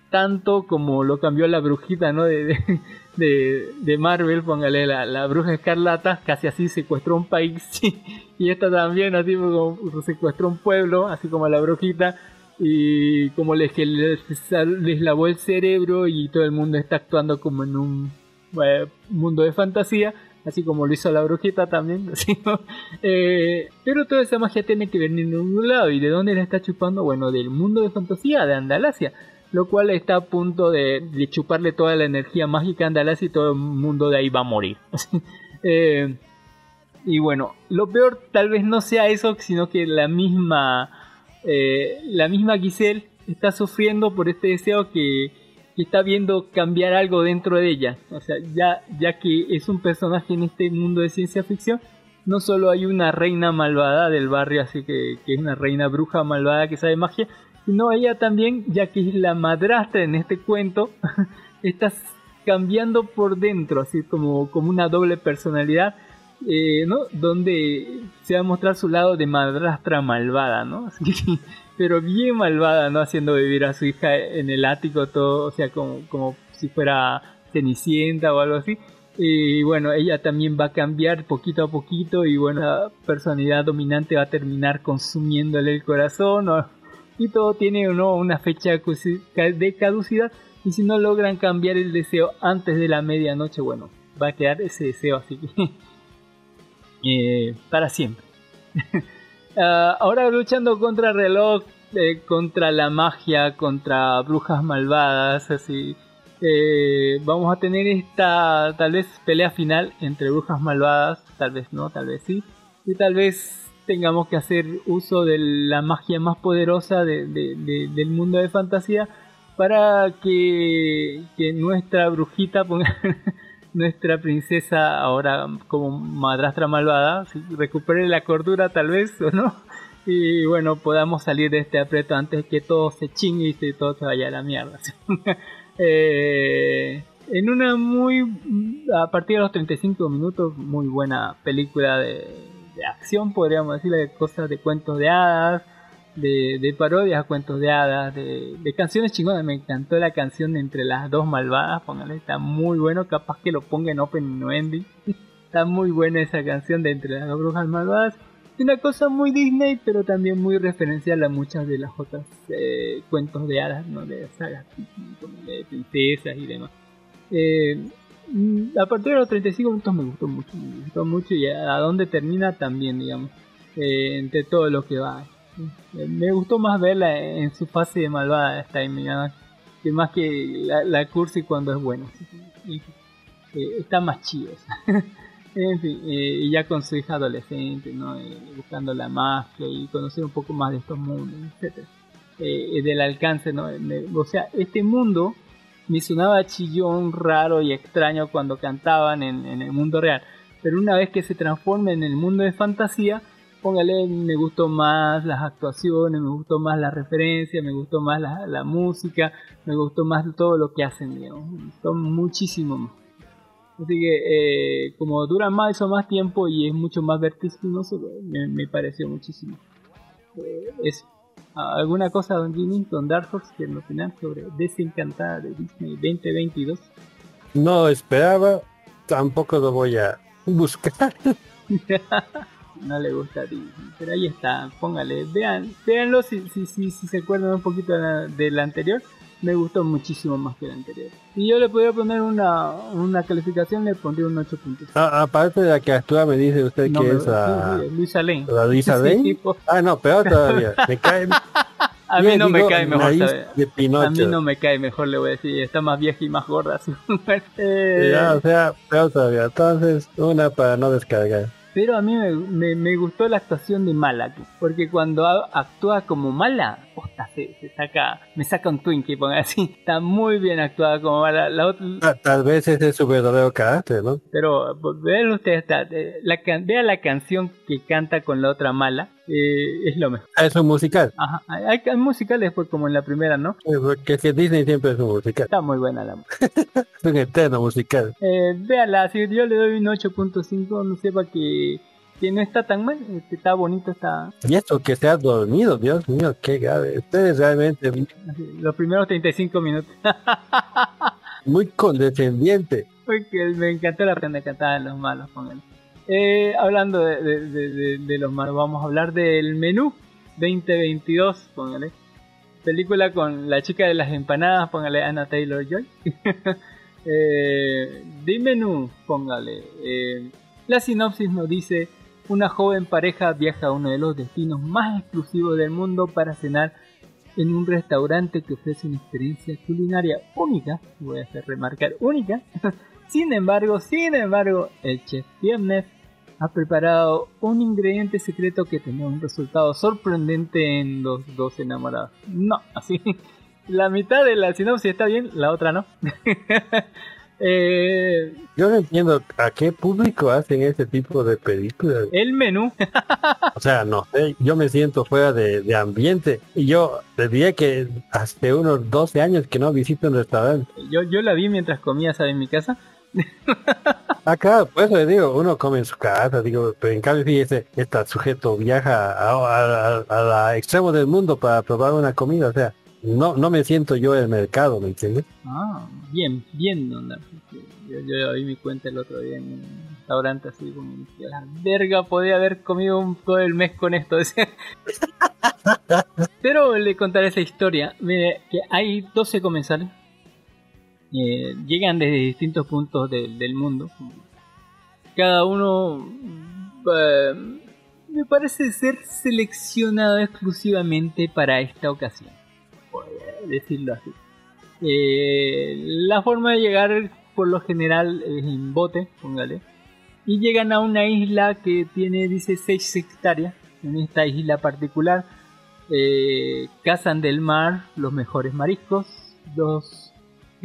Speaker 5: tanto como lo cambió la brujita, ¿no? De, de, de- Marvel, póngale la, bruja escarlata, casi así secuestró un país <laughs> y esta también así como secuestró un pueblo, así como la brujita y como les, les lavó el cerebro y todo el mundo está actuando como en un eh, mundo de fantasía. Así como lo hizo la brujita también. <laughs> ¿no? Eh, pero toda esa magia tiene que venir de un lado. ¿Y de dónde la está chupando? Bueno, del mundo de fantasía, de Andalasia. Lo cual está a punto de, de chuparle toda la energía mágica a Andalasia y todo el mundo de ahí va a morir. <laughs> Eh, y bueno, lo peor tal vez no sea eso, sino que la misma, eh, la misma Giselle está sufriendo por este deseo que, que está viendo cambiar algo dentro de ella. O sea, ya, ya que es un personaje en este mundo de ciencia ficción, no solo hay una reina malvada del barrio, así que, que es una reina bruja malvada que sabe magia, sino ella también, ya que es la madrastra en este cuento, <laughs> está cambiando por dentro, así como, como una doble personalidad eh, ¿no? Donde se va a mostrar su lado de madrastra malvada, ¿no? <laughs> pero bien malvada, ¿no? Haciendo vivir a su hija en el ático, todo, o sea, como, como si fuera Cenicienta o algo así. Y bueno, ella también va a cambiar poquito a poquito y bueno, la personalidad dominante va a terminar consumiéndole el corazón y todo tiene una fecha de caducidad y si no logran cambiar el deseo antes de la medianoche, bueno, va a quedar ese deseo así que <laughs> para siempre. <laughs> Ah, ahora luchando contra el reloj, eh, contra la magia, contra brujas malvadas, así. Eh, vamos a tener esta tal vez pelea final entre brujas malvadas, tal vez no, tal vez sí, y tal vez tengamos que hacer uso de la magia más poderosa del mundo de fantasía para que, que nuestra brujita ponga <laughs> nuestra princesa ahora como madrastra malvada recupere la cordura tal vez o no y bueno podamos salir de este aprieto antes que todo se chingue y todo se vaya a la mierda. <laughs> Eh, en una muy a partir de los 35 minutos muy buena película de, de acción podríamos decir de cosas de cuentos de hadas de, parodias a cuentos de hadas, de, canciones chingonas. Me encantó la canción entre las dos malvadas, póngale, está muy bueno, capaz que lo ponga en Open no Ending. <laughs> está muy buena esa canción de entre las dos brujas malvadas. Una cosa muy Disney, pero también muy referencial a muchas de las otras eh, cuentos de hadas, ¿no? de sagas de princesas y demás. Eh, mm, a partir de los 35 minutos me gustó mucho, me gustó mucho y a, dónde termina también, digamos, eh, entre todo lo que va. Me gustó más verla en su fase de malvada esta que más que la, cursi cuando es buena. Eh, está más chido. <laughs> en fin, eh, ya con su hija adolescente, ¿no? Eh, buscando la magia y conocer un poco más de estos mundos, etc. del alcance, ¿no? o sea, este mundo me sonaba chillón, raro y extraño cuando cantaban en, en el mundo real. Pero una vez que se transforma en el mundo de fantasía, póngale, me gustó más las actuaciones, me gustó más la referencia, me gustó más la, música, me gustó más todo lo que hacen, digamos. Son muchísimo más. Así que, eh, como dura más o más tiempo y es mucho más vertiginoso, me, me pareció muchísimo. Eh, eso. ¿Alguna cosa, don Jimmy, don Dark Horse, que nos opinar sobre Desencantada de Disney 2022?
Speaker 6: No esperaba, tampoco lo voy a buscar. <laughs>
Speaker 5: no le gusta a Disney. Pero ahí está, póngale, vean, véanlo si, si, si, si se acuerdan un poquito de la, anterior. Me gustó muchísimo más que la anterior. Si yo le podía poner una, una calificación, le pondría un 8.5.
Speaker 6: Ah, aparte de la que actúa, me dice usted que es a...
Speaker 5: Luisa Lane.
Speaker 6: ¿La Luisa <laughs> Lane? ah, no, peor todavía. <laughs> Me cae...
Speaker 5: A mí no me cae mejor. a mí no me cae mejor, le voy a decir. Está más vieja y más gorda. <laughs>
Speaker 6: eh... ya, o sea, peor todavía. Entonces, una para no descargar.
Speaker 5: Pero a mí me, me, gustó la actuación de Mala, porque cuando actúa como Mala, posta, se, saca, me saca un Twinkie, ponga así. Está muy bien actuada como Mala. La otra,
Speaker 6: ah, Tal vez ese es su verdadero carácter, ¿no?
Speaker 5: Pero vean ustedes, la, vea la canción que canta con la otra Mala, eh, es lo mejor.
Speaker 6: Ah, es un musical.
Speaker 5: Ajá, hay, hay musicales pues como en la primera, ¿no?
Speaker 6: Porque es que Disney siempre es un musical.
Speaker 5: Está muy buena la <laughs>
Speaker 6: Es un eterno musical.
Speaker 5: Eh, véala, si yo le doy un 8.5, no sepa que que no está tan mal, que está bonito, está...
Speaker 6: Y esto que se ha dormido, Dios mío, qué grave. Ustedes realmente...
Speaker 5: Los primeros 35 minutos. <laughs>
Speaker 6: Muy condescendiente.
Speaker 5: Porque me encantó la prenda cantada de los malos, póngale. Eh, hablando de, los malos, vamos a hablar del menú 2022, póngale. Película con la chica de las empanadas, póngale Anna Taylor Joy. <laughs> Eh, de menú, póngale. Eh, la sinopsis nos dice, una joven pareja viaja a uno de los destinos más exclusivos del mundo para cenar en un restaurante que ofrece una experiencia culinaria única, voy a hacer remarcar única. <laughs> sin embargo, sin embargo, el chef Tiernef ha preparado un ingrediente secreto que tendrá un resultado sorprendente en los dos enamorados. No, así. <laughs> La mitad de la sinopsis está bien, la otra no. <laughs> Eh,
Speaker 6: Yo no entiendo a qué público hacen ese tipo de películas.
Speaker 5: El menú.
Speaker 6: o sea, no sé, yo me siento fuera de, ambiente. Y yo te diría que hace unos 12 años que no visito un restaurante.
Speaker 5: Yo, yo la vi mientras comía, ¿sabes? En mi casa. <laughs>
Speaker 6: Acá, pues le digo, uno come en su casa, digo, pero en cambio fíjese, este sujeto viaja a, a, extremo del mundo para probar una comida, o sea, no, no me siento yo el mercado, ¿me entiendes?
Speaker 5: Ah, bien, bien, onda. Yo, yo vi mi cuenta el otro día en un restaurante así como la verga podía haber comido un, todo el mes con esto. <laughs> Pero le contaré esa historia. Mire, que hay 12 comensales. Eh, llegan desde distintos puntos del mundo. Cada uno eh, me parece ser seleccionado exclusivamente para esta ocasión decirlo así. Eh, la forma de llegar por lo general es en bote, póngale. Y llegan a una isla que tiene, dice, 6 hectáreas. En esta isla particular eh, cazan del mar los mejores mariscos. Los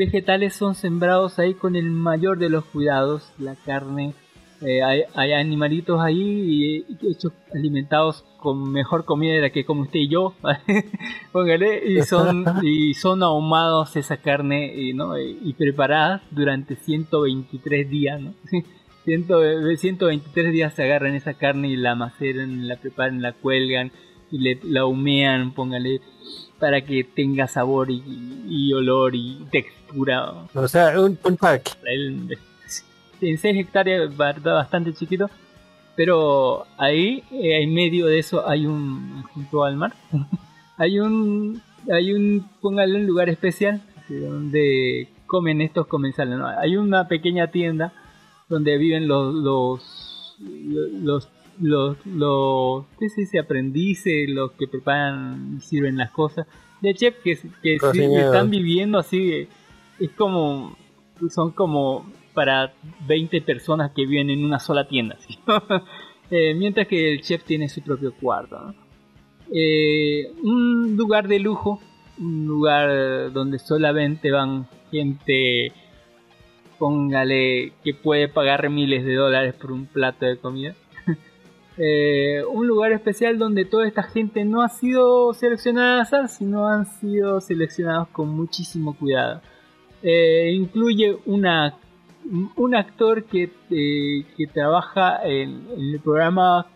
Speaker 5: vegetales son sembrados ahí con el mayor de los cuidados. La carne eh, hay, animalitos ahí y, hechos alimentados con mejor comida de la que como usted y yo <laughs> póngale y son <laughs> y son ahumados esa carne y, ¿no? y, preparadas durante 123 días ¿no? <laughs> 123 días se agarran esa carne y la maceran la preparan la cuelgan y le, la humean póngale para que tenga sabor y, olor y textura.
Speaker 6: O sea un, un pack.
Speaker 5: En 6 hectáreas bastante chiquito, pero ahí eh, en medio de eso hay un junto al mar <laughs> hay un hay un póngale un lugar especial donde comen estos comensales hay una pequeña tienda donde viven los los los los, los ¿qué se dice? aprendices los que preparan y sirven las cosas de chef que, que, están viviendo así es como son como para 20 personas que viven en una sola tienda. <laughs> Eh, mientras que el chef tiene su propio cuarto. Eh, un lugar de lujo, un lugar donde solamente van gente, póngale, que puede pagar miles de dólares por un plato de comida. Eh, un lugar especial donde toda esta gente no ha sido seleccionada al azar, sino han sido seleccionados con muchísimo cuidado. incluye una un actor que, eh, que trabaja en, el programa,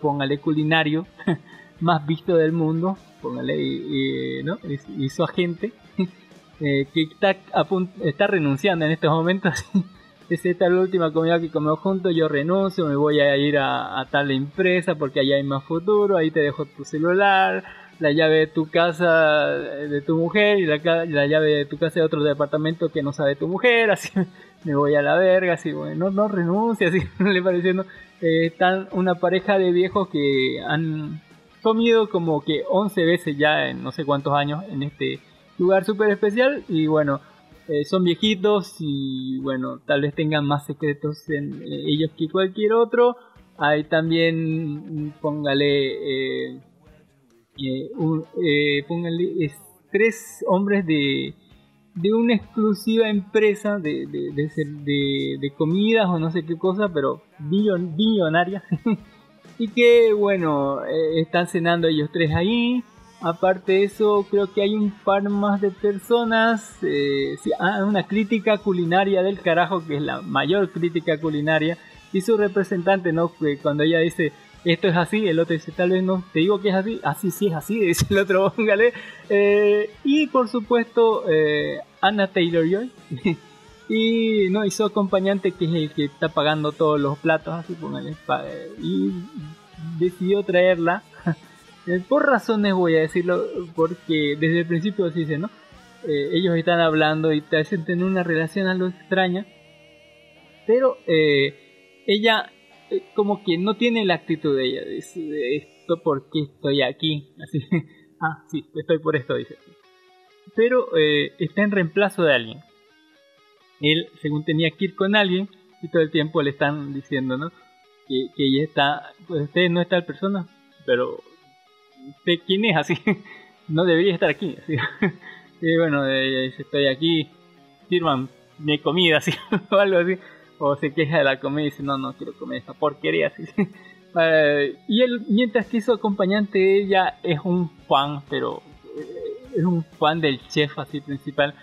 Speaker 5: póngale culinario, <laughs> más visto del mundo, póngale, ¿no? y, su agente, <laughs> eh, que está, está renunciando en estos momentos. <laughs> es esta la última comida que comemos juntos, yo renuncio, me voy a ir a, tal empresa porque allá hay más futuro, ahí te dejo tu celular, la llave de tu casa de tu mujer y la, la llave de tu casa de otro departamento que no sabe tu mujer, <laughs> así me voy a la verga, así bueno, no, renuncia, así <laughs> le pareciendo. Eh, están una pareja de viejos que han comido como que 11 veces ya en no sé cuántos años en este lugar súper especial y bueno, eh, son viejitos y bueno, tal vez tengan más secretos en eh, ellos que cualquier otro. Hay también, póngale, un, póngale tres hombres de de una exclusiva empresa de, de, de, comidas o no sé qué cosa, pero billonaria. <laughs> y que, bueno, eh, están cenando ellos tres ahí. Aparte de eso, creo que hay un par más de personas. Eh, ah, una crítica culinaria del carajo, que es la mayor crítica culinaria. Y su representante, ¿no? cuando ella dice, esto es así, el otro dice, tal vez no, te digo que es así, así sí es así, <laughs> dice el otro, póngale. Eh, y por supuesto, eh, Anna Taylor Joy. <laughs> y no, y su acompañante que es el que está pagando todos los platos, así póngale. Y decidió traerla. Eh, por razones voy a decirlo, porque desde el principio se dice, ¿no? eh, ellos están hablando y te hacen tener una relación algo extraña, pero eh, ella eh, como que no tiene la actitud de ella, dice, esto porque estoy aquí, <laughs> así, ah, sí, estoy por esto, dice. Pero está en reemplazo de alguien. Él, según tenía que ir con alguien, y todo el tiempo le están diciendo, ¿no? Que, que ella está, pues usted no está el persona, pero usted quién es así, <laughs> no debería estar aquí, así. <laughs> Y bueno, estoy aquí, firman mi comida, <laughs> así, o algo así. O se queja de la comida y dice, no, no quiero comer esta porquería, así. Eh, y él, mientras que su acompañante de ella es un fan, pero eh, es un fan del chef así principal,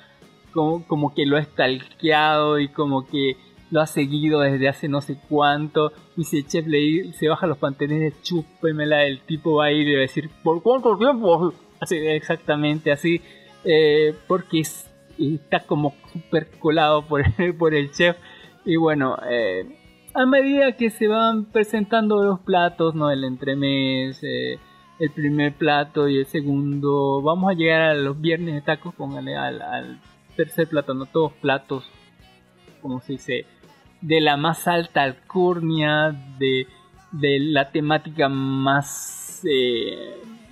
Speaker 5: como, como que lo ha stalkeado y como que lo ha seguido desde hace no sé cuánto. Y si el chef le se baja los pantalones, chúpemela, el tipo va a ir y va a decir, ¿por cuánto tiempo? Así, exactamente así. Eh, porque está como super colado por, <laughs> por el chef. Y bueno, eh, a medida que se van presentando los platos, ¿no? El entremés, eh, el primer plato y el segundo, vamos a llegar a los viernes de tacos, póngale al, al tercer plato, no todos platos, como se dice, de la más alta alcurnia, de, de la temática más,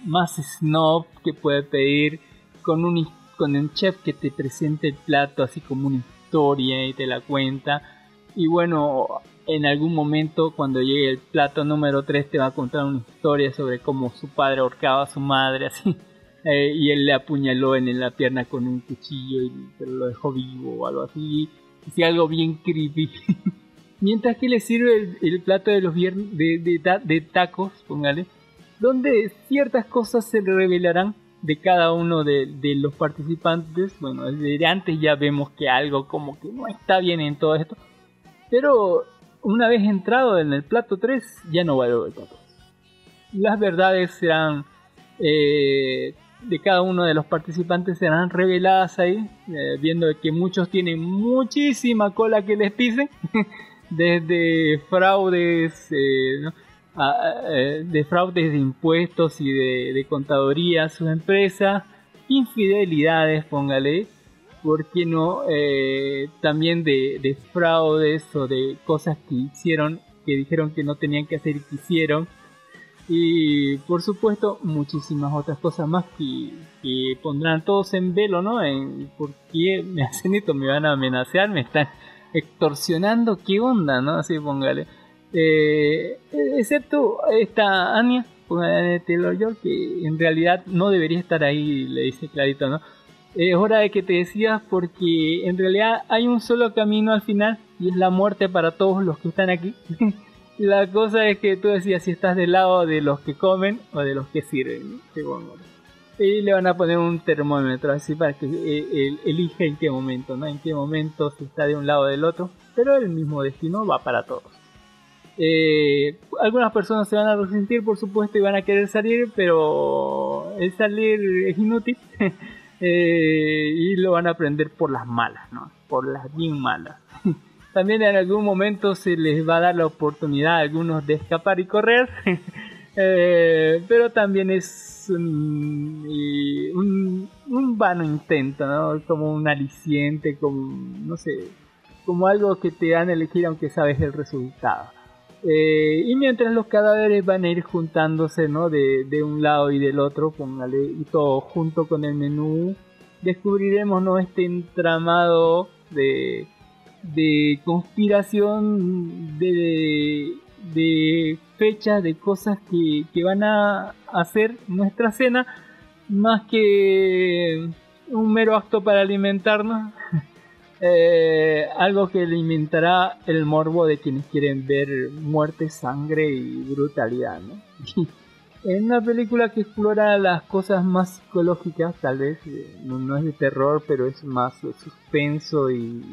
Speaker 5: más snob que puede pedir con un, con un chef que te presente el plato así como una historia y te la cuenta. Y bueno, en algún momento cuando llegue el plato número 3 te va a contar una historia sobre cómo su padre ahorcaba a su madre <laughs> así. Eh, y él le apuñaló en la pierna con un cuchillo y pero lo dejó vivo o algo así. Así algo bien creepy. <laughs> Mientras que le sirve el, plato de los viernes de, de, de, tacos, póngale, donde ciertas cosas se revelarán de cada uno de, los participantes. Bueno, desde antes ya vemos que algo como que no está bien en todo esto. Pero una vez entrado en el plato 3, ya no va a haber plato. Las verdades serán eh, de cada uno de los participantes serán reveladas ahí, eh, viendo que muchos tienen muchísima cola que les pisen, <laughs> desde fraudes, eh, ¿no? Eh, de fraudes de impuestos y de, contaduría a sus empresas, infidelidades, póngale, ¿por qué no? También de, fraudes o de cosas que hicieron, que dijeron que no tenían que hacer y que hicieron. Y por supuesto, muchísimas otras cosas más que, que pondrán todos en velo, ¿no? En, ¿Por qué me hacen esto? ¿Me van a amenazar? ¿Me están extorsionando? ¿Qué onda, no? Así póngale. Eh, excepto esta Anya, Taylor York, que en realidad no debería estar ahí, le dice clarito, ¿no? Es hora de que te decías porque en realidad hay un solo camino al final y es la muerte para todos los que están aquí. <laughs> la cosa es que tú decías si estás del lado de los que comen o de los que sirven. Y le van a poner un termómetro así para que eh, elige en qué momento, ¿no? En qué momento se está de un lado o del otro. Pero el mismo destino va para todos. Eh, algunas personas se van a resistir, por supuesto, y van a querer salir, pero el salir es inútil <laughs> eh, y lo van a aprender por las malas, ¿no? Por las bien malas. También en algún momento se les va a dar la oportunidad a algunos de escapar y correr, <laughs> eh, pero también es un, un, un, vano intento, ¿no? Como un aliciente, como, no sé, como algo que te dan a elegir aunque sabes el resultado. Eh, y mientras los cadáveres van a ir juntándose, ¿no? De, un lado y del otro, póngale, y todo junto con el menú, descubriremos, ¿no? Este entramado de, de conspiración, de, de fechas, de cosas que, que van a hacer nuestra cena, más que un mero acto para alimentarnos. <laughs> Eh, algo que alimentará el morbo de quienes quieren ver muerte, sangre y brutalidad. ¿no? <laughs> en una película que explora las cosas más psicológicas, tal vez, eh, no, es de terror, pero es más de suspenso y,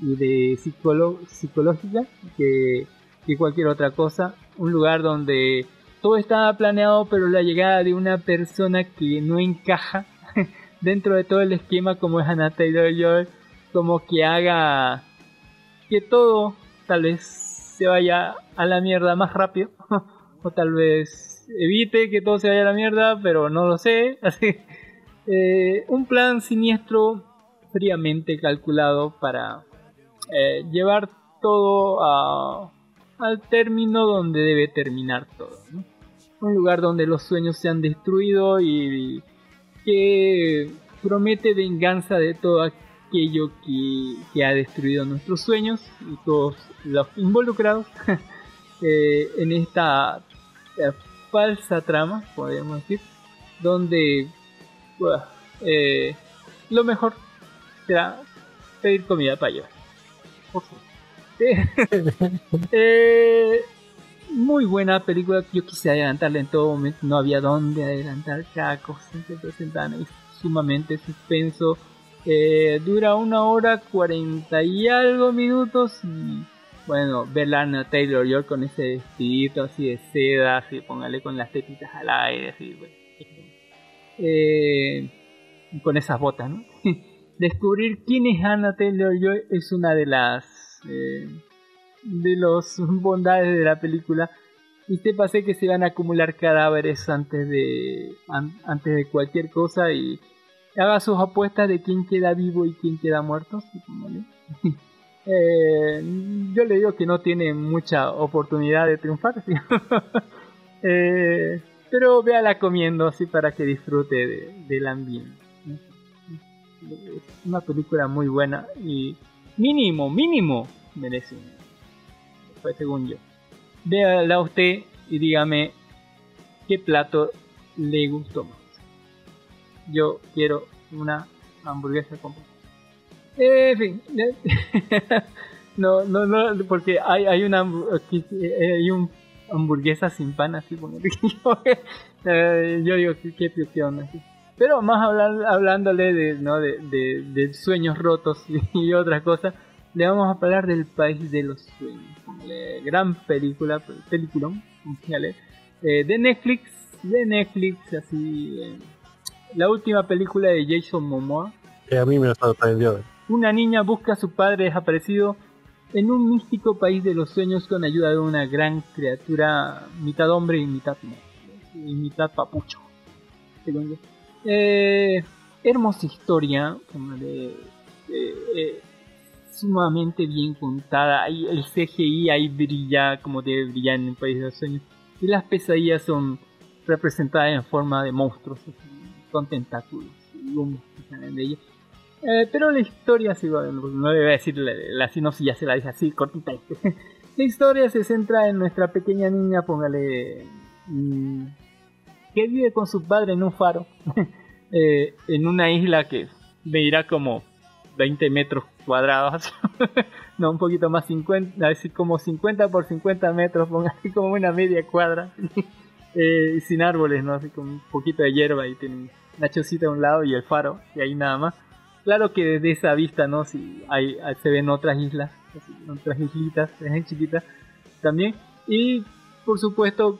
Speaker 5: de psicológica que, que cualquier otra cosa. Un lugar donde todo estaba planeado, pero la llegada de una persona que no encaja <laughs> dentro de todo el esquema como es Anna Taylor-Joy como que haga que todo tal vez se vaya a la mierda más rápido <laughs> o tal vez evite que todo se vaya a la mierda pero no lo sé <laughs> así Eh, un plan siniestro fríamente calculado para eh, llevar todo a, al término donde debe terminar todo. Un lugar donde los sueños se han destruido y que promete venganza de todo aquello que, ha destruido nuestros sueños y todos los involucrados <laughs> eh, en esta eh, falsa trama, podemos decir, donde eh, lo mejor será pedir comida para llevar. <laughs> muy buena película, yo quise adelantarla en todo momento, no había dónde adelantar cada cosa. Que presentaban ahí, sumamente suspenso, eh, dura una hora cuarenta y algo minutos y bueno, ver a Taylor York con ese vestidito así de seda, así póngale con las tetitas al aire, así, eh, con esas botas, ¿no? Descubrir quién es Anna Taylor Joy es una de las eh, de los <laughs> bondades de la película. Y te pasé que se van a acumular cadáveres antes de antes de cualquier cosa y haga sus apuestas de quién queda vivo y quién queda muerto. <laughs> Eh, yo le digo que no tiene mucha oportunidad de triunfar, <laughs> eh, pero véala comiendo así para que disfrute del ambiente. Una película muy buena y mínimo, mínimo merece pues según yo. Véala usted y dígame qué plato le gustó más. Yo quiero una hamburguesa con eh, En fin, <laughs> no, no, no, porque hay, hay una hay un hamburguesa sin pan así <laughs> eh, yo digo qué, qué onda pero más hablándole de, ¿no? de, de, sueños rotos <laughs> y otras cosas le vamos a hablar del país de los sueños gran película peliculón eh, de Netflix de Netflix así eh, la última película de Jason Momoa.
Speaker 6: a mí me sorprendió.
Speaker 5: Una niña busca a su padre desaparecido en un místico país de los sueños con ayuda de una gran criatura mitad hombre y mitad y mitad papucho. Eh, hermosa historia, eh, sumamente bien contada. el CGI ahí brilla como debe brillar en el país de los sueños. Y las pesadillas son representadas en forma de monstruos con tentáculos de ella. Eh, pero la historia, sí, no le voy a decir la, la sinopsis, ya se la dije así, cortita. <laughs> la historia se centra en nuestra pequeña niña, póngale, mm, que vive con su padre en un faro, <laughs> eh, en una isla que medirá como 20 metros cuadrados, <laughs> no, un poquito más 50, así como 50 por 50 metros, <laughs> póngale como una media cuadra. Eh, sin árboles, ¿no? Así con un poquito de hierba y tiene una chocita a un lado y el faro, y ahí nada más. Claro que desde esa vista, ¿no? Si hay, se ven otras islas, otras islitas, chiquitas también. Y por supuesto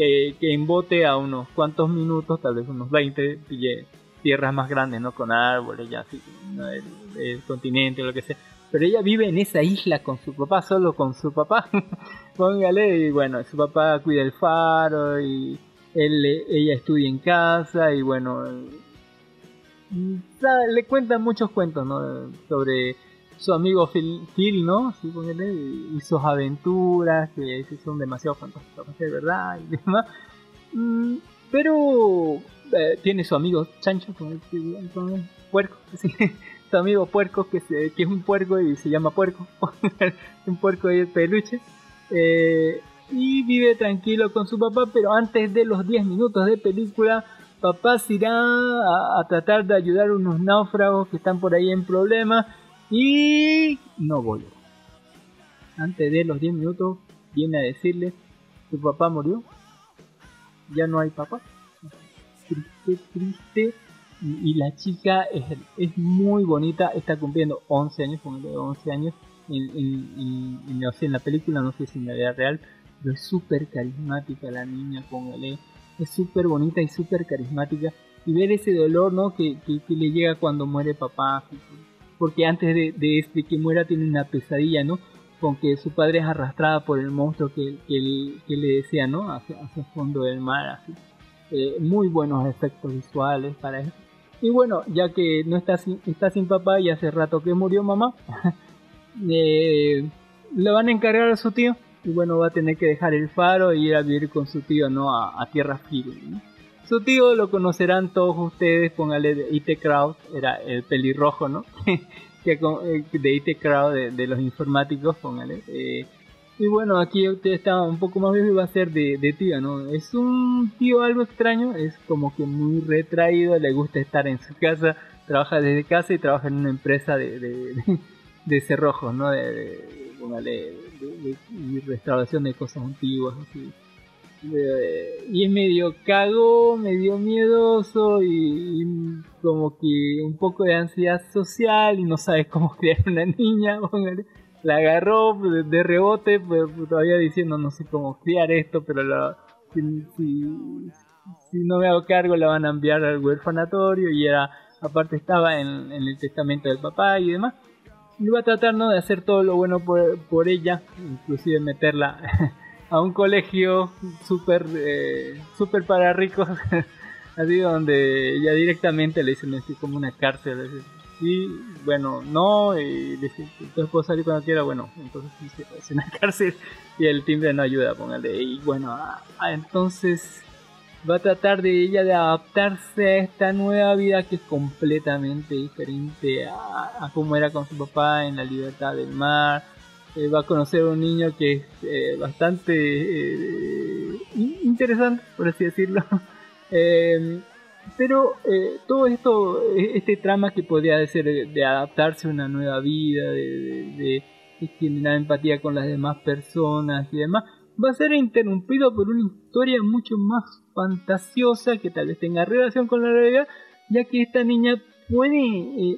Speaker 5: eh, que en bote a unos cuantos minutos, tal vez unos 20, pille tierras más grandes, ¿no? Con árboles, ya así, el, continente o lo que sea. Pero ella vive en esa isla con su papá, solo con su papá. <laughs> Póngale, y bueno, su papá cuida el faro y él, ella estudia en casa y bueno, le cuentan muchos cuentos, ¿no? Sobre su amigo Phil, ¿no? Sí, póngale, y sus aventuras, que son demasiado fantásticas, de verdad y demás. Mm, pero eh, tiene su amigo Chancho, con puerco, <laughs> su amigo puerco que, que es un puerco y se llama puerco, <laughs> un puerco de peluche. Eh, y vive tranquilo con su papá, pero antes de los 10 minutos de película, papá se irá a, tratar de ayudar a unos náufragos que están por ahí en problemas y no vuelve. Antes de los 10 minutos viene a decirle, tu papá murió, ya no hay papá. Triste, triste. Y, la chica es, es muy bonita, está cumpliendo 11 años, como 11 años en, en, en, en, la película, no sé si en la vida real, pero es súper carismática la niña, póngale, es súper bonita y súper carismática, y ver ese dolor, ¿no? Que, que, le llega cuando muere papá, porque antes de, de, que muera tiene una pesadilla, ¿no? Con que su padre es arrastrada por el monstruo que, le desea, ¿no? Hacia, el fondo del mar, así. Eh, muy buenos efectos visuales para eso. Y bueno, ya que no está sin, está sin papá y hace rato que murió mamá, <laughs> eh, le van a encargar a su tío y bueno, va a tener que dejar el faro e ir a vivir con su tío, ¿no? A, tierra firme. Su tío lo conocerán todos ustedes, póngale de IT Crowd, era el pelirrojo, ¿no? <laughs> que eh, de IT Crowd, de, los informáticos, póngale. Eh, y bueno, aquí usted está un poco más viejo y va a ser de, de tío, ¿no? Es un tío algo extraño, es como que muy retraído, le gusta estar en su casa, trabaja desde casa y trabaja en una empresa de, de, de, cerrojos, ¿no? De, restauración de cosas antiguas, así. Y es medio cago, medio miedoso y, y, como que un poco de ansiedad social y no sabe cómo criar una niña, <laughs> la agarró de, rebote, pues, todavía diciendo no sé cómo criar esto, pero si, si, no me hago cargo la van a enviar al huerfanatorio y era, aparte estaba en, el testamento del papá y demás. Va a tratar ¿no? de hacer todo lo bueno por, por ella, inclusive meterla <laughs> a un colegio súper eh, super para ricos, <laughs> así donde ya directamente le dicen así como una cárcel, y bueno, no, y dice, entonces puedo salir cuando quiera, bueno, entonces sí en la cárcel y el timbre no ayuda, póngale, y bueno, ah, ah, entonces va a tratar de ella de adaptarse a esta nueva vida que es completamente diferente a, a como era con su papá en la libertad del mar, eh, va a conocer un niño que es eh, bastante eh, interesante, por así decirlo. <laughs> Pero eh, todo esto, e, este trama que podría ser de, adaptarse a una nueva vida, de, generar empatía con las demás personas y demás, va a ser interrumpido por una historia mucho más fantasiosa que tal vez tenga relación con la realidad, ya que esta niña puede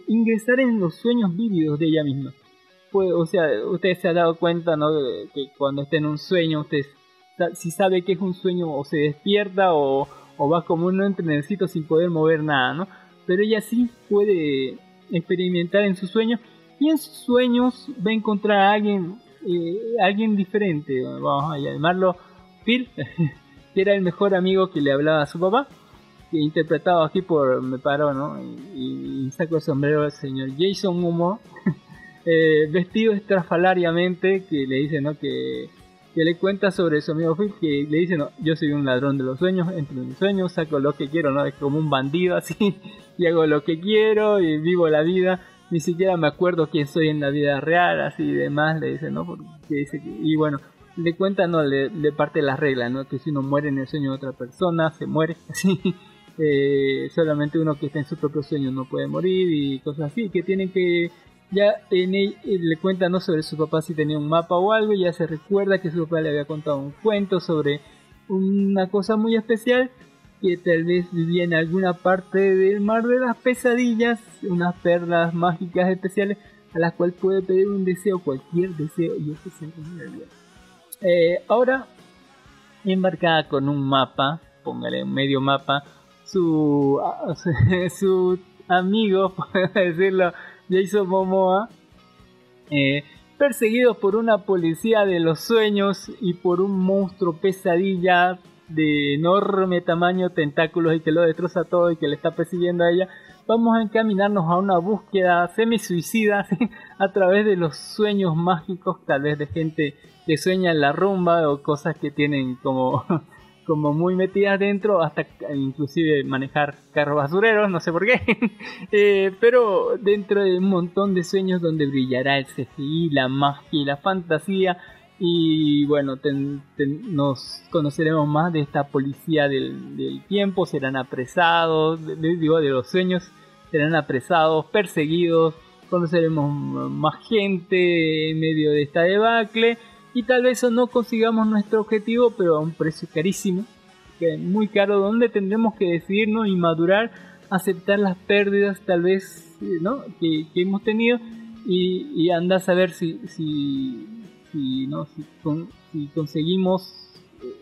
Speaker 5: ingresar en los sueños vívidos de ella misma. O sea, usted se ha dado cuenta, ¿no? Que cuando está en un sueño, usted si sabe que es un sueño o se despierta o, o va como un entrenecito sin poder mover nada, ¿no? Pero ella sí puede experimentar en sus sueños y en sus sueños va a encontrar a alguien, eh, alguien diferente, vamos a llamarlo Phil, <laughs> que era el mejor amigo que le hablaba a su papá, que interpretado aquí por, me paro, ¿no? Y, y saco el sombrero al señor Jason Momoa, <laughs> eh, vestido estrafalariamente, que le dice, ¿no? Que que le cuenta sobre su amigo Phil, que le dice, no, yo soy un ladrón de los sueños, entre mis sueños saco lo que quiero, ¿no? Es como un bandido así, <laughs> y hago lo que quiero y vivo la vida, ni siquiera me acuerdo quién soy en la vida real, así y demás, le dice, ¿no? Porque dice y bueno, le cuenta, no, le, parte las reglas, ¿no? Que si uno muere en el sueño de otra persona, se muere, <laughs> así. Eh, solamente uno que está en su propio sueño no puede morir y cosas así, que tienen que ya en él, le cuenta no sobre su papá si tenía un mapa o algo, ya se recuerda que su papá le había contado un cuento sobre una cosa muy especial que tal vez vivía en alguna parte del mar de las pesadillas, unas perlas mágicas especiales a las cuales puede pedir un deseo, cualquier deseo, y eso se eh, ahora, embarcada con un mapa, póngale un medio mapa, su, <laughs> su amigo, <laughs> por decirlo, Jason Momoa, eh, perseguidos por una policía de los sueños y por un monstruo pesadilla de enorme tamaño, tentáculos y que lo destroza todo y que le está persiguiendo a ella, vamos a encaminarnos a una búsqueda semi-suicida <laughs> a través de los sueños mágicos, tal vez de gente que sueña en la rumba o cosas que tienen como <laughs> como muy metidas dentro, hasta inclusive manejar carros basureros, no sé por qué, <laughs> eh, pero dentro de un montón de sueños donde brillará el CGI, la magia y la fantasía, y bueno, nos conoceremos más de esta policía del, tiempo, serán apresados, digo, de los sueños, serán apresados, perseguidos, conoceremos más gente en medio de esta debacle y tal vez no consigamos nuestro objetivo, pero a un precio carísimo, que es muy caro, donde tendremos que decidirnos y madurar, aceptar las pérdidas tal vez eh, ¿no? que, hemos tenido y, y andar a saber si, si, si, ¿no? si, conseguimos eh,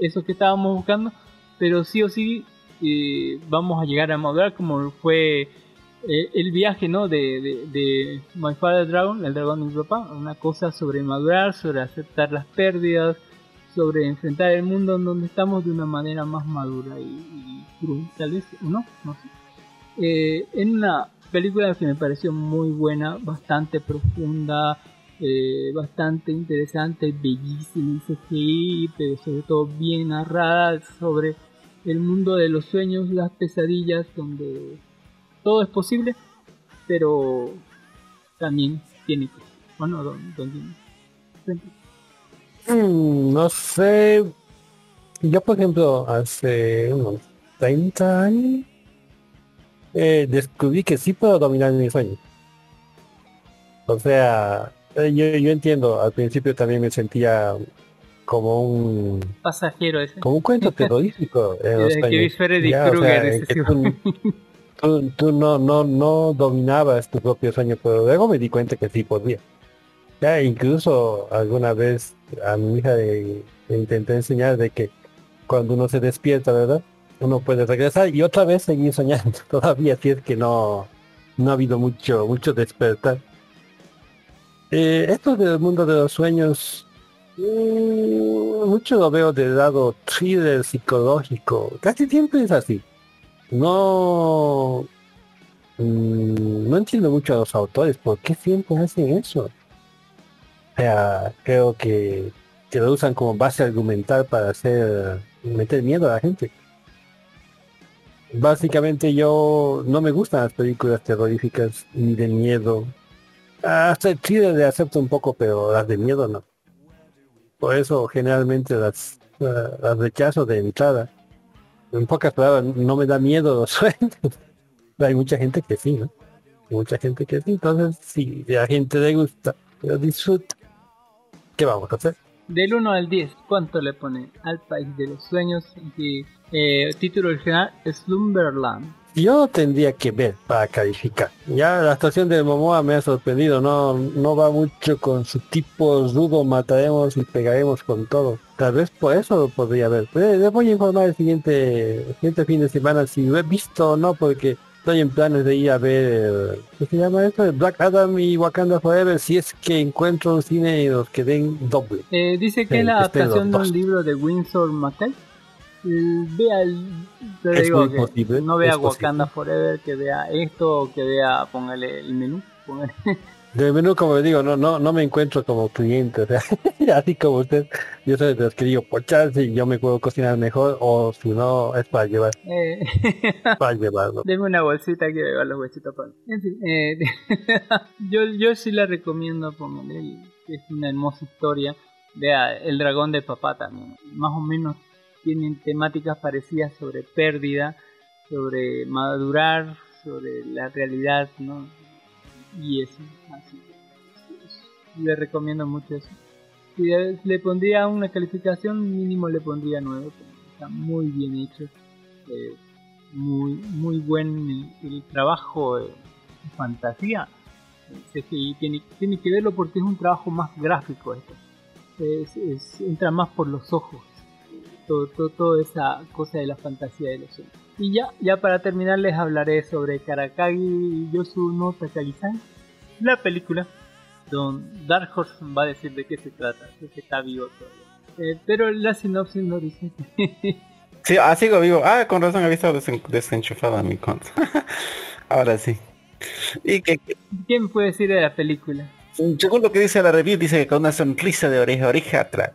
Speaker 5: eso que estábamos buscando, pero sí o sí eh, vamos a llegar a madurar como fue eh, el viaje ¿no? de, de, My Father Dragon, el dragón de mi papá, una cosa sobre madurar, sobre aceptar las pérdidas, sobre enfrentar el mundo en donde estamos de una manera más madura y, y tal vez, ¿no? No sé. eh, en una película que me pareció muy buena, bastante profunda, eh, bastante interesante, bellísima CGI, pero sobre todo bien narrada sobre el mundo de los sueños, las pesadillas, donde todo es posible, pero también tiene cosas. Bueno, don, don,
Speaker 6: Mm, no sé. Yo, por ejemplo, hace unos 30 años eh, descubrí que sí puedo dominar mi sueño. O sea, eh, yo, yo entiendo, al principio también me sentía como un
Speaker 5: pasajero ese.
Speaker 6: como un cuento <laughs> terrorífico en los
Speaker 5: que
Speaker 6: sueños. Ya, o sea, en que tú, <laughs> tú- no, no, no dominabas tu propio sueño, pero luego me di cuenta que sí podía. Ya incluso alguna vez a mi hija le, le intenté enseñar de que cuando uno se despierta, ¿verdad? Uno puede regresar y otra vez seguir soñando. <laughs> Todavía si es que no, no ha habido mucho, mucho despertar. Eh, esto del mundo de los sueños, mm, mucho lo veo del lado thriller psicológico. Casi siempre es así. No, mm, no entiendo mucho a los autores, ¿por qué siempre hacen eso? O sea, creo que, que lo usan como base argumental para hacer meter miedo a la gente. Básicamente yo no me gustan las películas terroríficas ni de miedo. Hasta el le acepto un poco, pero las de miedo no. Por eso generalmente las, eh, las rechazo de entrada. En pocas palabras, no me da miedo los <laughs> sueños. Hay mucha gente que sí, ¿no? Hay mucha gente que sí. Entonces, si a la gente le gusta, lo disfruta. ¿Qué vamos a hacer?
Speaker 5: Del 1 al 10, ¿cuánto le pone al país de los sueños? Y, eh, título original, Slumberland.
Speaker 6: Yo tendría que ver para calificar. Ya la actuación de Momoa me ha sorprendido, no, no va mucho con su tipo rudo, mataremos y pegaremos con todo. Tal vez por eso podría. Eh, Les voy a informar el siguiente, el siguiente fin de semana si lo he visto o no, porque estoy en planes de ir a ver, ¿qué se llama esto? Black Adam y Wakanda Forever, si es que encuentro un cine y los que den doble.
Speaker 5: Eh, dice que
Speaker 6: Sí,
Speaker 5: es la adaptación de un libro de Winsor McCay. Eh, Vea el, te
Speaker 6: Es
Speaker 5: digo
Speaker 6: muy
Speaker 5: que
Speaker 6: posible,
Speaker 5: no vea
Speaker 6: posible.
Speaker 5: Wakanda Forever, que vea esto, que vea, póngale el menú. póngale- <laughs>
Speaker 6: De menú, como le digo, no, no, no me encuentro como cliente, o sea, <laughs> así como usted, yo soy de los que digo, por chance, yo me puedo cocinar mejor, o si no, es para llevar,
Speaker 5: Eh, <laughs>
Speaker 6: para llevarlo.
Speaker 5: Deme una bolsita que llevar los huesitos para. En fin, eh, <laughs> yo, yo sí la recomiendo, es una hermosa historia. Vea, El dragón de papá también. Más o menos tienen temáticas parecidas sobre pérdida, sobre madurar, sobre la realidad, ¿no? Y eso, así. que, Le recomiendo mucho eso. Si le- pondría una calificación, mínimo le pondría 9, está muy bien hecho. Eh, muy muy buen el, trabajo de fantasía CGI tiene, que verlo porque es un trabajo más gráfico esto es, es- entra más por los ojos todo, todo, toda esa cosa de la fantasía de los sueños y ya ya para terminar les hablaré sobre Karakagi Yosu no Takagi-san la película don Dark Horse va a decir de qué se trata es que está vivo todavía Eh, pero la sinopsis no dice <laughs>
Speaker 7: Sí, ah, sigo vivo. Ah, con razón he visto desen- desenchufado mi conta. <laughs> Ahora sí. Y que, que-
Speaker 5: ¿Qué me puede decir de la película?
Speaker 7: según lo que dice la review, dice que con una sonrisa de oreja a oreja tra-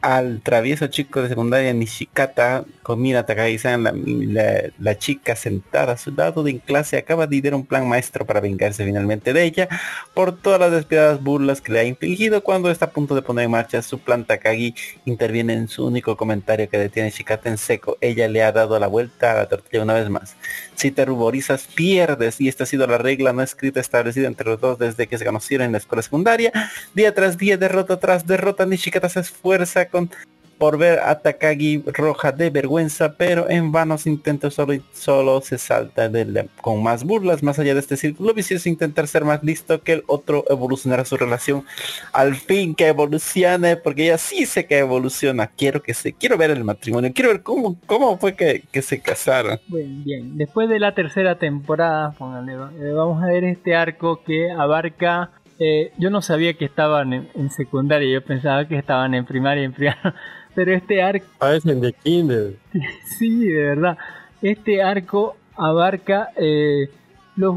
Speaker 7: al, travieso chico de secundaria Nishikata, con Mira Takagi-san, la, la, la chica sentada a su lado de en clase, acaba de idear un plan maestro para vengarse finalmente de ella por todas las despiadadas burlas que le ha infligido cuando está a punto de poner en marcha su plan Takagi interviene en su único comentario que detiene a Shikata en seco. Ella le ha dado la vuelta a la tortilla una vez más. Si te ruborizas, pierdes. Y esta ha sido la regla no escrita establecida entre los dos desde que se conocieron en la escuela secundaria. Día tras día, derrota tras derrota, Nishikata se esfuerza con por ver a Takagi roja de vergüenza, pero en vanos intentos solo, solo se salta del- con más burlas, más allá de este círculo vicioso, intentar ser más listo que el otro, evolucionará su relación, al fin que evolucione, porque ella sí sé que evoluciona, quiero que se, quiero ver el matrimonio, quiero ver cómo, cómo fue que, que se casaron.
Speaker 5: Bien, bien. Después de la tercera temporada, póngale, eh, vamos a ver este arco que abarca. Eh, yo no sabía que estaban en, en secundaria, yo pensaba que estaban en primaria, en primaria. <laughs> Pero este arco,
Speaker 6: Parecen de Kinder. <laughs>
Speaker 5: sí, de verdad. Este arco abarca eh, los,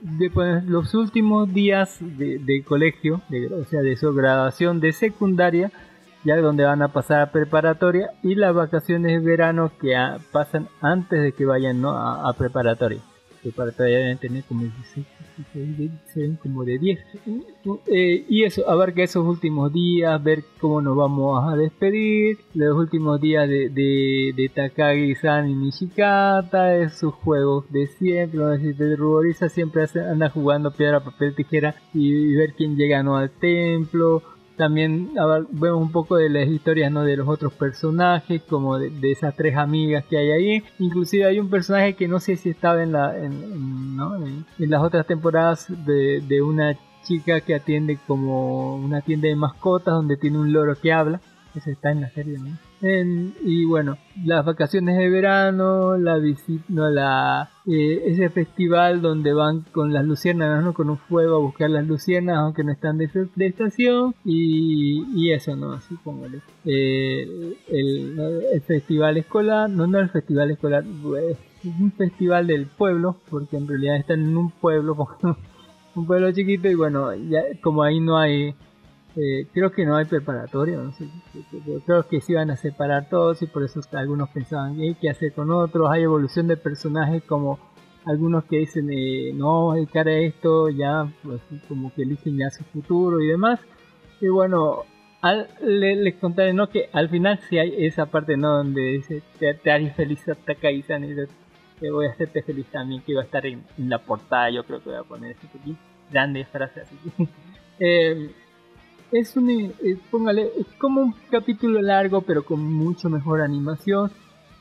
Speaker 5: de- pues, los últimos días de, de colegio, de- o sea, de su graduación de secundaria, ya donde van a pasar a preparatoria, y las vacaciones de verano que pasan antes de que vayan ¿no? a, a preparatoria. Preparatoria deben tener como 16, 16, 16, como de 10. Eh, y eso, abarca esos últimos días, ver cómo nos vamos a despedir, los últimos días de, de, Takagi-san y Nishikata, esos juegos de siempre, donde si te ruboriza siempre anda jugando piedra, papel, tijera y, ver quién llega ¿no? al templo. También vemos un poco de las historias ¿no? de los otros personajes, como de, de esas tres amigas que hay ahí. Inclusive hay un personaje que no sé si estaba en, la, en, ¿no? en las otras temporadas de, de una chica que atiende como una tienda de mascotas donde tiene un loro que habla. Ese está en la serie, ¿no? En- y bueno, las vacaciones de verano, la visita, no, la, eh, ese festival donde van con las luciérnagas, ¿no? Con un fuego a buscar las luciérnagas, aunque no están de, de estación, y, y eso, ¿no? Así el, eh, el, festival escolar, no, no el festival escolar, es un festival del pueblo, porque en realidad están en un pueblo, <laughs> un pueblo chiquito, y bueno, ya como ahí no hay eh, creo que no hay preparatorio, no sé, creo que se iban a separar todos y por eso algunos pensaban "Ey, qué hacer con otros, hay evolución de personajes como algunos que dicen eh, no dedicar a esto, ya pues, como que eligen ya su futuro y demás, y bueno, al, le- les contaré ¿no? que al final sí hay esa parte no donde dice te, te haré feliz a Takagi-san y "Te voy a hacerte feliz también que iba a estar en, en la portada yo creo que voy a poner ese aquí grande frase así. <laughs> Eh, es un eh, póngale es como un capítulo largo pero con mucho mejor animación.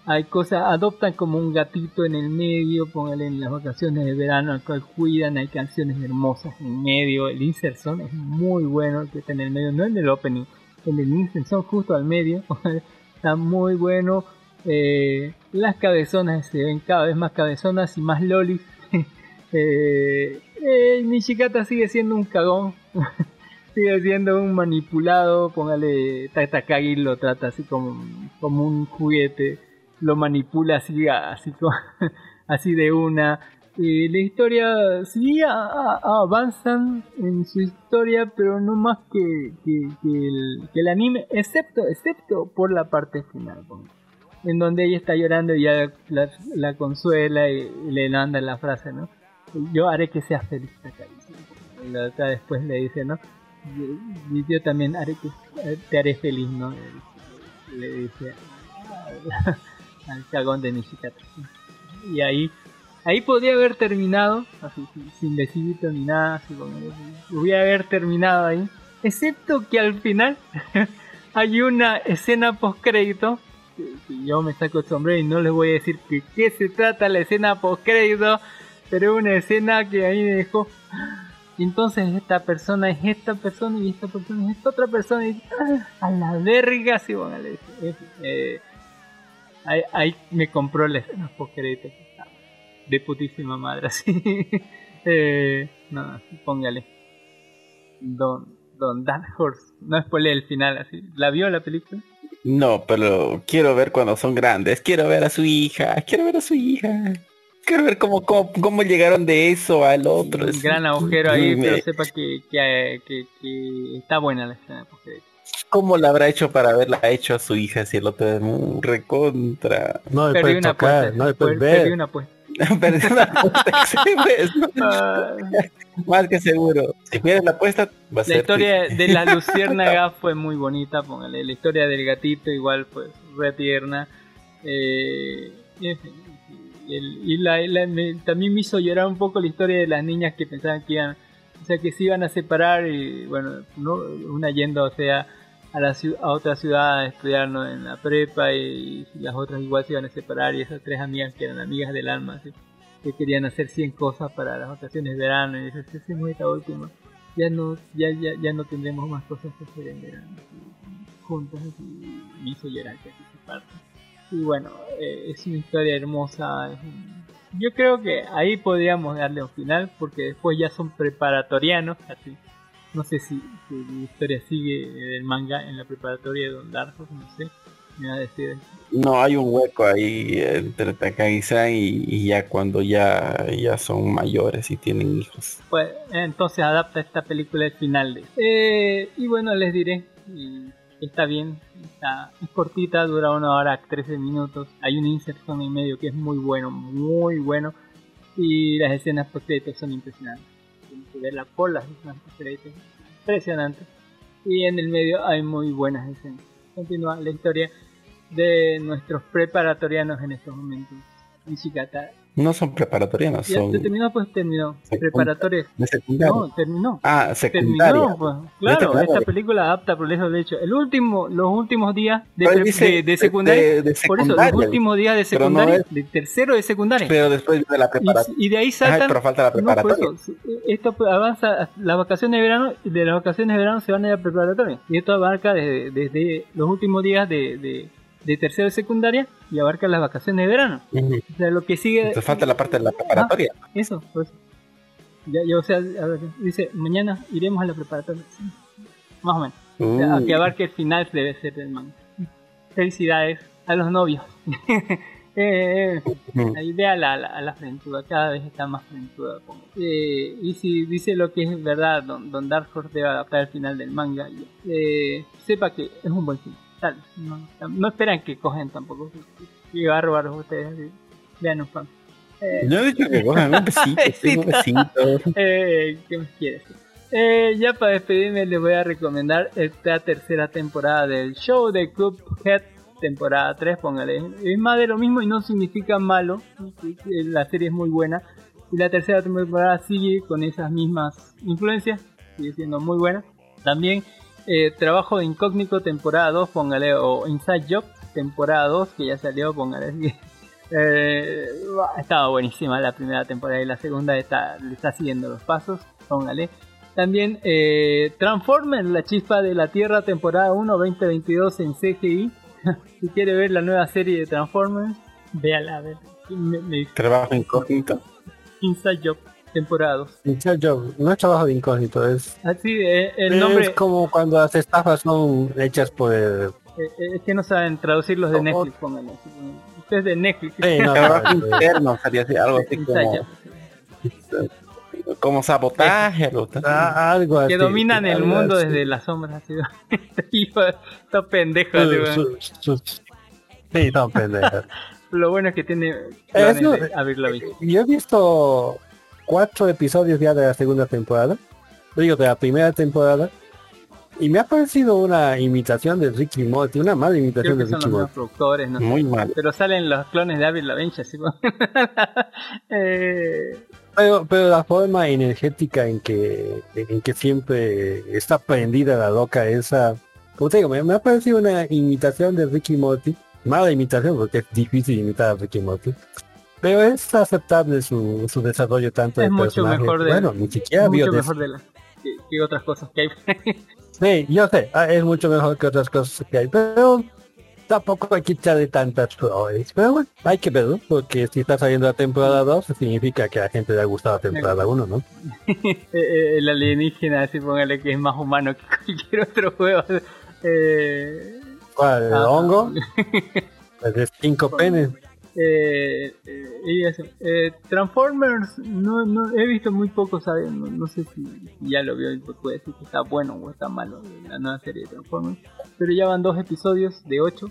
Speaker 5: Hay cosas adoptan como un gatito en el medio póngale en las vacaciones de verano al cual cuidan hay canciones hermosas en medio el insert son es muy bueno que está en el medio no en el opening en el insert son justo al medio está muy bueno. Eh, las cabezonas se ven cada vez más cabezonas y más lolis. <laughs> Eh, eh, Nishikata sigue siendo un cagón <laughs> sigue siendo un manipulado, póngale Takagi lo trata así como, como un juguete, lo manipula así, así, <laughs> así de una. Eh, la historia sí a- a- en su historia, pero no más que, que, el, anime, excepto, excepto por la parte final, en donde ella está llorando y ya la, la consuela y, le manda la frase, ¿no? Yo haré que seas feliz, Takagi. La otra después le dice, ¿no? Yo, yo también haré que, te haré feliz, ¿no? Le dice <laughs> al, cagón de Nishikata. Y ahí, ahí podría haber terminado, así, sin- besito ni nada, así como, podría haber terminado ahí. Excepto que al final <laughs> hay una escena post crédito. Yo me saco el sombrero y no les voy a decir que qué se trata la escena post crédito, pero una escena que ahí me dejó entonces esta persona es esta persona y esta persona es esta otra persona y ¡ah! a la verga sí bueno, eh, ahí, me compró la escena post crédito de putísima madre <laughs> así eh, no póngale Don Don Dark Horse no spoilé el final así la vio la película
Speaker 7: No, pero quiero ver cuando son grandes. Quiero ver a su hija. Quiero ver a su hija. Quiero ver cómo, cómo, cómo llegaron de eso al otro.
Speaker 5: un gran agujero ahí pero sepa que, que, que, que está buena la escena
Speaker 7: ¿Cómo la habrá hecho para haberla hecho a su hija si el otro es un recontra?
Speaker 6: No puedes
Speaker 5: una
Speaker 6: tocar,
Speaker 5: apuesta
Speaker 6: no me puedes
Speaker 5: per- perdí
Speaker 6: ver.
Speaker 5: una apuesta <laughs>
Speaker 7: Perdí una apuesta, <laughs> sí, pues.
Speaker 5: Ah.
Speaker 7: Más que seguro. Si pierdes la apuesta, va a
Speaker 5: La
Speaker 7: ser
Speaker 5: historia
Speaker 7: triste.
Speaker 5: de la luciérnaga <laughs> fue muy bonita, póngale. La historia del gatito igual fue re tierna. Eh, y en fin, el- y la- la- me- también me hizo llorar un poco la historia de las niñas que pensaban que iban, o sea, que se iban a separar y bueno, no, una yendo, o sea, a, la, a otra ciudad a estudiar ¿no? en la prepa y, las otras igual se iban a separar y esas tres amigas que eran amigas del alma, que querían hacer 100 cosas para las vacaciones de verano y dices, hacemos esta última ya no ya ya ya no tendremos más cosas que hacer en verano juntas y me hizo llorar que esa parte y bueno eh, es una historia hermosa un- yo creo que ahí podríamos darle un final porque después ya son preparatorianos así no sé si, si la historia sigue del manga en la preparatoria de Don Darko no sé me va a decir.
Speaker 7: No, hay un hueco ahí entre Takagi-san y, y ya cuando ya, ya son mayores y tienen hijos.
Speaker 5: Pues entonces adapta esta película al final de. Eh, y bueno, les diré. y está bien, está, es cortita, dura una hora 13 minutos. Hay un inserción en medio que es muy bueno, muy bueno. Y las escenas post son impresionantes. Tienes que verla por las escenas post impresionante. Y en el medio hay muy buenas escenas. Continúa la historia de nuestros preparatorianos en estos momentos. Nishikata
Speaker 7: No son preparatorianos,
Speaker 5: ya
Speaker 7: son
Speaker 5: te terminó, pues terminó.
Speaker 7: Secund-
Speaker 5: Preparatorios.
Speaker 7: de secundaria.
Speaker 5: No, terminó.
Speaker 7: ah, secundaria.
Speaker 5: Terminó, pues. Claro, esta película adapta por eso de hecho. El último, los últimos días de, pre-
Speaker 7: dice
Speaker 5: de, de secundaria.
Speaker 7: de- de
Speaker 5: por eso, los últimos días de
Speaker 7: no
Speaker 5: secundaria,
Speaker 7: es-
Speaker 5: de tercero de secundaria.
Speaker 7: Pero después de la preparatoria.
Speaker 5: y, y de ahí saltan.
Speaker 7: pero falta la
Speaker 5: No,
Speaker 7: preparatoria.
Speaker 5: eso, esto pues, avanza las vacaciones de verano y de las vacaciones de verano se van a ir a preparatoria. Y esto abarca desde, desde los últimos días de, de, tercero de secundaria y abarca las vacaciones de verano.
Speaker 7: Ujú.
Speaker 5: O sea, lo que sigue.
Speaker 7: Entonces falta la parte de la preparatoria.
Speaker 5: Eso, pues. Ya, ya, o sea, ver, dice, mañana iremos a la preparatoria. Sí, Más o menos. O sea, que abarque el final debe ser del manga. Felicidades a los novios. <laughs> eh, eh,
Speaker 7: Ujú.
Speaker 5: la idea a la, la, a la frentuda, cada vez está más frentuda. Eh, y si dice lo que es verdad, don, don Dark Horse debe adaptar el final del manga, eh, sepa que es un buen final. Tal, no, no esperan que cogen tampoco. Y bárbaros ustedes. así. Vean un fan. Eh,
Speaker 7: Yo he dicho que cojan <laughs> un besito, sí, un besito.
Speaker 5: eh, ¿Qué más quieres? Eh, ya para despedirme les voy a recomendar esta tercera temporada del show de Cuphead, temporada 3, póngale. Es más de lo mismo y no significa malo. La serie es muy buena. Y la tercera temporada sigue con esas mismas influencias. Sigue siendo muy buena. También eh, Trabajo de Incógnito, temporada 2, póngale. O Inside Job, temporada 2, que ya salió, póngale. <laughs> Eh, estaba buenísima la primera temporada y la segunda está, le está siguiendo los pasos, póngale. También eh, Transformers, la chispa de la Tierra, temporada 1, 2022 en CGI. <laughs> si quiere ver la nueva serie de Transformers, véala, a ver. Me, me-
Speaker 7: Trabajo incógnito.
Speaker 5: Inside Job, temporada 2.
Speaker 6: Inside Job, no es trabajo de incógnito, es,
Speaker 5: Así, eh, el nombre
Speaker 6: es como cuando las estafas son hechas por
Speaker 5: eh, eh, es que no saben traducirlos de. Netflix, póngale. así, Usted es de Netflix.
Speaker 6: Sí, no,
Speaker 7: Trabajo <laughs>
Speaker 6: no,
Speaker 7: interno sería así, algo así como, como sabotaje. algo así.
Speaker 6: Ah, algo así.
Speaker 5: que dominan el mundo
Speaker 6: así.
Speaker 5: desde las sombras. Así, <laughs> Está pendejo.
Speaker 6: Sí, no, pendejas. <laughs>
Speaker 5: Lo bueno es que tiene
Speaker 6: Eso-
Speaker 5: de Avril Lavigne.
Speaker 6: Yo he visto cuatro episodios ya de la segunda temporada. Digo, de la primera temporada. Y me ha parecido una imitación de Ricky Morty, una mala
Speaker 5: Creo
Speaker 6: imitación
Speaker 5: que
Speaker 6: de Ricky Morty.
Speaker 5: productores, no sé.
Speaker 7: Muy mal.
Speaker 5: Pero salen los clones de Avril Lavigne, así <laughs> eh,
Speaker 6: Pero, pero la forma energética en que, en que siempre está prendida la loca esa. Como te digo, me, me ha parecido una imitación de Ricky Morty. Mala imitación porque es difícil imitar a Ricky Morty. Pero es aceptable su, su desarrollo tanto
Speaker 5: Es
Speaker 6: de
Speaker 5: mucho
Speaker 6: personaje.
Speaker 5: mejor de-
Speaker 6: Bueno, ni siquiera
Speaker 5: mucho mejor de la, que, que otras cosas que hay. <laughs>
Speaker 6: Sí, yo sé, ah, es mucho mejor que otras cosas que hay, pero tampoco hay que echarle tantas flores. Pero bueno, hay que verlo, porque si está saliendo la temporada 2, significa que a la gente le ha gustado la temporada 1, ¿no? <laughs>
Speaker 5: Eh, eh, el alienígena, así póngale que es más humano que cualquier otro juego. Eh,
Speaker 6: ¿Cuál? ¿El
Speaker 5: ah,
Speaker 6: hongo? Pues de cinco <laughs> penes.
Speaker 5: Eh, eh, Transformers, no, no, he visto muy poco, ¿sabes? No, sé si, ya lo vio y pues puede decir que está bueno o está malo la nueva serie de Transformers. Pero ya van dos episodios de ocho.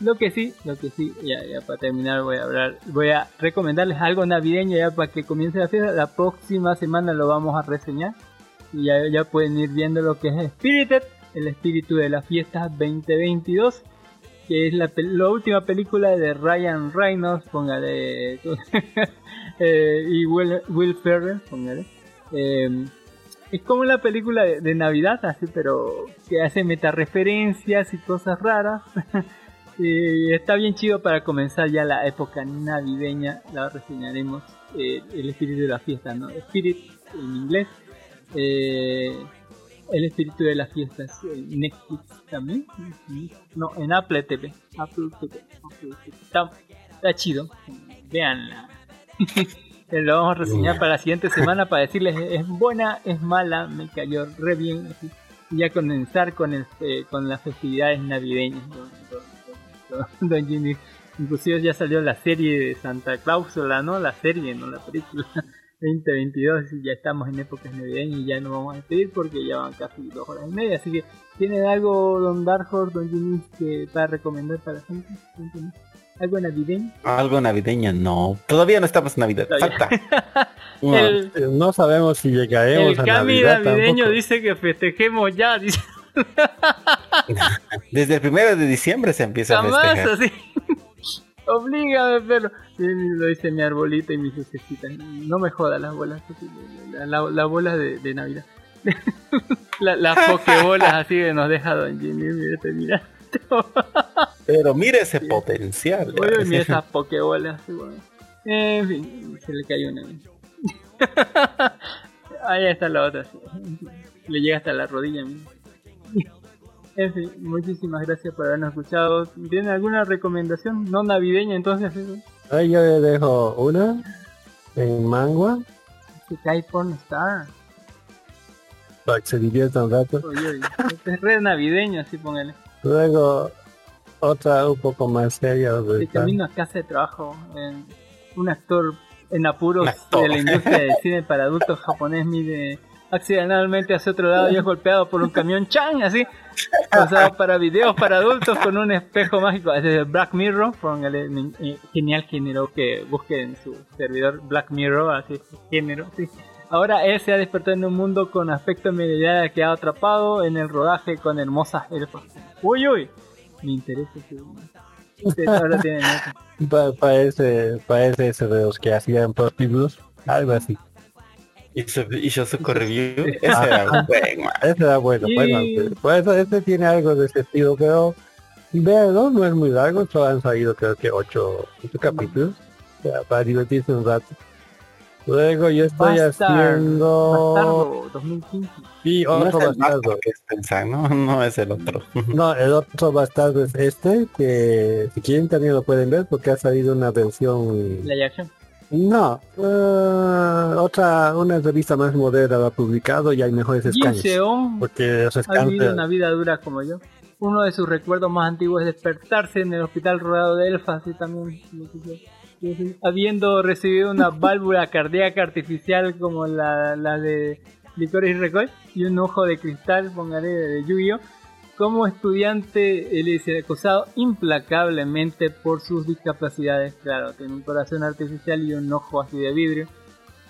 Speaker 5: Lo que sí, lo que sí, ya, para terminar voy a hablar, voy a recomendarles algo navideño ya para que comience la fiesta. La próxima semana lo vamos a reseñar. Y ya, ya pueden ir viendo lo que es Spirited, el espíritu de las fiestas 2022 que es la, la última película de Ryan Reynolds, póngale, <laughs> eh, y Will, Will Ferrell, póngale. Eh, es como una película de, de Navidad, así, pero que hace metareferencias y cosas raras. <laughs> y está bien chido para comenzar ya la época navideña, la reseñaremos, eh, el espíritu de la fiesta, ¿no? Spirit en inglés. Eh, el espíritu de las fiestas en Netflix también. No, en Apple TV. Apple TV. Apple TV. Está, está chido. Veanla. <laughs> Lo vamos a reseñar para la siguiente semana <laughs> para decirles es buena, es mala, me cayó re bien. así. ya comenzar con el, eh, con las festividades navideñas. Don, don- don- don Jimmy. Inclusive ya salió la serie de Santa Cláusula, ¿no? La serie, no la película. 2022 y ya estamos en épocas navideñas y ya nos vamos a despedir porque ya van casi dos horas y media. Así que, ¿tienen algo, Don Dark Horse, Don Jimmy, que para recomendar para la gente? ¿Algo navideño?
Speaker 7: Algo navideño, no. Todavía no estamos en Navidad. Falta. <laughs> No.
Speaker 5: El,
Speaker 6: Eh, No sabemos si llegaremos
Speaker 5: el
Speaker 6: a
Speaker 5: Cami
Speaker 6: Navidad
Speaker 5: navideño
Speaker 6: tampoco.
Speaker 5: dice que festejemos ya, dice. <laughs>
Speaker 7: Desde el primero de diciembre se empieza a festejar.
Speaker 5: así. Oblígame, pero sí, lo dice mi arbolito y mis lucecitas. No me jodas las bolas, la- la- las bolas de, de Navidad. <laughs> La- las pokebolas así que nos deja Don Jimmy, mira.
Speaker 7: Pero mire ese potencial.
Speaker 5: Oye, mira esas <laughs> pokebolas. bueno. En fin, se le cayó una. <laughs> Ahí está la otra. sí. Le llega hasta la rodilla. mira. En fin, muchísimas gracias por habernos escuchado. ¿Tienen alguna recomendación? No navideña, entonces.
Speaker 6: Ahí yo le dejo una en mangua
Speaker 5: Que cae Porn Star.
Speaker 6: para que se divierta un rato.
Speaker 5: Oye, oye, este es red navideño, así póngale.
Speaker 6: Luego otra un poco más seria.
Speaker 5: De
Speaker 6: está-
Speaker 5: camino a casa de trabajo. en- un actor en apuros de la industria del cine para adultos japonés mide accidentalmente hacia otro lado y es golpeado por un camión chan así usado para videos para adultos con un espejo mágico es de Black Mirror póngale genial género que busquen en su servidor Black Mirror así género sí ahora él se ha despertado en un mundo con aspecto medieval que quedado atrapado en el rodaje con hermosas elfas uy uy me interesa ese Ustedes ahora tienen eso. <laughs>
Speaker 6: Pa- parece, parece ese de los que hacían prostíbulos, algo así.
Speaker 7: Y yo su review. Ese era un <laughs> buen, man.
Speaker 6: Ese era bueno, bueno, por eso este tiene algo de ese estilo, pero véanlo, no es muy largo, solo han salido creo que ocho, ocho capítulos, para divertirse un rato. Luego yo estoy
Speaker 5: Bastard.
Speaker 6: haciendo
Speaker 5: Bastardo 2015.
Speaker 6: y
Speaker 7: No es
Speaker 6: otro
Speaker 7: el
Speaker 6: bastardo.
Speaker 7: Que es pensar, ¿no? <laughs> No es el otro.
Speaker 6: No, el otro bastardo es este, que si quieren también lo pueden ver porque ha salido una versión
Speaker 5: Play action.
Speaker 6: No, eh, otra, una revista más moderna lo ha publicado y hay mejores escaños.
Speaker 5: Seon
Speaker 6: Porque
Speaker 5: ha vivido una vida dura como yo. Uno de sus recuerdos más antiguos es despertarse en el hospital rodeado de elfas y también y habiendo recibido una <laughs> válvula cardíaca artificial como la, la de Licorice Recoil y un ojo de cristal, póngale de Yu-Gi-Oh! Como estudiante, él es acosado implacablemente por sus discapacidades. Claro, tiene un corazón artificial y un ojo así de vidrio.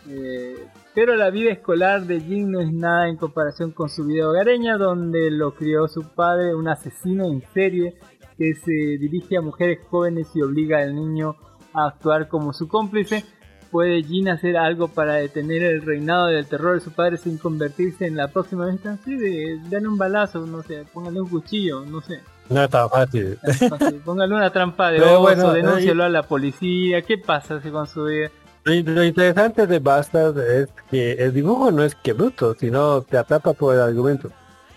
Speaker 5: Eh, pero la vida escolar de Jin no es nada en comparación con su vida hogareña, donde lo crió su padre, un asesino en serie que se dirige a mujeres jóvenes y obliga al niño a actuar como su cómplice. ¿Puede Jin hacer algo para detener el reinado del terror de su padre sin convertirse en la próxima vez? Sí, de, darle un balazo, no sé, póngale un cuchillo, no sé.
Speaker 6: no está fácil.
Speaker 5: Fácil, Póngale una trampa de <laughs> oso,
Speaker 6: bueno,
Speaker 5: denúncialo a la policía. ¿Qué pasa con su vida?
Speaker 6: Lo, interesante de Bastard es que el dibujo no es que bruto, sino te atrapa por el argumento.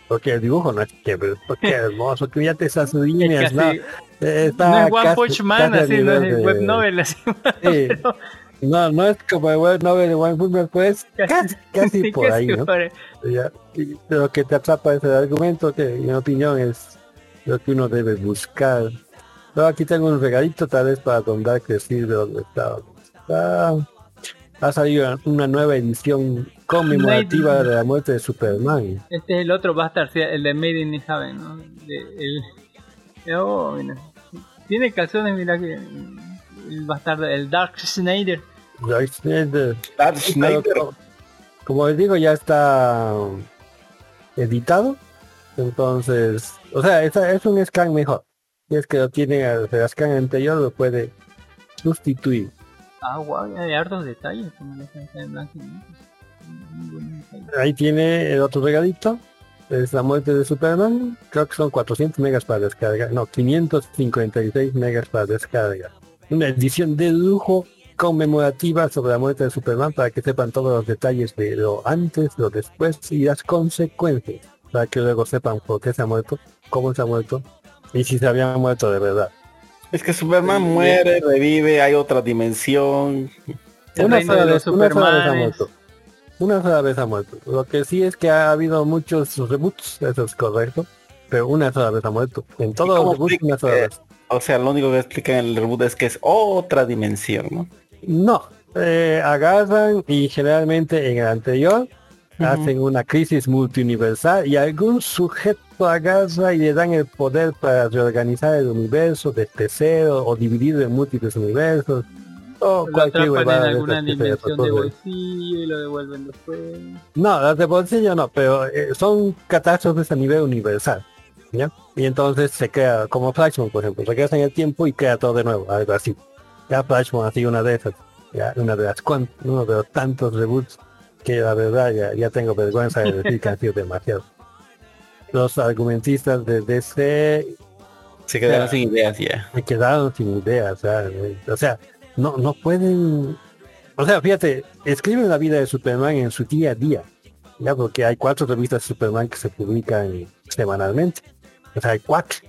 Speaker 6: Porque el dibujo no es que bruto, qué <laughs> hermoso, que ya te esas líneas,
Speaker 5: Es
Speaker 6: no.
Speaker 5: casi- no
Speaker 6: está
Speaker 5: es One
Speaker 6: casi-
Speaker 5: Punch Man, así, no es
Speaker 6: de-
Speaker 5: web novel, así. <laughs>
Speaker 6: Sí.
Speaker 5: pero
Speaker 6: No, no es como el web novel de One Punch Man, pues <laughs> casi, casi
Speaker 5: sí,
Speaker 6: por
Speaker 5: casi
Speaker 6: ahí, ¿no?
Speaker 5: por.
Speaker 6: Ya, Lo que te atrapa es el argumento, que en mi opinión es lo que uno debe buscar. Luego aquí tengo un regalito tal vez para Don Dark decir de dónde está. Ha salido una nueva edición conmemorativa de la muerte de Superman.
Speaker 5: Este es el otro Bastard, el de Made in Heaven, ¿no? De, el, oh, mira. Tiene calzones, mira que el el Dark Snyder.
Speaker 6: Dark Snyder.
Speaker 7: Dark Snyder.
Speaker 6: como- Como les digo, ya está editado. Entonces, o sea, es, es un scan mejor. Si es que lo tiene el scan anterior, lo puede sustituir.
Speaker 5: Ah, guau, hay hartos detalles, como la está en blanco y negro. Muy buenos detalles.
Speaker 6: Ahí tiene el otro regalito. Es la muerte de Superman. Creo que son 400 megas para descarga. No, 556 megas para descarga. Una edición de lujo conmemorativa sobre la muerte de Superman para que sepan todos los detalles de lo antes, lo después y las consecuencias. Para que luego sepan por qué se ha muerto, cómo se ha muerto y si se había muerto de verdad.
Speaker 7: Es que Superman muere, revive, hay otra dimensión.
Speaker 6: Una sola vez, una sola vez ha muerto. una sola vez ha muerto. Lo que sí es que ha habido muchos reboots, eso es correcto. Pero una sola vez ha muerto. En todos los reboots una sola vez.
Speaker 7: O sea, lo único que explican en el reboot es que es otra dimensión, ¿no?
Speaker 6: No, eh, agarran y generalmente en el anterior hacen una crisis multiuniversal y algún sujeto agarra y le dan el poder para reorganizar el universo desde cero o dividirlo en múltiples universos o
Speaker 5: Lo
Speaker 6: cualquier
Speaker 5: atrapan en alguna dimensión de bolsillo y lo devuelven después.
Speaker 6: No, las de bolsillo no, pero eh, son catástrofes a nivel universal. ¿Ya? Y entonces se crea, como Flashman, por ejemplo, regresa en el tiempo y crea todo de nuevo, algo así. Ya Flashman ha sido una de esas, ya una de las cuan- uno de los tantos reboots que la verdad ya, ya tengo vergüenza de decir que han sido demasiados. Los argumentistas de DC
Speaker 7: Se quedaron
Speaker 6: Ya.
Speaker 7: sin ideas ya.
Speaker 6: me quedaron sin ideas, o sea, eh, o sea, no, no pueden, o sea, fíjate, escriben la vida de Superman en su día a día, ya porque hay cuatro revistas de Superman que se publican semanalmente, o sea, hay cuatro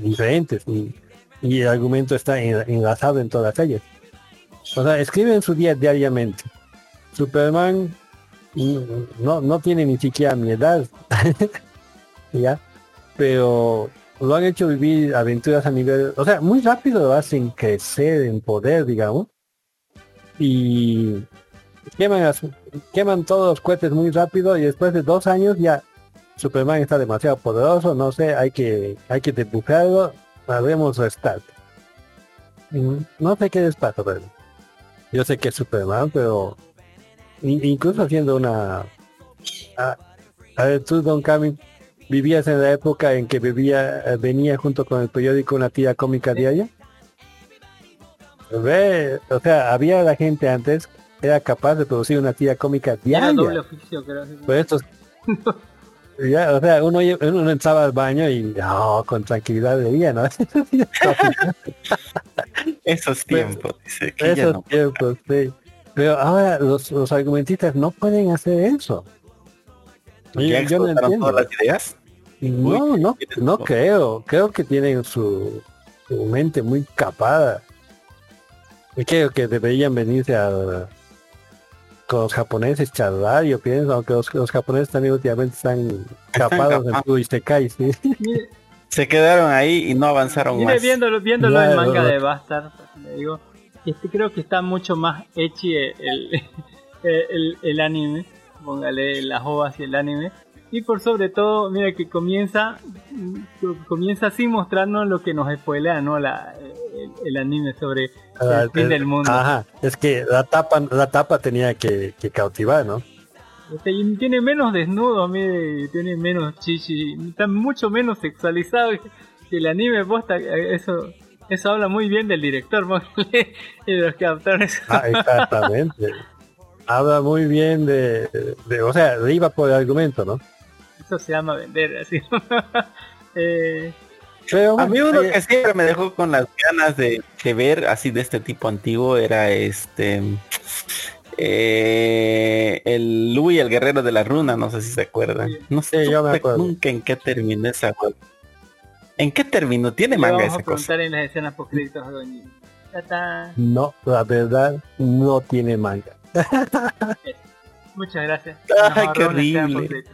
Speaker 6: diferentes y, y el argumento está en- enlazado en todas ellas. O sea, escriben su día diariamente. Superman no, no tiene ni siquiera mi edad, <laughs> ya, pero lo han hecho vivir aventuras a nivel, o sea, muy rápido lo hacen crecer en poder, digamos, y queman, queman todos los cohetes muy rápido y después de dos años ya Superman está demasiado poderoso, no sé, hay que, hay que debujarlo, haremos restart. Mm, No sé qué les pasa, pero yo sé que es Superman, pero in- incluso haciendo una... A, a ver, tú, Don Cami, vivías en la época en que vivía, eh, venía junto con el periódico una tira cómica diaria. Ve, o sea, había la gente antes era capaz de producir una tira cómica
Speaker 5: Era doble
Speaker 6: diaria.
Speaker 5: oficio, creo.
Speaker 6: estos, <laughs> ya, o sea, uno, entraba al baño y no, con tranquilidad leía, ¿no? <laughs>
Speaker 7: Esos tiempos, dice que
Speaker 6: Esos
Speaker 7: no.
Speaker 6: tiempos, sí. Pero ahora los, los argumentistas no pueden hacer eso.
Speaker 7: ¿Ya
Speaker 6: yo no entiendo.
Speaker 7: todas las ideas?
Speaker 6: No,
Speaker 7: Uy,
Speaker 6: no, no creo. Creo que tienen su, su mente muy capada. Y creo que deberían venirse a con los japoneses charlar, yo pienso, aunque los, los japoneses también últimamente están capados en tu Isekai, sí. <laughs>
Speaker 7: Se quedaron ahí y no avanzaron
Speaker 5: mire,
Speaker 7: más.
Speaker 5: viéndolo, viéndolo en
Speaker 6: Ya,
Speaker 5: manga de Bastard, le digo, este creo que está mucho más hechi el, <laughs> el, el, el anime, póngale las ovas y el anime. Y por sobre todo, mira que comienza mm, comienza así mostrarnos lo que nos spoilea, ¿no? La, el, el anime sobre el fin
Speaker 6: es-
Speaker 5: del mundo.
Speaker 6: Ajá, es que la tapa, la tapa tenía que, que cautivar, ¿no?
Speaker 5: Este, y tiene menos desnudo, mire, tiene menos chichi, está mucho menos sexualizado que el anime posta, eso eso habla muy bien del director, <laughs> y de los captores.
Speaker 6: Ah, exactamente. Habla muy bien de, de, o sea, iba por el argumento, ¿no?
Speaker 5: Eso se llama vender, así. <laughs> eh,
Speaker 6: Creo,
Speaker 7: A mí uno que siempre me dejó con las ganas de, de ver así de este tipo antiguo era este eh, el Louis el guerrero de la runa, no sé si se acuerdan. No sé
Speaker 6: Sí, yo me
Speaker 7: supe
Speaker 6: acuerdo.
Speaker 7: nunca en qué terminó esa cosa. ¿En qué terminó? ¿Tiene manga
Speaker 5: vamos a
Speaker 7: esa cosa?
Speaker 5: en las escenas
Speaker 6: no, la verdad, no tiene manga. <laughs>
Speaker 5: Muchas gracias.
Speaker 7: Ay, qué horrible.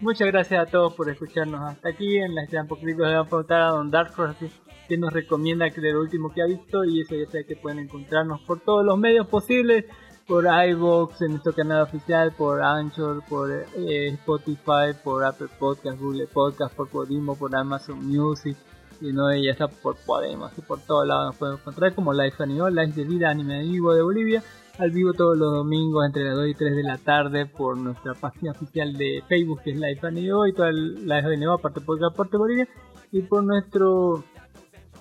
Speaker 5: Muchas gracias a todos por escucharnos hasta aquí. En la escena post créditos le vamos a preguntar a Don Dark Horse que nos recomienda que de lo último que ha visto y eso ya sabe que pueden encontrarnos por todos los medios posibles por iVoox en nuestro canal oficial por Anchor por eh, Spotify por Apple Podcast Google Podcast por Podimo por Amazon Music y no ya está por Podemos y por todos lados nos pueden encontrar como Life Anime Life de Vida Anime Vivo de Bolivia al vivo todos los domingos entre las 2 y 3 de la tarde por nuestra página oficial de Facebook que es Life Anime y toda Life Anime aparte por Aparte Bolivia y por nuestro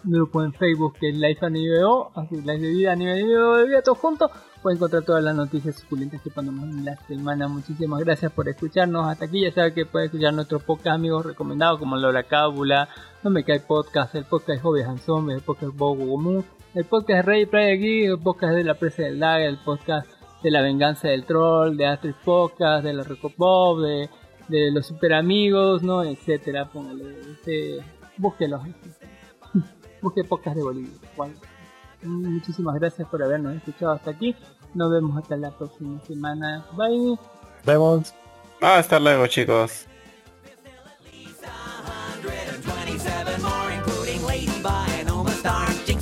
Speaker 5: grupo en Facebook que es Life Anime O, así Life de Vida Anime de Vida todos juntos pueden encontrar todas las noticias suculentas que ponemos en la semana. Muchísimas gracias por escucharnos. Hasta aquí ya saben que pueden escuchar nuestros podcast amigos recomendados como Lola Cábula No Me Cae Podcast el podcast de Hobby Hanson el podcast Bogo Común el podcast de Rey Play aquí el podcast de La Presa del Lag el podcast de La Venganza del Troll de Astrid Podcast de la Recopop de, de los Super Amigos no etcétera póngale este, búsquelos <laughs> busque podcast de Bolivia. Muchísimas gracias por habernos escuchado hasta aquí. Nos vemos hasta la próxima semana. Bye.
Speaker 6: Vemos.
Speaker 7: Hasta luego, chicos.
Speaker 1: 127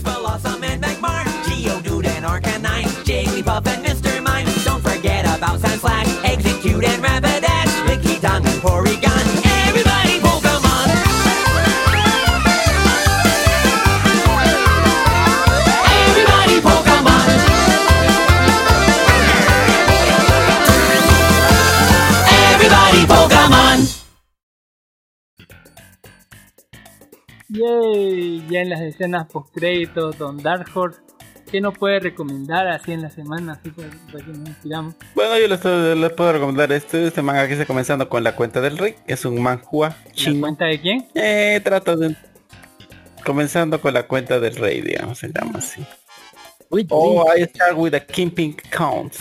Speaker 1: And Arcanine, Jigglypuff and Mr. Mime. Don't forget about Sandslash, Execute and Rapidash, Licky Tongue and Porygon. Everybody Pokemon! Everybody Pokemon! Everybody Pokemon!
Speaker 5: Yay, ya en las escenas post créditos, Don Dark Horse, ¿qué nos puede recomendar así en la semana? Así que, pues, que nos inspiramos.
Speaker 7: Bueno, yo les, les puedo recomendar este, este manga que está comenzando con la cuenta del rey. Es un manhua
Speaker 5: ¿La
Speaker 7: chino.
Speaker 5: cuenta de quién?
Speaker 7: Eh, trato de... Comenzando con la cuenta del rey, digamos, se llama así. Oh, I start with a keeping count.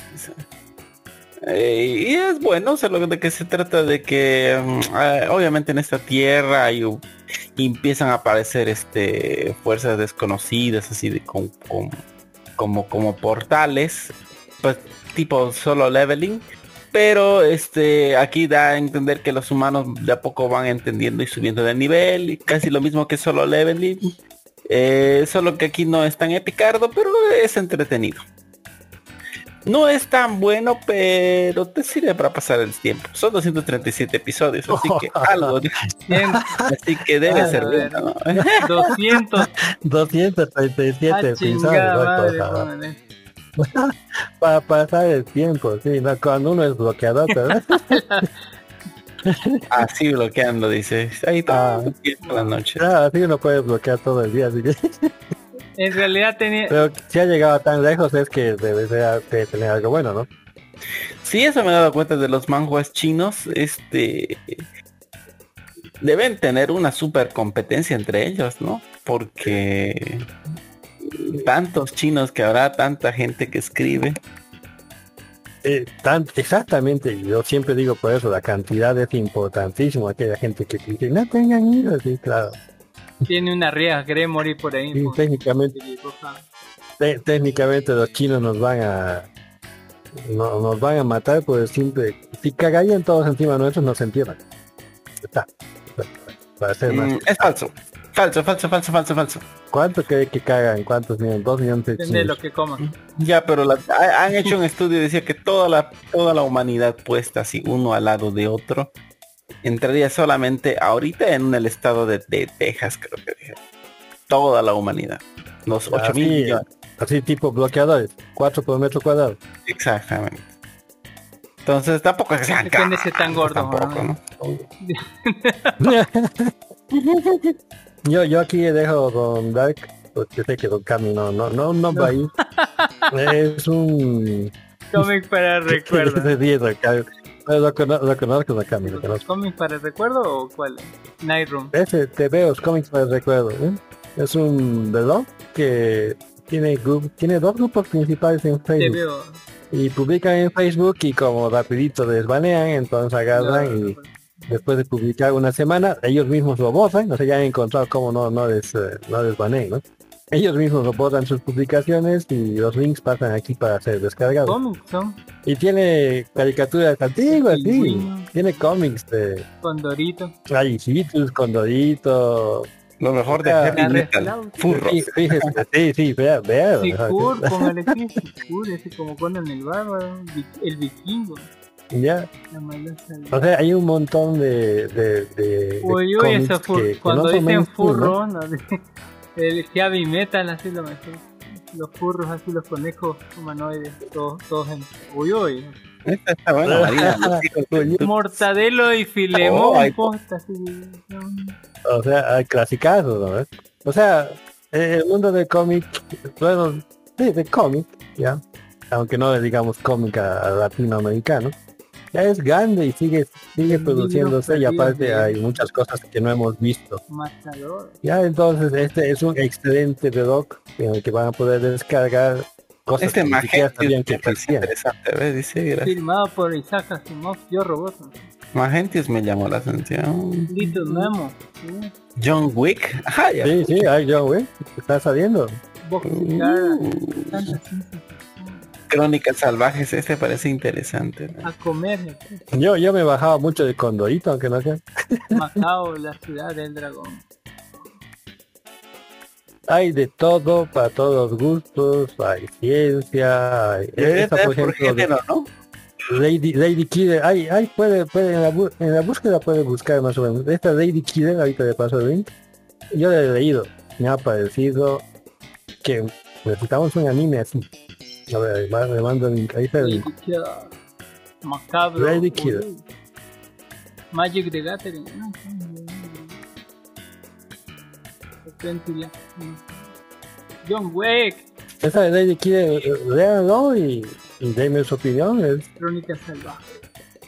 Speaker 7: Eh, y es bueno, solo de que se trata de que mm, ah, obviamente en esta tierra hay, empiezan a aparecer este fuerzas desconocidas así de con, con- como como portales pues tipo solo leveling pero este aquí da a entender que los humanos de a poco van entendiendo y subiendo de nivel y casi lo mismo que solo leveling eh, solo que aquí no es tan epicardo, pero es entretenido. No es tan bueno, pero te sirve para pasar el tiempo. Son 237 episodios, así que <laughs> algo, así que debe <laughs>
Speaker 5: Ah,
Speaker 7: ser bueno.
Speaker 5: 200.
Speaker 6: 237
Speaker 5: Ah,
Speaker 6: episodios. para, pasar el tiempo, sí, no, cuando uno es bloqueador, ¿verdad? <laughs>
Speaker 7: Así bloqueando, dice. Ahí
Speaker 6: Ah.
Speaker 7: todo el tiempo la noche.
Speaker 6: Ah, así uno puede bloquear todo el día, así que...
Speaker 5: En realidad tenía.
Speaker 6: Pero si ha llegado tan lejos es que debe ser, debe tener algo bueno, ¿no?
Speaker 7: Sí, eso me he dado cuenta de los manguas chinos. Este deben tener una super competencia entre ellos, ¿no? Porque tantos chinos que habrá, tanta gente que escribe.
Speaker 6: Eh, tan, exactamente, yo siempre digo por eso, la cantidad es importantísimo, aquella gente que dice, no tengan hijos, sí, claro.
Speaker 5: Tiene una riega, quiere morir por ahí.
Speaker 6: Sí,
Speaker 5: por-
Speaker 6: técnicamente, te- técnicamente los chinos nos van a no- nos van a matar por el simple si cagarían todos encima nuestros nos entierran está para ser más
Speaker 7: Mm, es falso. Falso, falso, falso, falso, falso.
Speaker 6: ¿cuánto cree que cagan? ¿cuántos millones? dos millones de
Speaker 5: Depende de lo que coman.
Speaker 7: Ya, pero la- han hecho un estudio y decía que toda la toda la humanidad puesta así uno al lado de otro entraría solamente ahorita en el estado de, de Texas, creo que dije. Toda la humanidad. Los 8 mil
Speaker 6: Así,
Speaker 7: millones.
Speaker 6: así tipo bloqueadores 4 por metro cuadrado
Speaker 7: Exactamente. Entonces tampoco es que sean
Speaker 5: Depende si están gordos o
Speaker 7: tampoco,
Speaker 5: no.
Speaker 7: ¿no? <laughs>
Speaker 6: yo yo aquí dejo Don Dark porque sé que Don Cami no no no no va a ir <laughs> es un
Speaker 5: Cómic para <laughs> recuerdo.
Speaker 6: No, lo conozco Don Cami lo conozco
Speaker 5: ¿Cómic para recuerdo o cuál? Nightroom.
Speaker 6: Ese te veo cómics para el recuerdo. ¿eh? Es un blog que tiene tiene dos grupos principales en Facebook y publican en Facebook y como rapidito desbanean, entonces agarran y después de publicar una semana ellos mismos lo borran, no sé ya han encontrado cómo no no des, eh, no desbaneen, ¿no? Ellos mismos lo borran sus publicaciones y los links pasan aquí para ser descargados.
Speaker 5: Cómics son
Speaker 6: Y tiene caricaturas antiguas, sí.
Speaker 5: Pingüino.
Speaker 6: Tiene cómics de
Speaker 5: con Dorito.
Speaker 6: Rayicitos, Condorito,
Speaker 7: Lo mejor de
Speaker 6: Ah,
Speaker 7: heavy
Speaker 5: la
Speaker 7: metal. Furros.
Speaker 6: Sí, fíjese, sí, sí, vea, vea.
Speaker 5: Sicur, póngale aquí. <laughs> Sicur, ese como Conan el bárbaro. El vikingo.
Speaker 6: Ya, o sea, hay un montón de, de, de, de
Speaker 5: Uy, uy,
Speaker 6: cómics
Speaker 5: ese fur-
Speaker 6: que, que
Speaker 5: cuando
Speaker 6: no son
Speaker 5: dicen
Speaker 6: ¿no?
Speaker 5: furro, no, <laughs> el heavy metal, así lo mejor. Los furros, así los conejos humanoides, todos, todos en. Uy, uy.
Speaker 7: Esta está buena, <laughs>
Speaker 5: Mortadelo y Filemón,
Speaker 7: Oh,
Speaker 5: posta.
Speaker 6: O sea, hay clasicazos, ¿no? O sea, eh, el mundo del cómic, bueno, sí, de cómic, ya, aunque no le digamos cómic a, a latinoamericano, ya es grande y sigue sigue produciéndose y aparte
Speaker 5: de-
Speaker 6: hay muchas cosas que no hemos visto. Ya entonces este es un excelente reloj en el que van a poder descargar cosas
Speaker 7: Este
Speaker 6: que ni
Speaker 7: Magenti
Speaker 6: sabían que
Speaker 7: interesante, ¿ves? Dice.
Speaker 5: Firmado por Isaac Asimov, Yo Robot.
Speaker 7: Magentius me llamó la atención.
Speaker 5: Little Memo. ¿sí?
Speaker 7: John Wick. Ah, ya.
Speaker 6: Sí, sí, hay John Wick, está saliendo.
Speaker 7: Uh. Crónicas salvajes, este parece interesante. ¿no?
Speaker 5: A comer.
Speaker 6: Yo, yo me bajaba mucho de Condorito, aunque no sea.
Speaker 5: Macao, la ciudad del dragón.
Speaker 6: Hay de todo, para todos los gustos, hay ciencia, hay... esta, por ejemplo,
Speaker 7: género, ¿no?
Speaker 6: Lady, Lady Killer, ay, ay, puede, puede, en la, bu- en la búsqueda puede buscar más o menos. Esta Lady Killer, ahorita de paso el link, yo la he leído, me ha parecido que necesitamos un anime así. A ver, va- me mando el link, ahí está el.
Speaker 5: Macabro. Magic the Gathering. No, Adventure. John Wick.
Speaker 6: Esa de Lady Killer, eh, léanlo y, y denme su opinión, es
Speaker 5: Crónicas salvajes.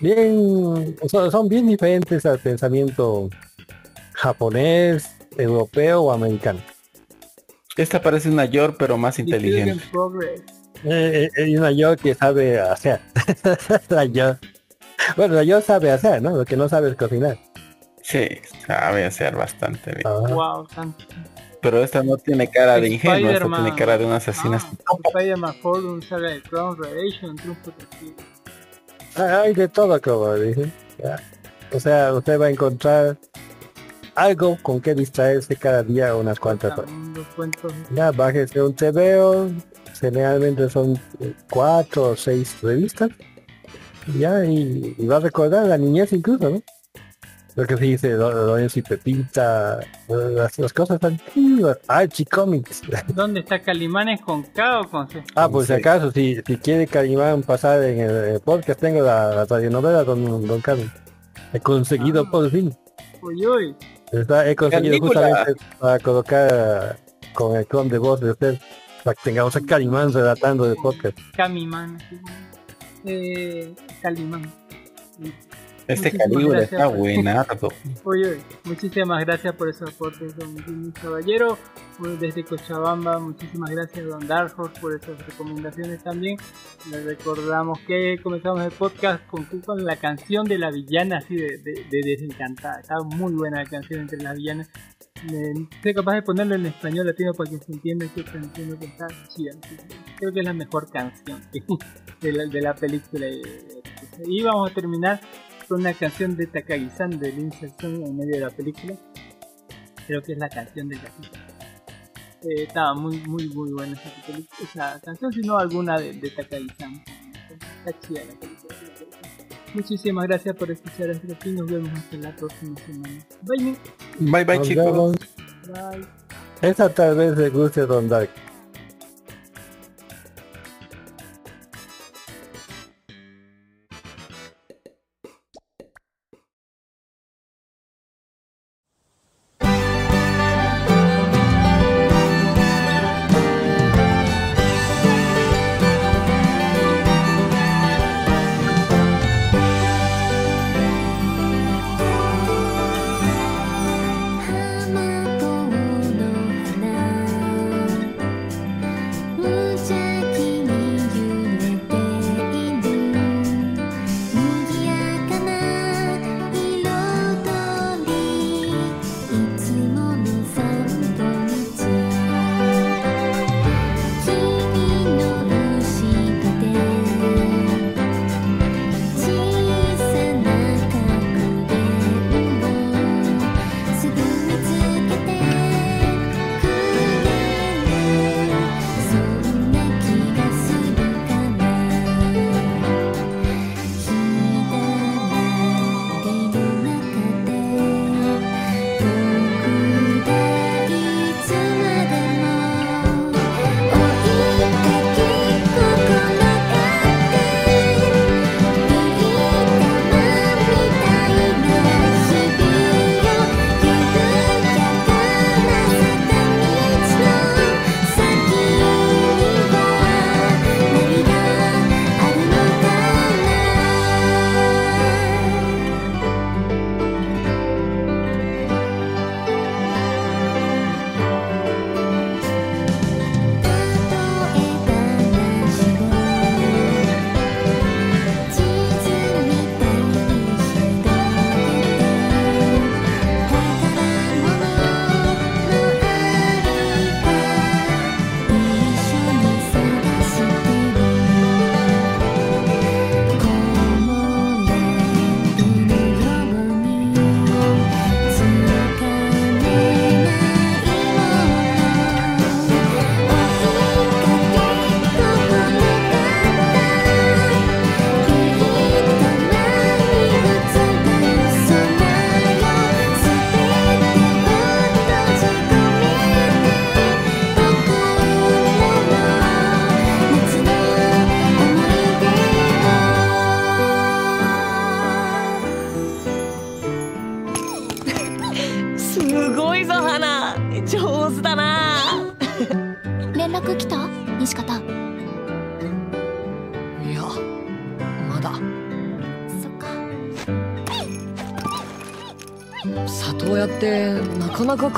Speaker 6: bien, son, son bien diferentes al pensamiento japonés, europeo o americano.
Speaker 7: Esta parece una York, pero más inteligente.
Speaker 6: Eh, eh, hay una yo que sabe hacer. <laughs> la yo. Bueno, la yo sabe hacer, ¿no? Lo que no sabe es cocinar.
Speaker 7: Sí, sabe hacer bastante bien.
Speaker 6: Ah,
Speaker 5: Wow, tanto.
Speaker 7: Pero esta no tiene cara de ingenua, esta tiene cara de una asesina.
Speaker 5: Ah, Spider-Man Forum, Saga de Crown, Revelation, Triunfo Testigo.
Speaker 6: Ah, Hay de todo, como dije. Ya. O sea, usted va a encontrar algo con que distraerse cada día unas cuantas horas. Ya, bájese un TVO, generalmente son eh, cuatro o seis revistas. Ya, y, y va a recordar la niñez incluso, ¿no? Lo que se dice, Lo- Lorenzo y Pepita, eh, las, las cosas antiguas, Archie Comics. <laughs>
Speaker 5: ¿Dónde está Calimanes con K o con C?
Speaker 6: Ah, por si acaso, si, si quiere Calimán pasar en el, el podcast, tengo la, la radionovela con Don Carlos. He conseguido
Speaker 5: Ah.
Speaker 6: por fin.
Speaker 5: Uy, uy.
Speaker 6: Está- he conseguido justamente para colocar eh, con el clon de voz de usted, para que tengamos a Calimán relatando el podcast.
Speaker 5: Como. Eh, Calimán.
Speaker 7: Este
Speaker 5: Muchísimas
Speaker 7: Calígula
Speaker 5: gracias.
Speaker 7: está buenardo. <laughs>
Speaker 5: Uy, uy. Muchísimas gracias por esos aportes, don Jimmy Caballero. Desde Cochabamba, muchísimas gracias, don Dark Horse, por esas recomendaciones también. Les recordamos que comenzamos el podcast con, con la canción de la villana, así de, de, de desencantada. Está muy buena la canción entre las villanas. Soy capaz de ponerlo en español latino para que se entienda que que está chida. Creo que es la mejor canción <laughs> de la, de la película. Y vamos a terminar con una canción de Takagi-san de Lin en medio de la película. Creo que es la canción del gatito. Eh, estaba muy, muy, muy buena esa, esa canción, si no alguna de, de Takagi-san. Está chida la película. Muchísimas gracias por escuchar hasta aquí. Nos vemos hasta la próxima semana. Bye.
Speaker 7: Bye bye chicos.
Speaker 5: Bye.
Speaker 6: Esa tal vez le guste a Don Dark.「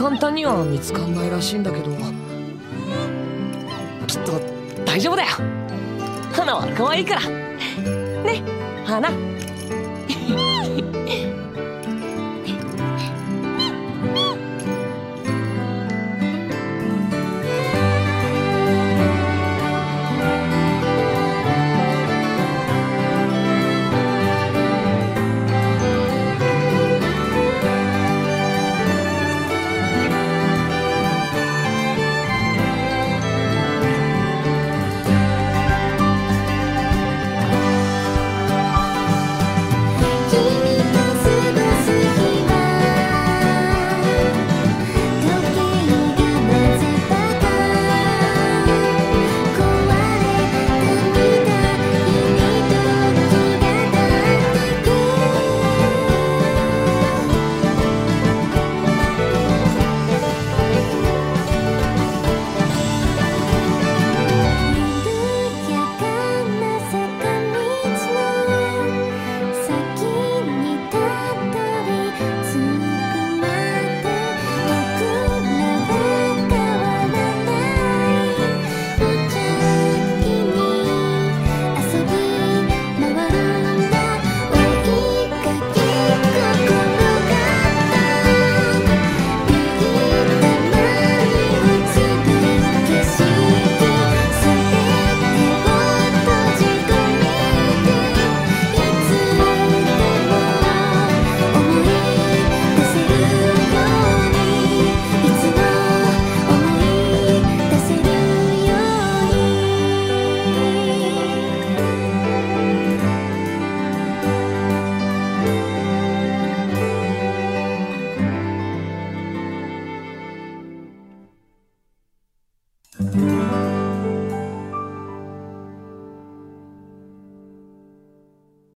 Speaker 8: 簡単には見つかんないらしいんだけど。